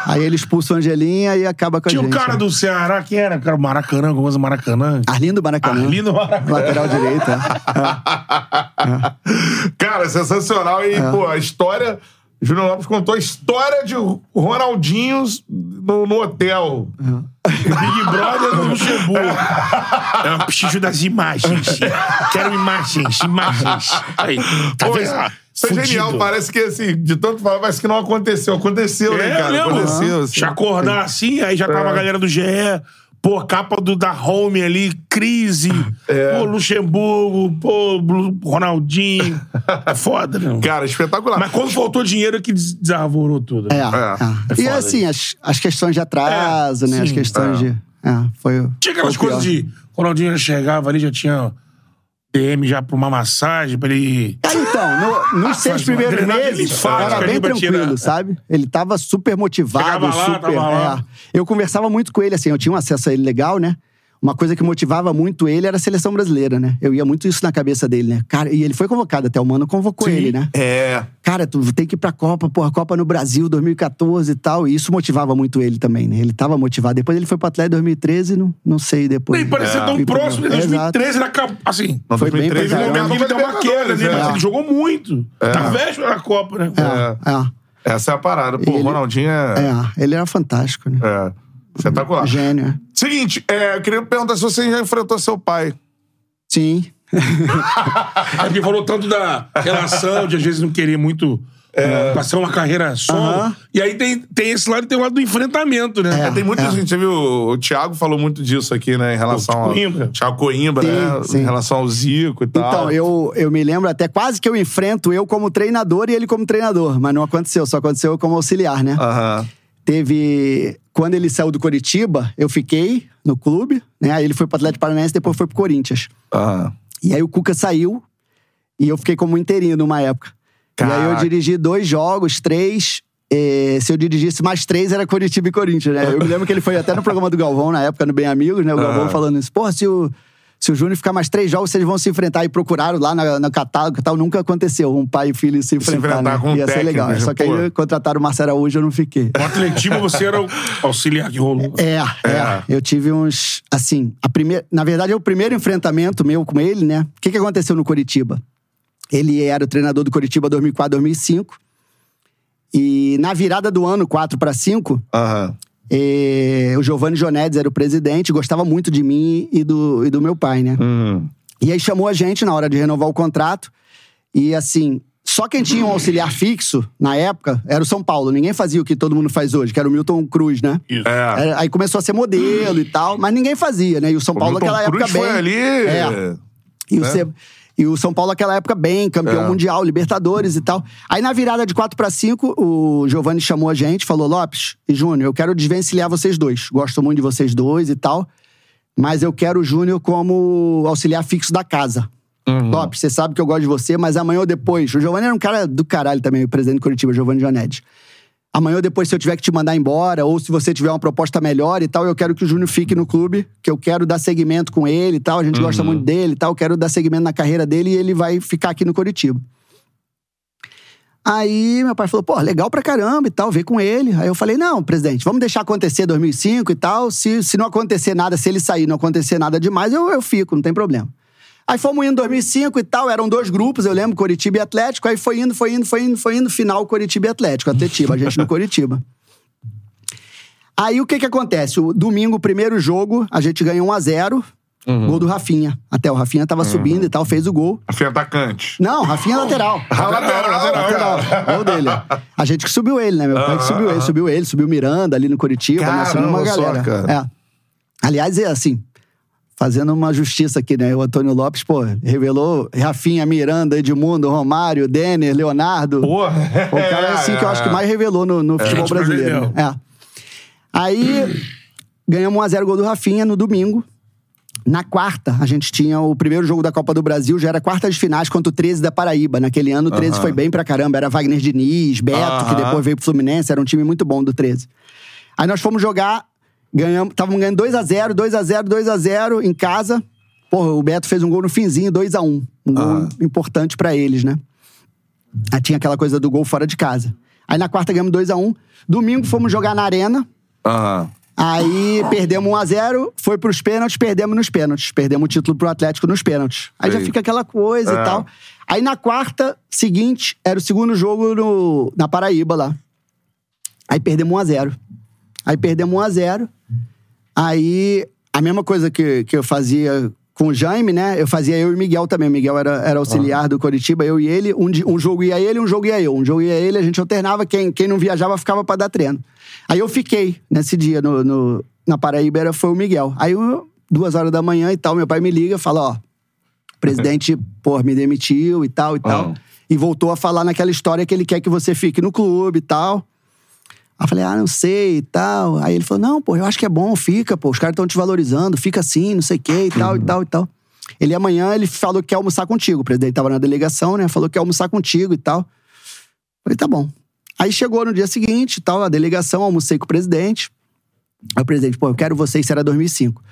Aí ele expulsa o Angelim e acaba com a Tinha o gente. cara né? do Ceará, quem era? Cara, Maracanã, alguma coisa Maracanã. Arlindo Maracanã. Arlindo Maracanã. Lateral direito. é. *laughs* Cara, sensacional. E, pô, a história. Júnior Lopes contou a história de Ronaldinhos no, no hotel. Big Brother do Luxemburgo. É um preciso das imagens. Quero imagens, imagens. Aí, tá Pô, vendo? isso Ah, isso é genial. Parece que, assim, de tanto falar, parece que não aconteceu. Aconteceu, né, É cara? mesmo. Aconteceu. assim. Se acordar assim, aí já tava É. a galera do GE. Pô, capa do, da Home ali, crise. É. Pô, Luxemburgo. Pô, Blu- Ronaldinho. É foda, né? Cara, espetacular. Mas quando faltou dinheiro é que des- desarvorou tudo. É, né? é. É E assim, as, as questões de atraso, É, né? As sim. questões É. de. É, foi. Tinha aquelas foi o coisas de. Ronaldinho já chegava ali, já tinha DM já pra uma massagem, pra ele. Cara, então, no- nos seis Faz uma primeiros meses, era bem pra tirar. tranquilo, sabe? Ele tava super motivado, lá, super. tava é. Eu conversava muito com ele, assim, eu tinha um acesso a ele legal, né? Uma coisa que motivava muito ele era a seleção brasileira, né? Eu ia muito isso na cabeça dele, né? Cara, e ele foi convocado, até o Mano convocou Sim. ele, né? É. Cara, tu tem que ir pra Copa, porra, Copa no Brasil, 2014 e tal. E isso motivava muito ele também, né? Ele tava motivado. Depois ele foi pro Atlético em 2013, não, não sei depois. Nem parecia tão Fui pro- próximo, em Exato. 2013 ele acabou. Assim. Não, Foi bem 2013 pra Teve um caramba. momento que ele deu uma queda, né? Mas é. ele jogou muito. Na véspera da Copa, né? É, é, Essa é a parada. Pô, Ele- Ronaldinho é. é. Ele era fantástico, né? é. Espetacular. Gênio, é. Seguinte, é, eu queria perguntar se você já enfrentou seu pai. Sim. *laughs* É porque falou tanto da relação, de às vezes não querer muito passar uma carreira. Aham. E aí tem, tem esse lado e tem o lado do enfrentamento, né? É, tem muita é. gente, viu? O Thiago falou muito disso aqui, né? Em relação ao. Coimbra. Thiago Coimbra, Sim, né? sim. Em relação ao Zico e tal. Então, eu, eu me lembro até quase que eu enfrento eu como treinador e ele como treinador. Mas não aconteceu, só aconteceu eu como auxiliar, né? Aham. Teve. Quando ele saiu do Coritiba, eu fiquei no clube, né? Aí ele foi pro Atlético Paranaense, depois foi pro Corinthians. Aham. E aí o Cuca saiu e eu fiquei como interino numa época. E aí eu Caraca. dirigi dois jogos, três. eh, se eu dirigisse mais três, era Curitiba e Corinthians, né? Eu me lembro que ele foi até no programa do Galvão, na época, no Bem Amigos, né? O Galvão falando isso. Porra, se o, se o Júnior ficar mais três jogos, vocês vão se enfrentar. E procuraram lá no, no catálogo e tal. Nunca aconteceu um pai e filho se enfrentar, enfrentar né? com um Ia ser técnico, legal. né? Só que aí contrataram o Marcelo Araújo, eu não fiquei. No Atletiba você era o auxiliar que rolou. É, é, Eu tive uns. Assim, a primeira. Na verdade, é o primeiro enfrentamento meu com ele, né? O que, que aconteceu no Curitiba? Ele era o treinador do Curitiba 2004, 2005. E na virada do ano, 4 para 5, Aham. Eh, o Giovanni Jonedes era o presidente, gostava muito de mim e do, e do meu pai, né? Hum. E aí chamou a gente na hora de renovar o contrato. E assim, só quem tinha um auxiliar fixo na época era o São Paulo. Ninguém fazia o que todo mundo faz hoje, que era o Milton Cruz, né? Isso. É. Aí começou a ser modelo e tal, mas ninguém fazia, né? E o São O Paulo Milton naquela época Cruz bem. foi ali. É. E o, né? Ce- e o São Paulo naquela época bem, campeão É. mundial, Libertadores e tal. Aí na virada de 4 para 5, o Giovanni chamou a gente, falou: Lopes e Júnior, eu quero desvencilhar vocês dois. Gosto muito de vocês dois e tal. Mas eu quero o Júnior como auxiliar fixo da casa. Uhum. Lopes, você sabe que eu gosto de você, mas amanhã ou depois. O Giovanni era um cara do caralho também, o presidente do Curitiba, Giovanni Jonetti. Amanhã ou depois, se eu tiver que te mandar embora, ou se você tiver uma proposta melhor e tal, eu quero que o Júnior fique no clube, que eu quero dar seguimento com ele e tal. A gente gosta muito dele e tal, eu quero dar seguimento na carreira dele e ele vai ficar aqui no Curitiba. Aí meu pai falou, pô, legal pra caramba e tal, vê com ele. Aí eu falei, não, presidente, vamos deixar acontecer 2005 e tal. Se, se não acontecer nada, se ele sair não acontecer nada demais, eu, eu fico, não tem problema. Aí fomos indo em 2005 e tal, eram dois grupos, eu lembro, Coritiba e Atlético. Aí foi indo, foi indo, foi indo, foi indo, final Coritiba e Atlético, Atletiba, a gente no Coritiba. *laughs* Aí o que que acontece? O domingo, o primeiro jogo, a gente ganhou 1 a 0 gol do Rafinha. Até o Rafinha tava subindo e tal, fez o gol. Fim atacante. Não, Rafinha é *laughs* lateral. lateral, lateral, lateral. Gol dele. A gente que subiu ele, né? Meu pai que subiu ele. Subiu ele, subiu o Miranda ali no Curitiba, né? Subiu uma Caramba, só, galera. cara. É. Aliás, é assim, fazendo uma justiça aqui, né? O Antônio Lopes, pô, revelou Rafinha, Miranda, Edmundo, Romário, Denner, Leonardo. Porra. O cara, assim, que eu acho que mais revelou no, no futebol Gente, brasileiro. perdeu. É. Aí, ganhamos 1x0 gol do Rafinha no domingo. Na quarta, a gente tinha o primeiro jogo da Copa do Brasil, já era quarta de finais contra o 13 da Paraíba. Naquele ano, o 13 Aham. foi bem pra caramba. Era Wagner Diniz, Beto, que Aham. depois veio pro Fluminense. Era um time muito bom do 13. Aí nós fomos jogar, ganhamos, estávamos ganhando 2x0, 2x0, 2x0 em casa. Porra, o Beto fez um gol no finzinho, 2x1. Um gol Aham. importante pra eles, né? Aí tinha aquela coisa do gol fora de casa. Aí na quarta ganhamos 2x1. Domingo fomos jogar na Arena. Aham. Aí perdemos 1x0, foi pros pênaltis, perdemos nos pênaltis. Perdemos o título pro Atlético nos pênaltis. Aí já Sei. fica aquela coisa É. e tal. Aí na quarta seguinte, era o segundo jogo no, na Paraíba lá. Aí perdemos 1x0. Aí perdemos 1 a 0 Aí, a mesma coisa que, que eu fazia com o Jaime, né? Eu fazia eu e o Miguel também. O Miguel era, era auxiliar do Coritiba, eu e ele. Um, um jogo ia ele, um jogo ia eu. Um jogo ia ele, a gente alternava. Quem, quem não viajava ficava pra dar treino. Aí eu fiquei nesse dia no, no- na Paraíba, era, foi o Miguel. Aí, duas horas da manhã e tal, meu pai me liga e fala: ó, o presidente, *laughs* pô, me demitiu e tal e tal. Ah. E voltou a falar naquela história que ele quer que você fique no clube e tal. Aí eu falei, ah, não sei e tal. Aí ele falou, não, pô, eu acho que é bom, fica, pô, os caras estão te valorizando, fica assim, não sei o quê e tal, e tal, e tal. Ele amanhã, ele falou que quer almoçar contigo. O presidente tava na delegação, né? Falou que quer almoçar contigo e tal. Falei, tá bom. Aí chegou no dia seguinte e tal, a delegação, almocei com o presidente. Aí o presidente, pô, eu quero você, isso era 2005.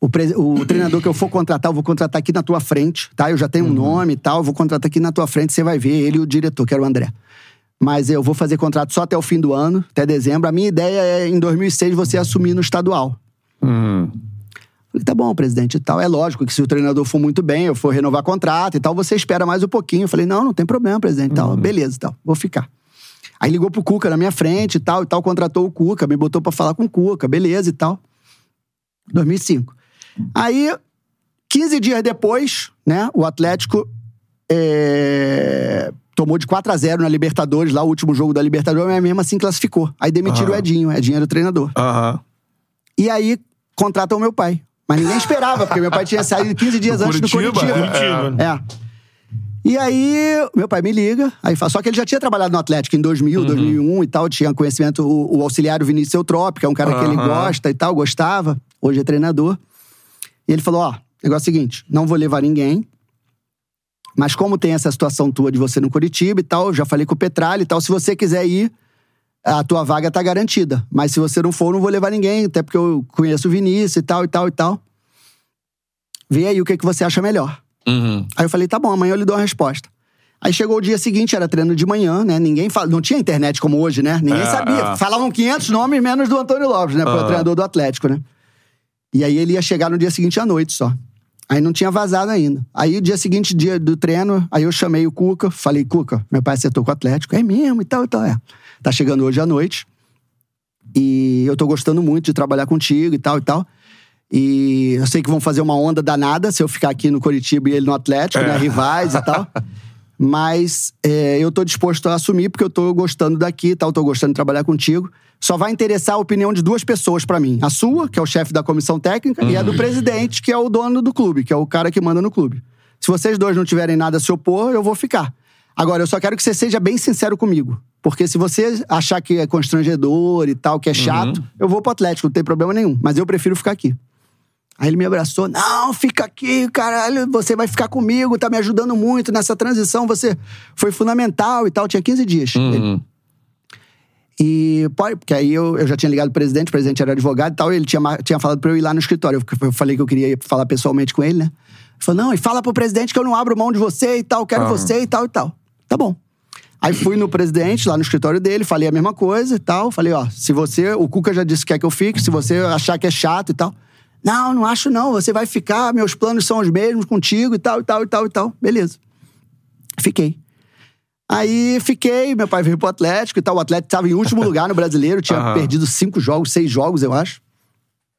O, pre- o treinador que eu for contratar, eu vou contratar aqui na tua frente, tá? Eu já tenho um nome e tal, eu vou contratar aqui na tua frente, você vai ver ele e o diretor, que era o André. Mas eu vou fazer contrato só até o fim do ano, até dezembro. A minha ideia é, em 2006, você assumir no estadual. Uhum. Falei, tá bom, presidente e tal. É lógico que se o treinador for muito bem, eu for renovar contrato e tal, você espera mais um pouquinho. Eu falei, não, não tem problema, presidente e tal. Beleza e tal, vou ficar. Aí ligou pro Cuca na minha frente e tal, e tal, contratou o Cuca, me botou pra falar com o Cuca, beleza e tal. 2005. Aí, 15 dias depois, né, o Atlético é, tomou de 4 a 0 na Libertadores, lá o último jogo da Libertadores, mas mesmo assim classificou. Aí demitiram o Aham. Edinho, o Edinho era o treinador. Aham. E aí contratam o meu pai. Mas ninguém esperava, porque meu pai tinha saído 15 dias antes do Curitiba? Curitiba. Curitiba. É. E aí, meu pai me liga, aí fala, só que ele já tinha trabalhado no Atlético em 2000, 2001 e tal, tinha conhecimento, o, o auxiliar o Vinícius Eutrópico, que é um cara que ele gosta e tal, gostava, hoje é treinador. E ele falou, ó, negócio é o seguinte, não vou levar ninguém, mas como tem essa situação tua de você no Curitiba e tal, eu já falei com o Petralha e tal, se você quiser ir, a tua vaga tá garantida. Mas se você não for, não vou levar ninguém, até porque eu conheço o Vinícius e tal, e tal, e tal. Vê aí o que, que você acha melhor. Uhum. Aí eu falei, tá bom, amanhã eu lhe dou uma resposta. Aí chegou o dia seguinte, era treino de manhã, né? Ninguém fala, não tinha internet como hoje, né? Ninguém É, sabia. é. Falavam 500 nomes menos do Antônio Lopes, né? Foi o Aham. treinador do Atlético, né? E aí ele ia chegar no dia seguinte à noite só. Aí não tinha vazado ainda. Aí o dia seguinte, dia do treino, aí eu chamei o Cuca, falei, Cuca, meu pai acertou com o Atlético. É mesmo e tal e tal, é. Tá chegando hoje à noite. E eu tô gostando muito de trabalhar contigo e tal e tal. E eu sei que vão fazer uma onda danada se eu ficar aqui no Curitiba e ele no Atlético, né? Rivais e tal. *laughs* Mas é, eu tô disposto a assumir porque eu tô gostando daqui e tal, tô gostando de trabalhar contigo. Só vai interessar a opinião de duas pessoas pra mim. A sua, que é o chefe da comissão técnica, e a do presidente, que é o dono do clube, que é o cara que manda no clube. Se vocês dois não tiverem nada a se opor, eu vou ficar. Agora, eu só quero que você seja bem sincero comigo. Porque se você achar que é constrangedor e tal, que é chato, eu vou pro Atlético, não tem problema nenhum. Mas eu prefiro ficar aqui. Aí ele me abraçou. Não, fica aqui, caralho, você vai ficar comigo, tá me ajudando muito nessa transição, você foi fundamental e tal. Tinha 15 dias. Uhum. E pode, porque aí eu, eu já tinha ligado pro presidente, o presidente era advogado e tal, e ele tinha, tinha falado pra eu ir lá no escritório. Eu, eu falei que eu queria ir falar pessoalmente com ele, né? Ele falou: não, e fala pro presidente que eu não abro mão de você e tal, quero Ah. você e tal e tal. Tá bom. Aí fui no presidente, lá no escritório dele, falei a mesma coisa e tal. Falei, ó, se você. O Cuca já disse que quer que eu fique, se você achar que é chato e tal. Não, não acho não, você vai ficar, meus planos são os mesmos contigo e tal, e tal, e tal, e tal. Beleza. Fiquei. Aí fiquei, meu pai veio pro Atlético e tal. O Atlético estava em último lugar no brasileiro, tinha Aham. perdido cinco jogos, seis jogos, eu acho.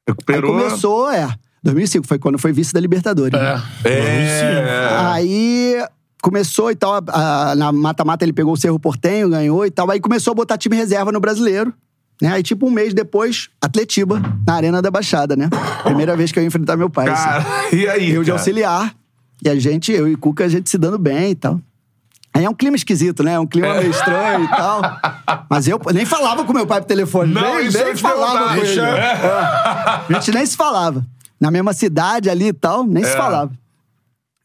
Recuperou. Aí começou, é. 2005 foi quando foi vice da Libertadores. né? É. É. Aí começou e tal. a- a- na mata-mata ele pegou o Cerro Portenho, ganhou e tal. Aí começou a botar time reserva no brasileiro. Né? Aí, tipo, um mês depois, Atletiba, na Arena da Baixada, né? Primeira vez que eu ia enfrentar meu pai. assim. Cara, *laughs* e aí? Eu de cara? auxiliar. E a gente, eu e Cuca, a gente se dando bem e tal. Aí é um clima esquisito, né? É um clima meio estranho e tal. Mas eu nem falava com meu pai por telefone. Não, nem, nem falava com ele. É. A gente nem se falava. Na mesma cidade ali e tal, nem se É. falava.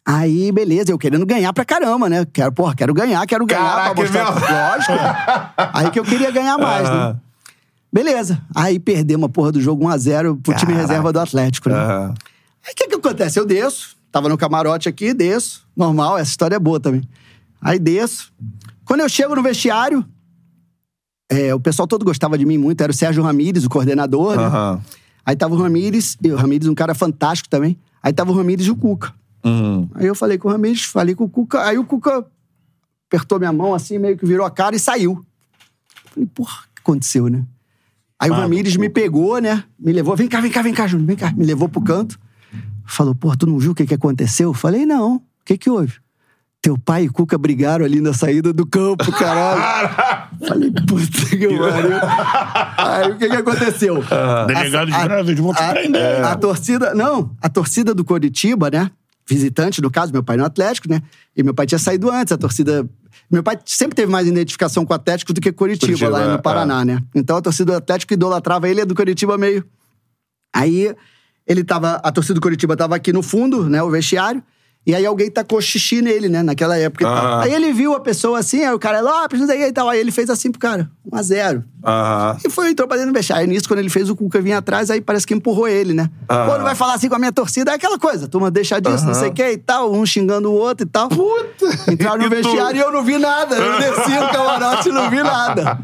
Aí, beleza, eu querendo ganhar pra caramba, né? Quero, porra, quero ganhar, quero ganhar Caraca, pra mostrar. é Lógico. Aí que eu queria ganhar mais, né? Beleza. Aí perdemos a porra do jogo 1x0 pro time Caraca. reserva do Atlético, né? Aham. Aí o que que acontece? Eu desço, tava no camarote aqui, desço. Normal, essa história é boa também. Aí desço. Quando eu chego no vestiário, é, o pessoal todo gostava de mim muito, era o Sérgio Ramírez, o coordenador, né? Aí tava o Ramírez, e o Ramírez, um cara fantástico também. Aí tava o Ramírez e o Cuca. Uhum. Aí eu falei com o Ramírez, falei com o Cuca. Aí o Cuca apertou minha mão assim, meio que virou a cara e saiu. Falei, porra, o que aconteceu, né? Aí o Ramires me pegou, né? Me levou, vem cá, vem cá, vem cá, Júnior, vem cá. Me levou pro canto. Falou, pô, tu não viu o que, que aconteceu? Eu falei, não. O que que houve? Teu pai e Cuca brigaram ali na saída do campo, caralho. *laughs* Falei, puta que pariu. Aí o que que aconteceu? *laughs* Delegado de Brasil, eles vão te prender. a torcida, não, a torcida do Coritiba, né? Visitante, no caso, meu pai no Atlético, né? E meu pai tinha saído antes, a torcida. Meu pai sempre teve mais identificação com o Atlético do que Coritiba, Curitiba, lá é, no Paraná, né? Então a torcida do Atlético idolatrava ele a do Coritiba meio. Aí ele tava. A torcida do Coritiba tava aqui no fundo, né? O vestiário. E aí alguém tacou xixi nele, né? Naquela época. Ah. Aí ele viu a pessoa assim, aí o cara, Lopes, não sei o que e tal. Aí ele fez assim pro cara, 1 a 0 Aham. e foi, entrou pra dentro do vestiário. Aí nisso, quando ele fez, o Cuca vinha atrás, aí parece que empurrou ele, né? Ah. Pô, não vai falar assim com a minha torcida, é aquela coisa. Turma, deixa disso, não sei o que e tal. Um xingando o outro e tal. Puta! Entraram no vestiário e eu não vi nada. Eu desci no camarote e não vi nada.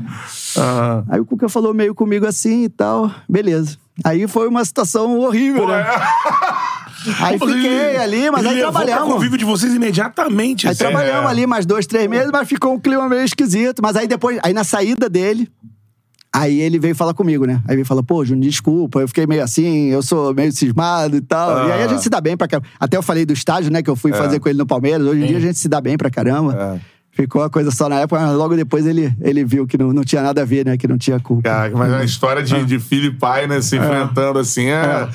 Aham. Aí o Cuca falou meio comigo assim e tal. Beleza. Aí foi uma situação horrível, Pô, né? é. Aí fiquei ali, mas Ele aí trabalhamos. convívio de vocês imediatamente. Aí assim. trabalhamos é. ali mais dois, três meses, mas ficou um clima meio esquisito. Mas aí depois, aí na saída dele, aí ele veio falar comigo, né? Aí veio falar, pô, Júnior, desculpa, eu fiquei meio assim, eu sou meio cismado e tal. E aí a gente se dá bem pra caramba. Até eu falei do estágio, né, que eu fui fazer com ele no Palmeiras. Hoje em dia a gente se dá bem pra caramba. É. Ficou a coisa só na época, mas logo depois ele, ele viu que não, não tinha nada a ver, né? Que não tinha culpa. Cara, mas a história de, de filho e pai, né, se enfrentando assim, é,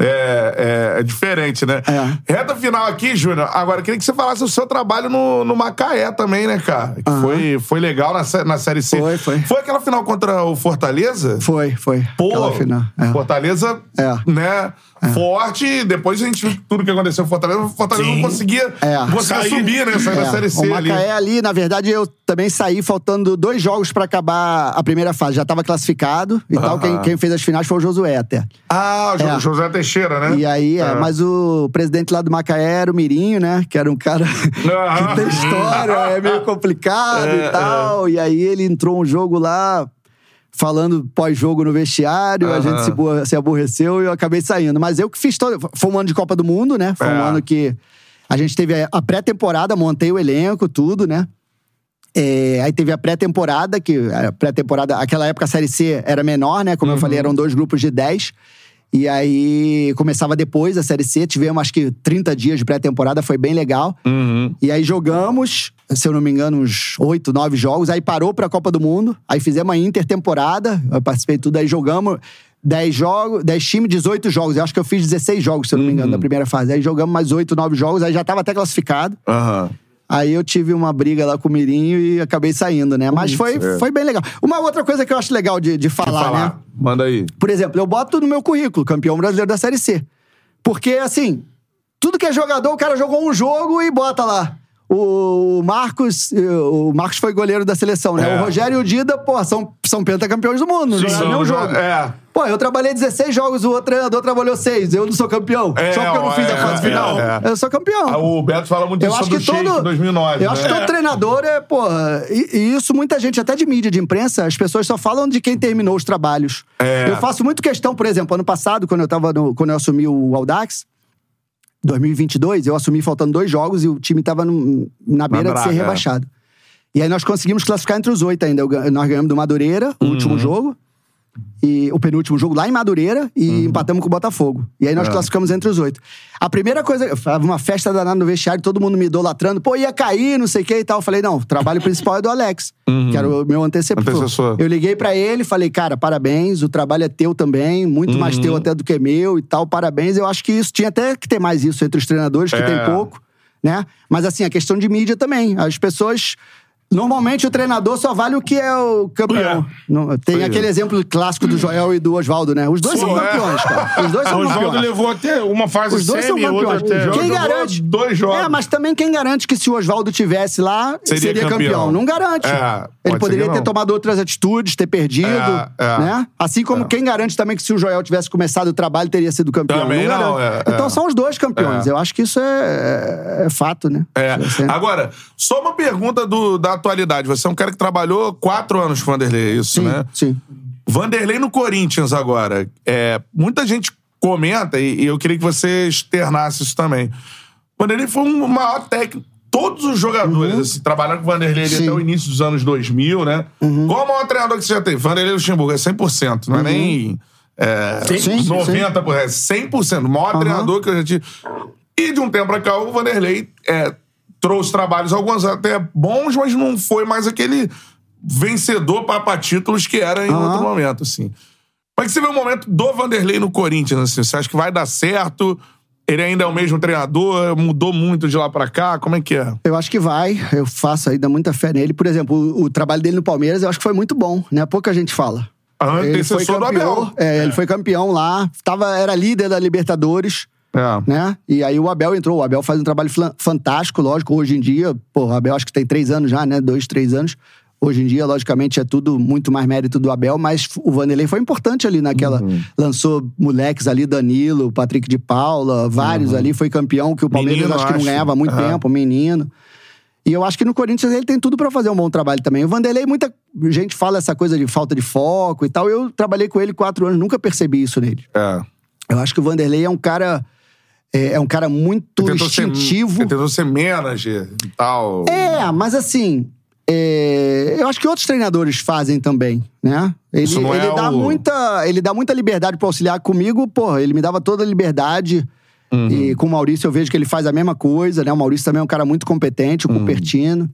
é, é- é diferente, né? É. Reta final aqui, Júnior. Agora, eu queria que você falasse o seu trabalho no, no Macaé também, né, cara? Que foi, foi legal na, na Série C. Foi, foi. Foi aquela final contra o Fortaleza? Foi, foi. Pô, Aquela final. É. Fortaleza, É. né, forte. Depois a gente viu tudo que aconteceu com Fortaleza. O Fortaleza Sim. não conseguia, É. não conseguia Sair. subir, né? Sair da É, Série C o ali. Macaé ali, na verdade, eu também saí faltando dois jogos pra acabar a primeira fase. Já tava classificado e tal. Aham. Quem, quem fez as finais foi o Josué até. Ah, o É. José Teixeira, né? E aí, é, Ah. mas o presidente lá do Macaé era o Mirinho, né? Que era um cara *laughs* que tem história, é meio complicado É, e tal. E aí ele entrou um jogo lá, falando pós-jogo no vestiário, a Aham. gente se, se aborreceu e eu acabei saindo. Mas eu que fiz todo. Foi um ano de Copa do Mundo, né? Foi um É. ano que a gente teve a- a pré-temporada, montei o elenco, tudo, né? É, aí teve a pré-temporada, que a pré-temporada, aquela época a Série C era menor, né? Como eu falei, eram dois grupos de 10. E aí começava depois a Série C, tivemos acho que 30 dias de pré-temporada, foi bem legal. Uhum. E aí jogamos, se eu não me engano, uns 8, 9 jogos. Aí parou pra Copa do Mundo. Aí fizemos a intertemporada. Eu participei de tudo. Aí jogamos 10 jogos, 10 times, 18 jogos. Eu acho que eu fiz 16 jogos, se eu não me engano, na primeira fase. Aí jogamos mais 8, 9 jogos. Aí já tava até classificado. Aham. Aí eu tive uma briga lá com o Mirinho e acabei saindo, né? Mas foi, é. foi bem legal. Uma outra coisa que eu acho legal de, de falar, Falar. né? Manda aí. Por exemplo, eu boto no meu currículo, campeão brasileiro da Série C. Porque, assim, tudo que é jogador, o cara jogou um jogo e bota lá. O Marcos, eh, o Marcos foi goleiro da seleção, né? É. O Rogério e o Dida, pô, são, são pentacampeões do mundo, não Sim, jogaram são, nenhum jogo. é. Pô, eu trabalhei 16 jogos, o outro treinador trabalhou 6. Eu não sou campeão. É, Só porque eu não fiz é, a fase é, final. é. Eu sou campeão. Ah, O Beto fala muito Eu isso acho sobre o Sheik todo. em 2009. eu acho né? que todo treinador é, porra. E, e isso muita gente, até de mídia, de imprensa, as pessoas só falam de quem terminou os trabalhos. É. Eu faço muito questão, por exemplo, ano passado, quando eu tava no- quando eu assumi o Audax, 2022, eu assumi faltando dois jogos e o time tava num- na beira de draga, ser é. rebaixado. E aí nós conseguimos classificar entre os oito ainda. Eu nós ganhamos do Madureira, o Uhum. último jogo. E o penúltimo jogo lá em Madureira e Uhum. empatamos com o Botafogo. E aí nós É. classificamos entre os oito. A primeira coisa, uma festa danada no vestiário, todo mundo me idolatrando, pô, ia cair, não sei o que e tal. Eu falei, não, o trabalho *laughs* principal é do Alex, que era o meu antecessor. Uhum. Eu liguei pra ele, falei, cara, parabéns, o trabalho é teu também, muito mais Uhum. teu até do que meu e tal, parabéns. Eu acho que isso tinha até que ter mais isso entre os treinadores, que É. tem pouco, né? Mas assim, a questão de mídia também. As pessoas. Normalmente o treinador só vale o que é o campeão. É. Não- tem Foi aquele exemplo clássico do Joel e do Oswaldo, né? Os dois são é. campeões, cara. Os dois O são Oswaldo campeões. levou até uma fase Os dois são semi, outra campeões. Quem garante? dois jogos. É, mas também quem garante que se o Oswaldo tivesse lá, Seria seria, campeão. campeão. Não garante. É, Ele pode poderia ter não. tomado outras atitudes, ter perdido, É, é. né? Assim como quem garante também que se o Joel tivesse começado o trabalho, teria sido campeão. Também não, é, então é. são os dois campeões. É. Eu acho que isso é, é- é fato, né? É. Agora, só uma pergunta do- da atualidade. Você é um cara que trabalhou quatro anos com o Vanderlei, é isso, sim, né? sim. Vanderlei no Corinthians agora. É, muita gente comenta, e, e eu queria que você externasse isso também. Vanderlei foi um maior técnico todos os jogadores, assim, trabalhando com o Vanderlei Sim. até o início dos anos 2000, né? Qual o maior treinador que você já teve? Vanderlei Luxemburgo, é 100%, não é nem é, Sim, sim. 90%, é 100%. O maior treinador que eu já tive. E de um tempo pra cá, o Vanderlei é, trouxe trabalhos, alguns até bons, mas não foi mais aquele vencedor para títulos que era em Aham. outro momento, assim. É que você vê o momento do Vanderlei no Corinthians, assim? Você acha que vai dar certo? Ele ainda é o mesmo treinador? Mudou muito de lá pra cá? Como é que é? Eu acho que vai, eu faço ainda muita fé nele. Por exemplo, o, o trabalho dele no Palmeiras eu acho que foi muito bom, né? Pouca gente fala. Ah, Ele foi campeão, Abel. é, ele foi campeão lá, tava, era líder da Libertadores, É. né? E aí o Abel entrou. O Abel faz um trabalho fantástico, lógico. Hoje em dia, pô, o Abel acho que tem três anos já, né? Dois, três anos. Hoje em dia, logicamente, é tudo muito mais mérito do Abel, mas o Vanderlei foi importante ali naquela. Uhum. Lançou moleques ali, Danilo, Patrick de Paula, vários ali, foi campeão, que o Palmeiras Uhum. Menino, acho que não ganhava há muito É. tempo, menino. E eu acho que no Corinthians ele tem tudo pra fazer um bom trabalho também. O Vanderlei, muita gente fala essa coisa de falta de foco e tal. Eu trabalhei com ele quatro anos, nunca percebi isso nele. É. Eu acho que o Vanderlei é um cara. É, é um cara muito ser- instintivo. ele tentou ser manager e tal. É, mas assim. é, eu acho que outros treinadores fazem também, né? Ele, não é ele dá o- muita, ele dá muita liberdade para auxiliar comigo. Porra, ele me dava toda a liberdade. Uhum. E com o Maurício eu vejo que ele faz a mesma coisa, né? O Maurício também é um cara muito competente, o Uhum. Cupertino.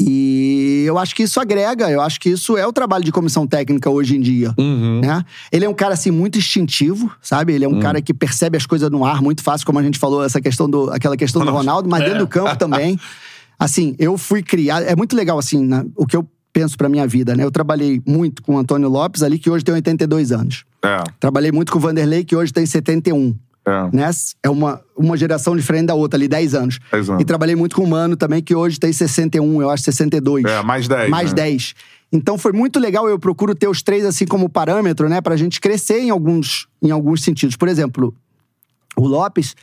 E eu acho que isso agrega, eu acho que isso é o trabalho de comissão técnica hoje em dia. Uhum. Né? Ele é um cara assim muito instintivo, sabe? Ele é um cara que percebe as coisas no ar muito fácil, como a gente falou essa questão do aquela questão do Ronaldo, mas dentro do campo *laughs* também. Assim, eu fui criado, é muito legal assim, na- o que eu penso pra minha vida, né? Eu trabalhei muito com o Antônio Lopes ali que hoje tem 82 anos. É. Trabalhei muito com o Vanderlei que hoje tem 71. É. Né? É uma, uma geração diferente da outra, ali, 10 anos. 10 anos. E trabalhei muito com o Mano também, que hoje tem 61, eu acho 62. É, mais 10. Mais né? 10. Então foi muito legal, eu procuro ter os três assim como parâmetro, né? Pra gente crescer em alguns, em alguns sentidos. Por exemplo, o Lopes,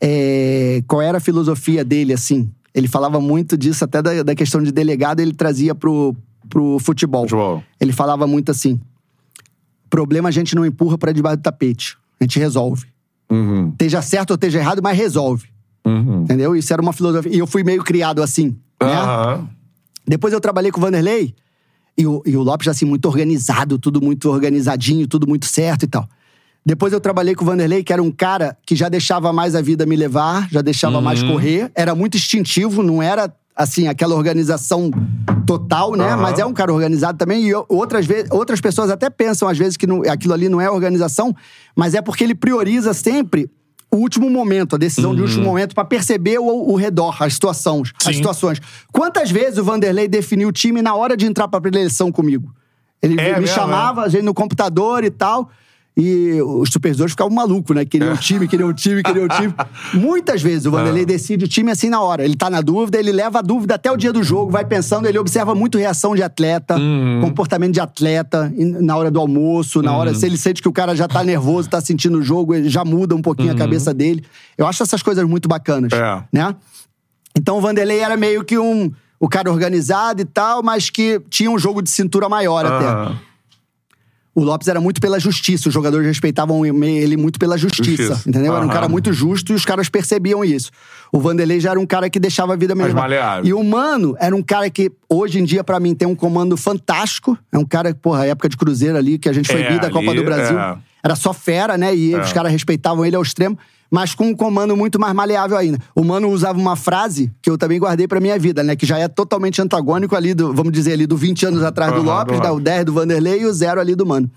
é, qual era a filosofia dele, assim? Ele falava muito disso, até da, da questão de delegado, ele trazia pro, pro futebol. Futebol. Ele falava muito assim: problema a gente não empurra pra debaixo do tapete, a gente resolve. Uhum. Esteja certo ou esteja errado, mas resolve. Uhum. Entendeu? Isso era uma filosofia. E eu fui meio criado assim, né? Depois eu trabalhei com o Vanderlei e o, e o Lopes, assim, muito organizado, tudo muito organizadinho, tudo muito certo e tal. Depois eu trabalhei com o Vanderlei, que era um cara que já deixava mais a vida me levar, já deixava mais correr, era muito instintivo, não era assim, aquela organização total, né? Aham. Mas é um cara organizado também. E outras, vezes, outras pessoas até pensam, às vezes, que não- aquilo ali não é organização, mas é porque ele prioriza sempre o último momento, a decisão de último momento, pra perceber o, o redor, as situações, as situações. Quantas vezes o Vanderlei definiu o time na hora de entrar pra preleção comigo? Ele É me mesmo, chamava, a gente no computador e tal. E os supervisores ficavam malucos, né? Queriam um time, queriam um time, queriam um time. *laughs* Muitas vezes o Vanderlei decide o time assim na hora. Ele tá na dúvida, ele leva a dúvida até o dia do jogo, vai pensando, ele observa muito reação de atleta, comportamento de atleta na hora do almoço, na hora. Se ele sente que o cara já tá nervoso, tá sentindo o jogo, ele já muda um pouquinho a cabeça dele. Eu acho essas coisas muito bacanas. É. Né? Então o Vanderlei era meio que um. O cara organizado e tal, mas que tinha um jogo de cintura maior até. O Lopes era muito pela justiça, os jogadores respeitavam ele muito pela justiça, Justiça. entendeu? Era um cara muito justo e os caras percebiam isso. O Vanderlei já era um cara que deixava a vida Mais maleável. E o Mano era um cara que, hoje em dia, pra mim, tem um comando fantástico. É um cara, porra, a época de Cruzeiro ali, que a gente foi É, bi da Copa do Brasil. é. Era só fera, né? E os caras respeitavam ele ao extremo, mas com um comando muito mais maleável ainda. O Mano usava uma frase que eu também guardei pra minha vida, né? Que já é totalmente antagônico ali do, vamos dizer, ali do 20 anos atrás do do Lopes? Lopes. O 10 do Vanderlei e o zero ali do Mano.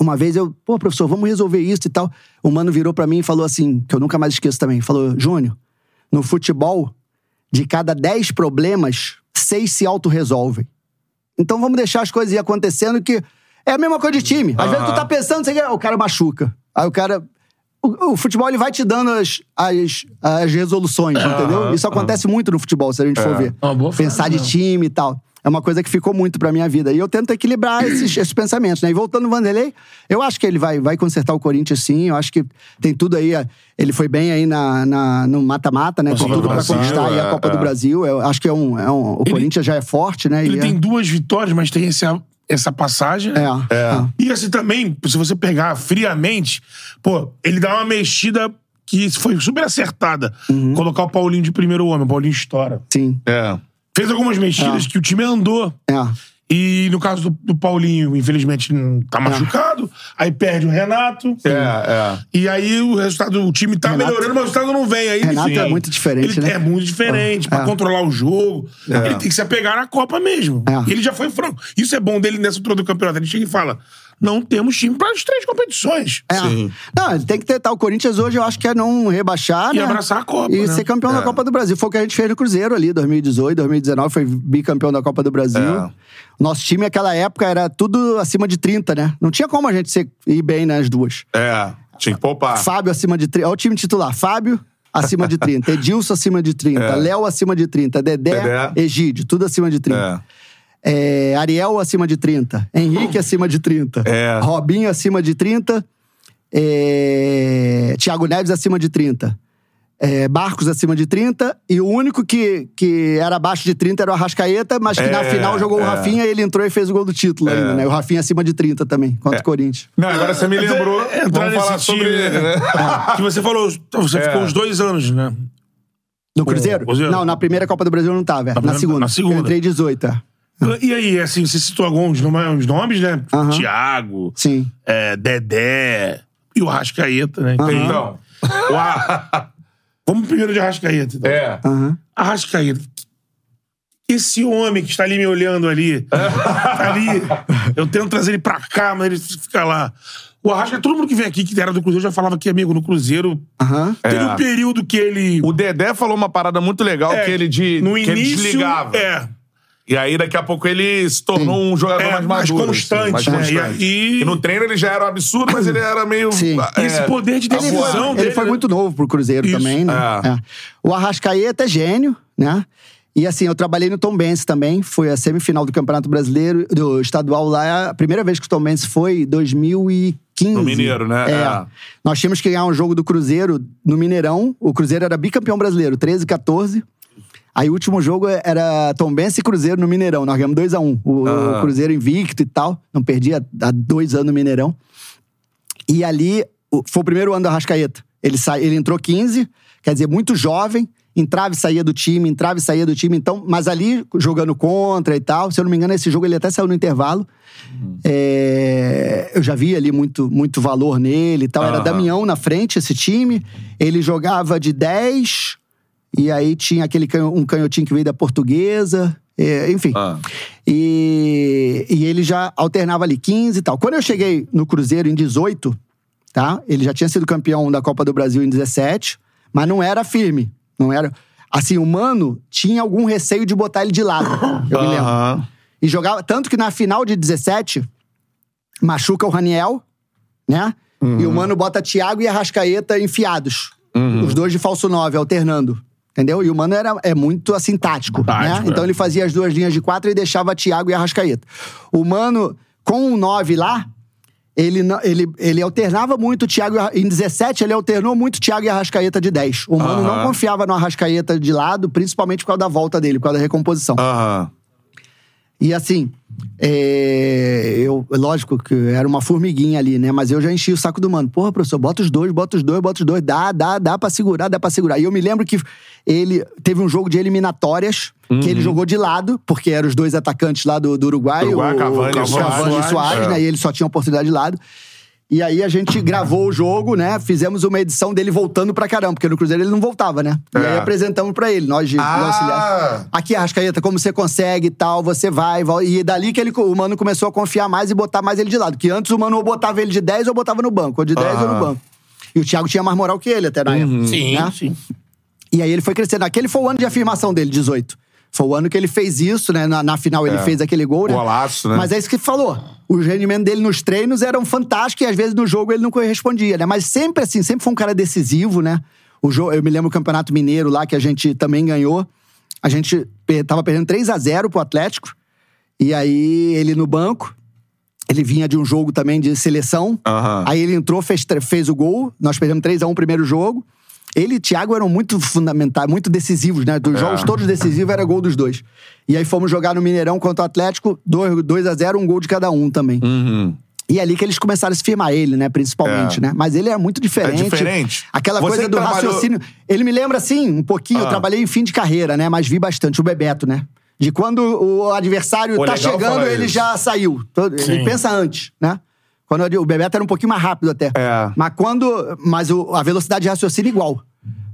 Uma vez eu, pô, professor, vamos resolver isso e tal. O mano virou pra mim e falou assim, que eu nunca mais esqueço também. Falou, Júnior, no futebol, de cada 10 problemas, seis se autorresolvem. Então vamos deixar as coisas ir acontecendo que é a mesma coisa de time. Às vezes tu tá pensando, você quer, o cara machuca. Aí o cara. O, o futebol ele vai te dando as, as, as resoluções, entendeu? Isso acontece muito no futebol, se a gente for ver. Uma boa frase, Pensar de né? time e tal. É uma coisa que ficou muito pra minha vida. E eu tento equilibrar *coughs* esses, esses pensamentos, né? E voltando no Vanderlei, eu acho que ele vai, vai consertar o Corinthians, sim. Eu acho que tem tudo aí. é, Ele foi bem aí na, na- no mata-mata, né? Tem Copa do tudo pra Brasil, conquistar aí a é, Copa do é. Brasil. Eu acho que é um. É um o Corinthians já é forte, né? Ele E tem é, duas vitórias, mas tem essa, essa passagem. é, é. E assim também, se você pegar friamente, pô, ele dá uma mexida que foi super acertada. Uhum. Colocar o Paulinho de primeiro homem, o Paulinho estoura. Sim. É. Fez algumas mexidas que o time andou. É. E no caso do, do Paulinho, infelizmente, não tá machucado. Aí perde o Renato. É, é. E aí o resultado, o time tá Renato- melhorando, mas o resultado não vem. Aí, Renato fica- é muito diferente, né? É muito diferente. Pra É. controlar o jogo, ele tem que se apegar na Copa mesmo. É. Ele já foi franco. Isso é bom dele nessa altura do campeonato. Ele chega e fala: não temos time para as três competições. É. Sim. Não, ele tem que tentar. O Corinthians hoje eu acho que é não rebaixar, E né? abraçar a Copa, E né? ser campeão da É. Copa do Brasil. Foi o que a gente fez no Cruzeiro ali, 2018, 2019, foi bicampeão da Copa do Brasil. É. Nosso time naquela época era tudo acima de 30, né? Não tinha como a gente ser, ir bem nas duas. É. Tinha que poupar. Fábio acima de 30. Olha o time titular. Fábio acima de 30. *laughs* Edilson acima de 30. É. Léo acima de 30. Dedé, Dedé. Egídio, tudo acima de 30. É. É, Ariel acima de 30. Henrique acima de 30. É. Robinho acima de 30. É, Thiago Neves acima de 30. É, Barcos acima de 30. E o único que, que era abaixo de 30 era o Arrascaeta, mas que É, na final jogou o é. Rafinha e ele entrou e fez o gol do título ainda, né? O Rafinha acima de 30 também, contra É. o Corinthians. Não, agora você me lembrou. É, entrar Vamos falar nesse sobre time, ele, né? *laughs* Que você falou, você É. ficou uns dois anos, né? No Cruzeiro? Cruzeiro? Não, na primeira Copa do Brasil eu não tava. é. Na, primeira- segunda. na segunda. Eu entrei 18, é. E aí, assim, você citou alguns nome- uns nomes, né? Aham. Thiago, Sim. é, Dedé e o Arrascaeta, né? Aham. Então. O Ar- *laughs* Vamos primeiro de Arrascaeta. Então. É. Aham. Arrascaeta. Esse homem que está ali me olhando ali, tá ali, eu tento trazer ele pra cá, mas ele fica lá. O Arrascaeta, todo mundo que vem aqui, que era do Cruzeiro, já falava que, amigo, no Cruzeiro, Aham. teve É. um período que ele... O Dedé falou uma parada muito legal é, que ele de no que ele início, desligava. É, E aí, daqui a pouco, ele se tornou um jogador É, mais mais maduro. constante, mais né? constante. E- E no treino ele já era um absurdo, mas ele era meio. Sim. é, E esse poder de Ele, decisão foi, dele. ele foi né? muito novo pro Cruzeiro Isso. também, né? É. É. O Arrascaeta é gênio, né? E assim, eu trabalhei no Tom Benz também. Foi a semifinal do Campeonato Brasileiro, do estadual lá. A primeira vez que o Tom Benz foi, 2015. No Mineiro, né? É. É. Nós tínhamos que ganhar um jogo do Cruzeiro no Mineirão. O Cruzeiro era bicampeão brasileiro, 13 14. Aí o último jogo era Tom Benz e Cruzeiro no Mineirão. Nós ganhamos 2x1. O, o Aham. Cruzeiro invicto e tal. Não perdia há dois anos no Mineirão. E ali o- foi o primeiro ano do Arrascaeta. Ele, sa... ele entrou 15, quer dizer, muito jovem, entrava e saía do time, entrava e saía do time. Então, mas ali jogando contra e tal. Se eu não me engano, esse jogo ele até saiu no intervalo. É, Eu já vi ali muito, muito valor nele e tal. Era. Damião na frente, esse time. Ele jogava de 10, e aí tinha aquele canho- um canhotinho que veio da portuguesa. é, enfim. Ah. E, e ele já alternava ali 15 e tal. Quando eu cheguei no Cruzeiro em 18, tá? Ele já tinha sido campeão da Copa do Brasil em 17, mas não era firme. Não era. Assim, o Mano tinha algum receio de botar ele de lado. *laughs* Eu me lembro. E jogava. Tanto que na final de 17, machuca o Raniel, né? E o Mano bota Thiago e Arrascaeta enfiados. Os dois de falso 9, alternando. Entendeu? E o Mano era, é muito, assim, tático, Tático, né? Então é. ele fazia as duas linhas de quatro e deixava Thiago e Arrascaeta. O Mano, com o 9 lá, ele, ele, ele alternava muito o Thiago. Em 17, ele alternou muito o Thiago e Arrascaeta de 10. O Mano Aham. não confiava no Arrascaeta de lado, principalmente por causa da volta dele, por causa da recomposição. Aham. E assim, é, eu, lógico que era uma formiguinha ali, né? Mas eu já enchi o saco do mano. Porra, professor, bota os dois, bota os dois, bota os dois. Dá, dá, dá pra segurar, dá pra segurar. E eu me lembro que ele teve um jogo de eliminatórias que ele jogou de lado, porque eram os dois atacantes lá do, do Uruguai, Uruguai, o, Cavani, o Cavani Soares, e Soares, é. né? E ele só tinha oportunidade de lado. E aí a gente gravou o jogo, né? Fizemos uma edição dele voltando pra caramba, porque no Cruzeiro ele não voltava, né? E É. aí apresentamos pra ele, nós de. Ah! Aqui, Arrascaeta, como você consegue e tal, você vai, vai. E dali que ele, o Mano começou a confiar mais e botar mais ele de lado. Que antes o Mano ou botava ele de 10 ou botava no banco, ou de 10 ou no Aham. banco. E o Thiago tinha mais moral que ele até na época. Sim, né? sim. E aí ele foi crescendo. Aquele foi o ano de afirmação dele, 18. Foi o ano que ele fez isso, né? Na, na final ele É. fez aquele gol, né? Golaço, né? Mas é isso que ele falou. O rendimento dele nos treinos eram fantásticos e às vezes no jogo ele não correspondia, né? Mas sempre assim, sempre foi um cara decisivo, né? O jogo, eu me lembro do Campeonato Mineiro lá que a gente também ganhou. A gente tava perdendo 3 a 0 pro Atlético. E aí ele no banco, ele vinha de um jogo também de seleção. Aham. Aí ele entrou, fez, fez o gol. Nós perdemos 3 a 1 o primeiro jogo. Ele e Thiago eram muito fundamentais, muito decisivos, né? Dos É. jogos todos decisivos era gol dos dois. E aí fomos jogar no Mineirão contra o Atlético, 2 a 0 um gol de cada um também. Uhum. E é ali que eles começaram a se firmar, ele, né? Principalmente, É. né? Mas ele é muito diferente. É diferente. Aquela Você coisa do trabalhou- raciocínio. Ele me lembra, assim, um pouquinho. Eu Ah. trabalhei em fim de carreira, né? Mas vi bastante o Bebeto, né? De quando o adversário Pô, tá chegando, ele isso. já saiu. Todo- Sim. Ele pensa antes, né? Quando o Bebeto era um pouquinho mais rápido até. É. Mas quando. Mas o- a velocidade de raciocínio é igual.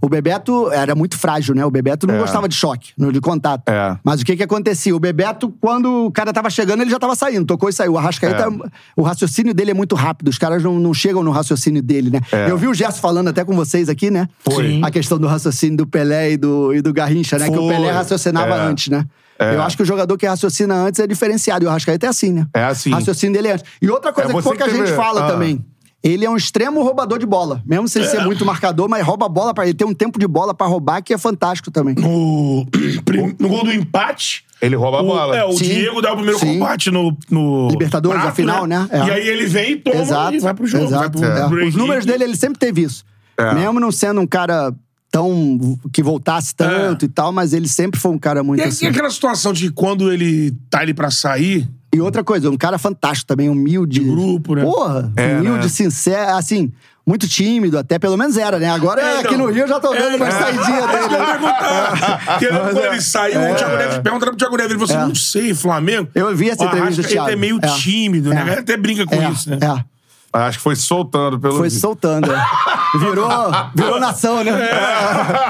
O Bebeto era muito frágil, né? O Bebeto não É. gostava de choque, de contato. É. Mas o que que acontecia? O Bebeto, quando o cara tava chegando, ele já tava saindo. Tocou e saiu. O Arrascaeta, É. o raciocínio dele é muito rápido. Os caras não, não chegam no raciocínio dele, né? É. Eu vi o Gerson falando até com vocês aqui, né? Foi. A questão do raciocínio do Pelé e do, e do Garrincha, né? Que o Foi. Pelé raciocinava É. antes, né? É. Eu acho que o jogador que raciocina antes é diferenciado. E o Arrascaeta é assim, né? É assim. O raciocínio dele é antes. E outra coisa É que pouca que gente fala Ah. também. Ele é um extremo roubador de bola. Mesmo sem ser muito marcador, mas rouba a bola para ele. Tem um tempo de bola pra roubar que é fantástico também. No, *clears throat* no gol do empate. Ele rouba a o- bola. É, o Sim. Diego dá o primeiro Sim. combate no, no. Libertadores, prato, a final, né? É. E aí ele vem e toma Exato. e vai pro jogo. exato. vai pro é. Os números dele, ele sempre teve isso. É. Mesmo não sendo um cara tão. que voltasse tanto e tal, mas ele sempre foi um cara muito É. E, assim. e aquela situação de quando ele tá ali pra sair, E outra coisa, um cara fantástico também, humilde. De grupo, né? Porra, É, humilde, né? sincero, assim, muito tímido, até pelo menos era, né? Agora É, aqui então. no Rio eu já tô vendo É, umas é. saidinhas É dele. Porque quando é. ele saiu, o Thiago Neves perguntaram pro Thiago Neves. Ele falou assim: É. não sei, Flamengo. Eu vi essa entrevista Thiago. é meio É. tímido, né? É. A galera até brinca com É, isso, né? é. Acho que foi soltando pelo Foi soltando. é. Virou, virou nação, né?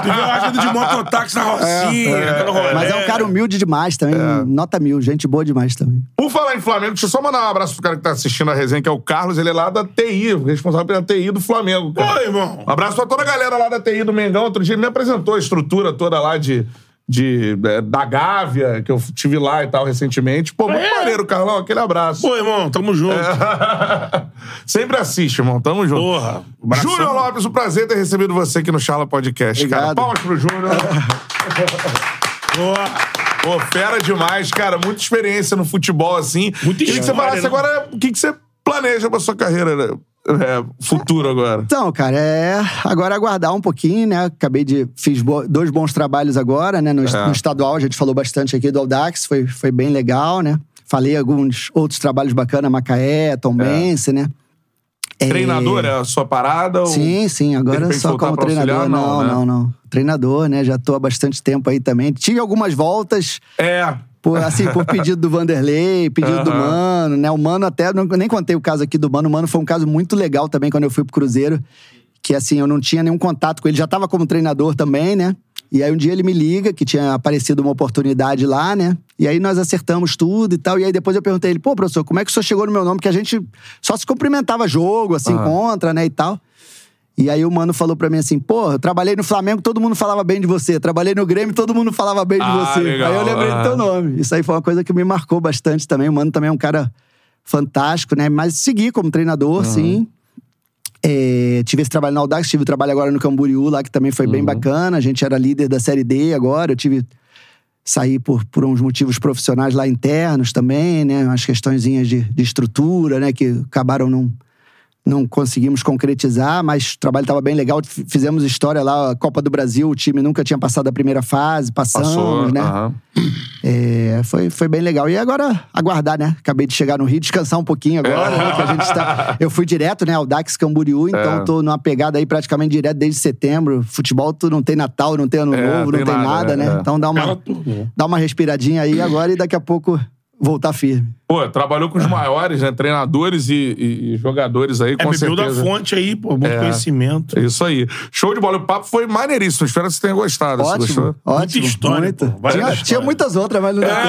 Tu viu a ajuda de mototáxi na Rocinha, dando rolê. Mas é um cara humilde demais também. Nota mil, gente boa demais também. Por falar em Flamengo, deixa eu só mandar um abraço pro cara que tá assistindo a resenha, que é o Carlos. Ele é lá da TI, responsável pela TI do Flamengo. cara. Oi, irmão. Um abraço pra toda a galera lá da TI do Mengão. Outro dia ele me apresentou a estrutura toda lá de, de, é, da Gávea, que eu tive lá e tal recentemente. Pô, muito É. maneiro, Carlão. Aquele abraço. Pô, irmão, tamo junto. *laughs* Sempre assiste, irmão. Tamo junto. Porra. abração. Júnior Lopes, um prazer ter recebido você aqui no Charla Podcast, cara. Obrigado. Palmas pro Júnior. *laughs* Boa. Pô, fera demais, cara. Muita experiência no futebol, assim. Muita Queria que você história, falasse né? agora o que, que você planeja pra sua carreira né? É, futuro agora. Então, cara, é agora aguardar um pouquinho, né? Acabei de. Fiz bo- dois bons trabalhos agora, né? No, É. no estadual, a gente falou bastante aqui do Audax, foi, foi bem legal, né? Falei alguns outros trabalhos bacanas, Macaé, Tombense, né? É, Treinador é a sua parada? Sim, sim, agora só como treinador. auxiliar, não, não, né? não, não. Treinador, né? Já tô há bastante tempo aí também. Tive algumas voltas, É. por, assim, por pedido do Vanderlei, pedido do Aham. Mano, né? O Mano até, não- nem contei o caso aqui do Mano. O Mano foi um caso muito legal também quando eu fui pro Cruzeiro. Que assim, eu não tinha nenhum contato com ele. Já tava como treinador também, né? E aí um dia ele me liga, que tinha aparecido uma oportunidade lá, né? E aí nós acertamos tudo e tal. E aí depois eu perguntei ele, pô, professor, como é que o senhor chegou no meu nome? Porque a gente só se cumprimentava jogo, assim, contra, né, e tal. E aí o mano falou pra mim assim: pô, eu trabalhei no Flamengo, todo mundo falava bem de você. Trabalhei no Grêmio, todo mundo falava bem de Ah, você. legal, Aí eu lembrei ah. do teu nome. Isso aí foi uma coisa que me marcou bastante também. O mano também é um cara fantástico, né? Mas segui como treinador, sim. É, tive esse trabalho na Audax, tive o trabalho agora no Camboriú, lá que também foi bem bacana. A gente era líder da Série D agora. Eu tive. Saí por, por uns motivos profissionais lá internos também, né? Umas questõezinhas de, de estrutura, né? Que acabaram não, não conseguimos concretizar, mas o trabalho estava bem legal. Fizemos história lá, a Copa do Brasil, o time nunca tinha passado a primeira fase, passamos, Passou. né? É, foi, foi bem legal. E agora, aguardar, né? Acabei de chegar no Rio, descansar um pouquinho agora, né? Que a gente tá... Eu fui direto, né? Ao Dax Camboriú, então É. tô numa pegada aí praticamente direto desde setembro. Futebol, tu não tem Natal, não tem Ano É, Novo, não tem nada, nada, né? né? É. Então dá uma, dá uma respiradinha aí agora e daqui a pouco voltar firme. Pô, trabalhou com os maiores, né? Treinadores e, e- e jogadores aí, É, com da certeza. fonte aí, pô. Muito É. conhecimento. É Isso aí. Show de bola. O papo foi maneiríssimo. Espero que você tenha gostado. Você Ótimo, gostou? ótimo. história, muito. pô, várias Tinha, histórias. tinha muitas outras, mas não deu tempo.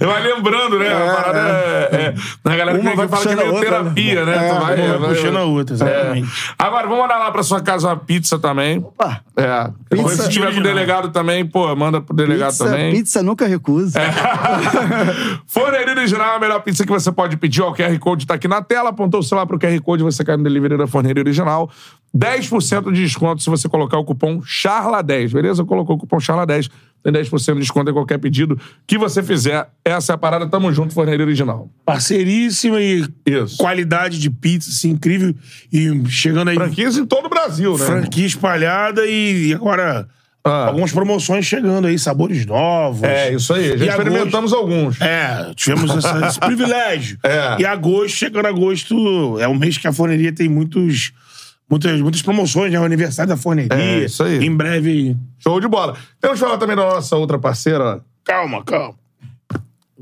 *laughs* vai lembrando, né? A parada é. é a galera Uma que vai fala que é meio outra, terapia, né? né? Tu É, vai, Uma vai- puxando a outra, exatamente. É. Agora, vamos mandar lá pra sua casa uma pizza também. Opa, É. Pizza Se tiver com o delegado também, pô, manda pro delegado pizza, também. pizza nunca recuso. *laughs* Forneria Original é a melhor pizza que você pode pedir. Ó, o QR Code tá aqui na tela. Apontou o celular pro QR Code, você cai no delivery da Forneria Original. 10% de desconto se você colocar o cupom CHARLA10, beleza? Colocou o cupom CHARLA10, tem 10% de desconto em qualquer pedido que você fizer. Essa é a parada. Tamo junto, Forneria Original. Parceiríssima e Isso. qualidade de pizza, assim, incrível. E chegando aí, Franquias em todo o Brasil, né? franquia espalhada e agora Ah. algumas promoções chegando aí, sabores novos. É, isso aí. Já E experimentamos alguns. É, tivemos essa- esse *laughs* privilégio. É. E agosto, chegando agosto, é um mês que a forneria tem muitos, muitas, muitas promoções, né? O aniversário da forneria. É, isso aí. Em breve. Show de bola. Temos que falar também da nossa outra parceira, Calma, calma.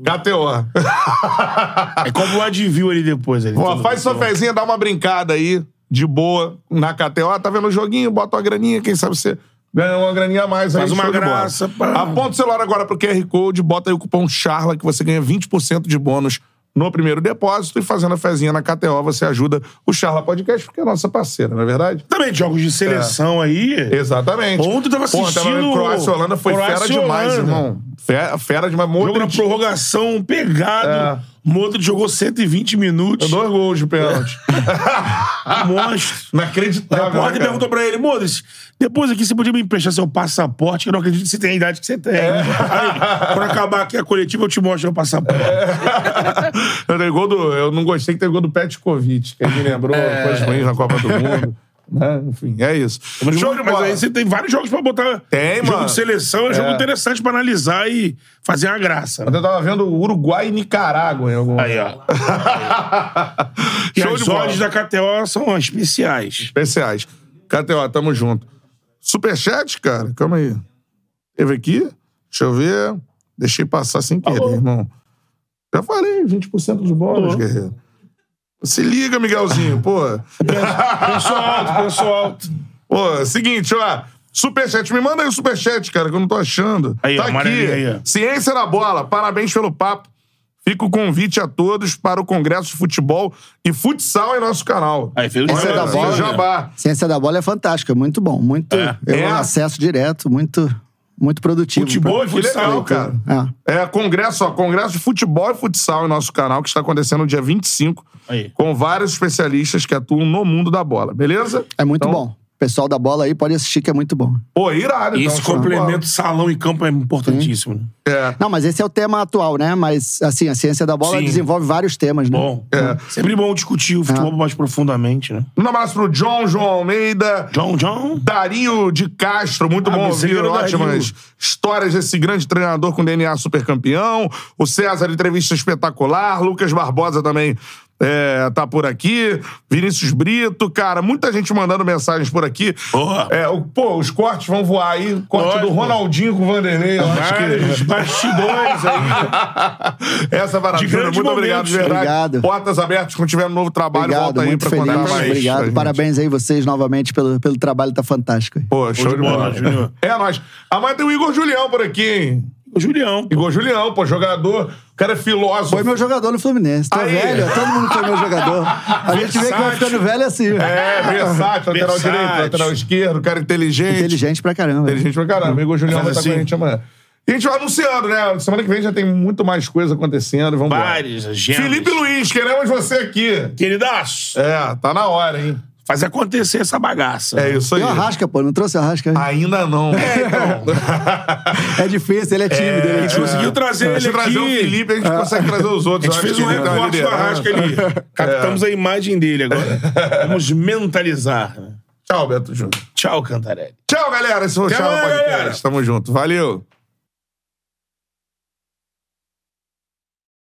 KTO. *laughs* É como o Advil ali depois. Ali, Ó, faz sua fezinha, dá uma brincada aí, de boa, na KTO. Tá vendo o joguinho? Bota uma graninha, quem sabe você ganha uma graninha a mais aí. Faz uma graça, pá. Aponta o celular agora pro QR Code, bota aí o cupom CHARLA que você ganha 20% de bônus no primeiro depósito e fazendo a fezinha na KTO você ajuda o Charla Podcast, porque é nossa parceira, não é verdade? Também jogos de seleção aí. Exatamente. Ontem eu tava assistindo Croácia e Holanda foi Croácia fera demais, Holanda. irmão. Fera, fera demais. Jogo na Modric, prorrogação, pegado. É. Modric jogou 120 minutos. dois gols de pênalti. *laughs* Monstro. O Inacreditável. né, repórter cara? perguntou pra ele, Modric, depois aqui você podia me emprestar seu passaporte, que eu não acredito que você tem a idade que você tem. É. Aí, quando acabar aqui a coletiva, eu te mostro meu passaporte. *laughs* Eu, dei gol do, eu não gostei que teve gol do Petkovic, que aí me lembrou É. coisas ruins na Copa do Mundo. Né? Enfim, é isso. Mas, Show de mas bola. aí você tem vários jogos pra botar. Tem, jogo mano. de seleção é, jogo É. interessante pra analisar e fazer uma graça. Eu tava vendo Uruguai e Nicarágua em algum Aí, ó. *laughs* E Show as de odds da KTO são especiais. Especiais. KTO, tamo junto. Superchat, cara, calma aí. Teve aqui? Deixa eu ver. Deixei passar sem querer, irmão. Já falei, 20% de bônus, Falou. guerreiro. Se liga, Miguelzinho, pô. *laughs* Pensou alto, pensou alto. Pô, seguinte, ó. Superchat, me manda aí o superchat, cara, que eu não tô achando. Aí, ó, tá aqui. amarelinho aí, ó. Ciência na bola, parabéns pelo papo. Fica o convite a todos para o Congresso de Futebol e Futsal em nosso canal. Aí, fez é da jabá, bola, né? Jabá. Ciência da bola é fantástica, muito bom. Muito. É. Eu É. acesso direto, muito, muito produtivo. Futebol e Que futsal, legal, cara. É. É, congresso, ó, congresso de futebol e futsal em nosso canal, que está acontecendo no dia 25, Aí. com vários especialistas que atuam no mundo da bola, beleza? É muito Então, bom. O pessoal da bola aí pode assistir, que é muito bom. Pô, irado. E então, esse complemento salão e campo é importantíssimo. né? É. Não, mas esse é o tema atual, né? Mas, assim, a ciência da bola Sim. desenvolve vários temas, né? Bom, É. sempre bom discutir o futebol mais profundamente, né? Um abraço pro John, João Almeida. John, John. Dario de Castro, muito Ah, bom ouvir ótimas histórias desse grande treinador com DNA super campeão. O César, entrevista espetacular. Lucas Barbosa também é, tá por aqui. Vinícius Brito, cara, muita gente mandando mensagens por aqui. Boa. É, o- pô, os cortes vão voar aí. Corte Lógico. do Ronaldinho com o Vanderlei. Eu acho que... bastidores aí. *laughs* Essa é maravilha. Muito obrigado, de verdade. Obrigado. Portas abertas. Quando tiver um novo trabalho, Obrigado, volta aí muito pra feliz. contar mais. Obrigado. Parabéns aí vocês novamente pelo, pelo trabalho, tá fantástico. Pô, show, de bola. Júnior. É nóis. Amanhã tem o Igor Julião por aqui, hein? O Julião. pô. Igor Julião, pô, jogador. O cara é filósofo. Foi meu jogador no Fluminense. Tô Aí. velho, todo mundo foi meu jogador. A gente vê que vai ficando velho assim. É, versátil, lateral Versátil. direito, lateral esquerdo, cara inteligente. Inteligente pra caramba. Inteligente pra caramba. Igor Julião vai estar com a assim. gente amanhã. E a gente vai anunciando, né? Semana que vem já tem muito mais coisa acontecendo. Vamos. Vários agendas. Felipe Luiz, queremos você aqui. Queridaço. É, tá na hora, hein? Fazer acontecer essa bagaça. É isso aí. E o Arrasca, pô, não trouxe o Arrasca? Ainda não. *laughs* É difícil, ele é tímido. ele é A gente tímido. conseguiu trazer Se ele aqui. trazer o Felipe, a gente consegue trazer os A outros. gente Eu fez um ele uma recorte do. Arrasca ali. *laughs* Captamos a imagem dele agora. *laughs* Vamos mentalizar. né? Tchau, Beto Júnior. Tchau, Cantarelli. Tchau, galera. Esse foi o amanhã, Podcast. galera. Tamo junto. Valeu.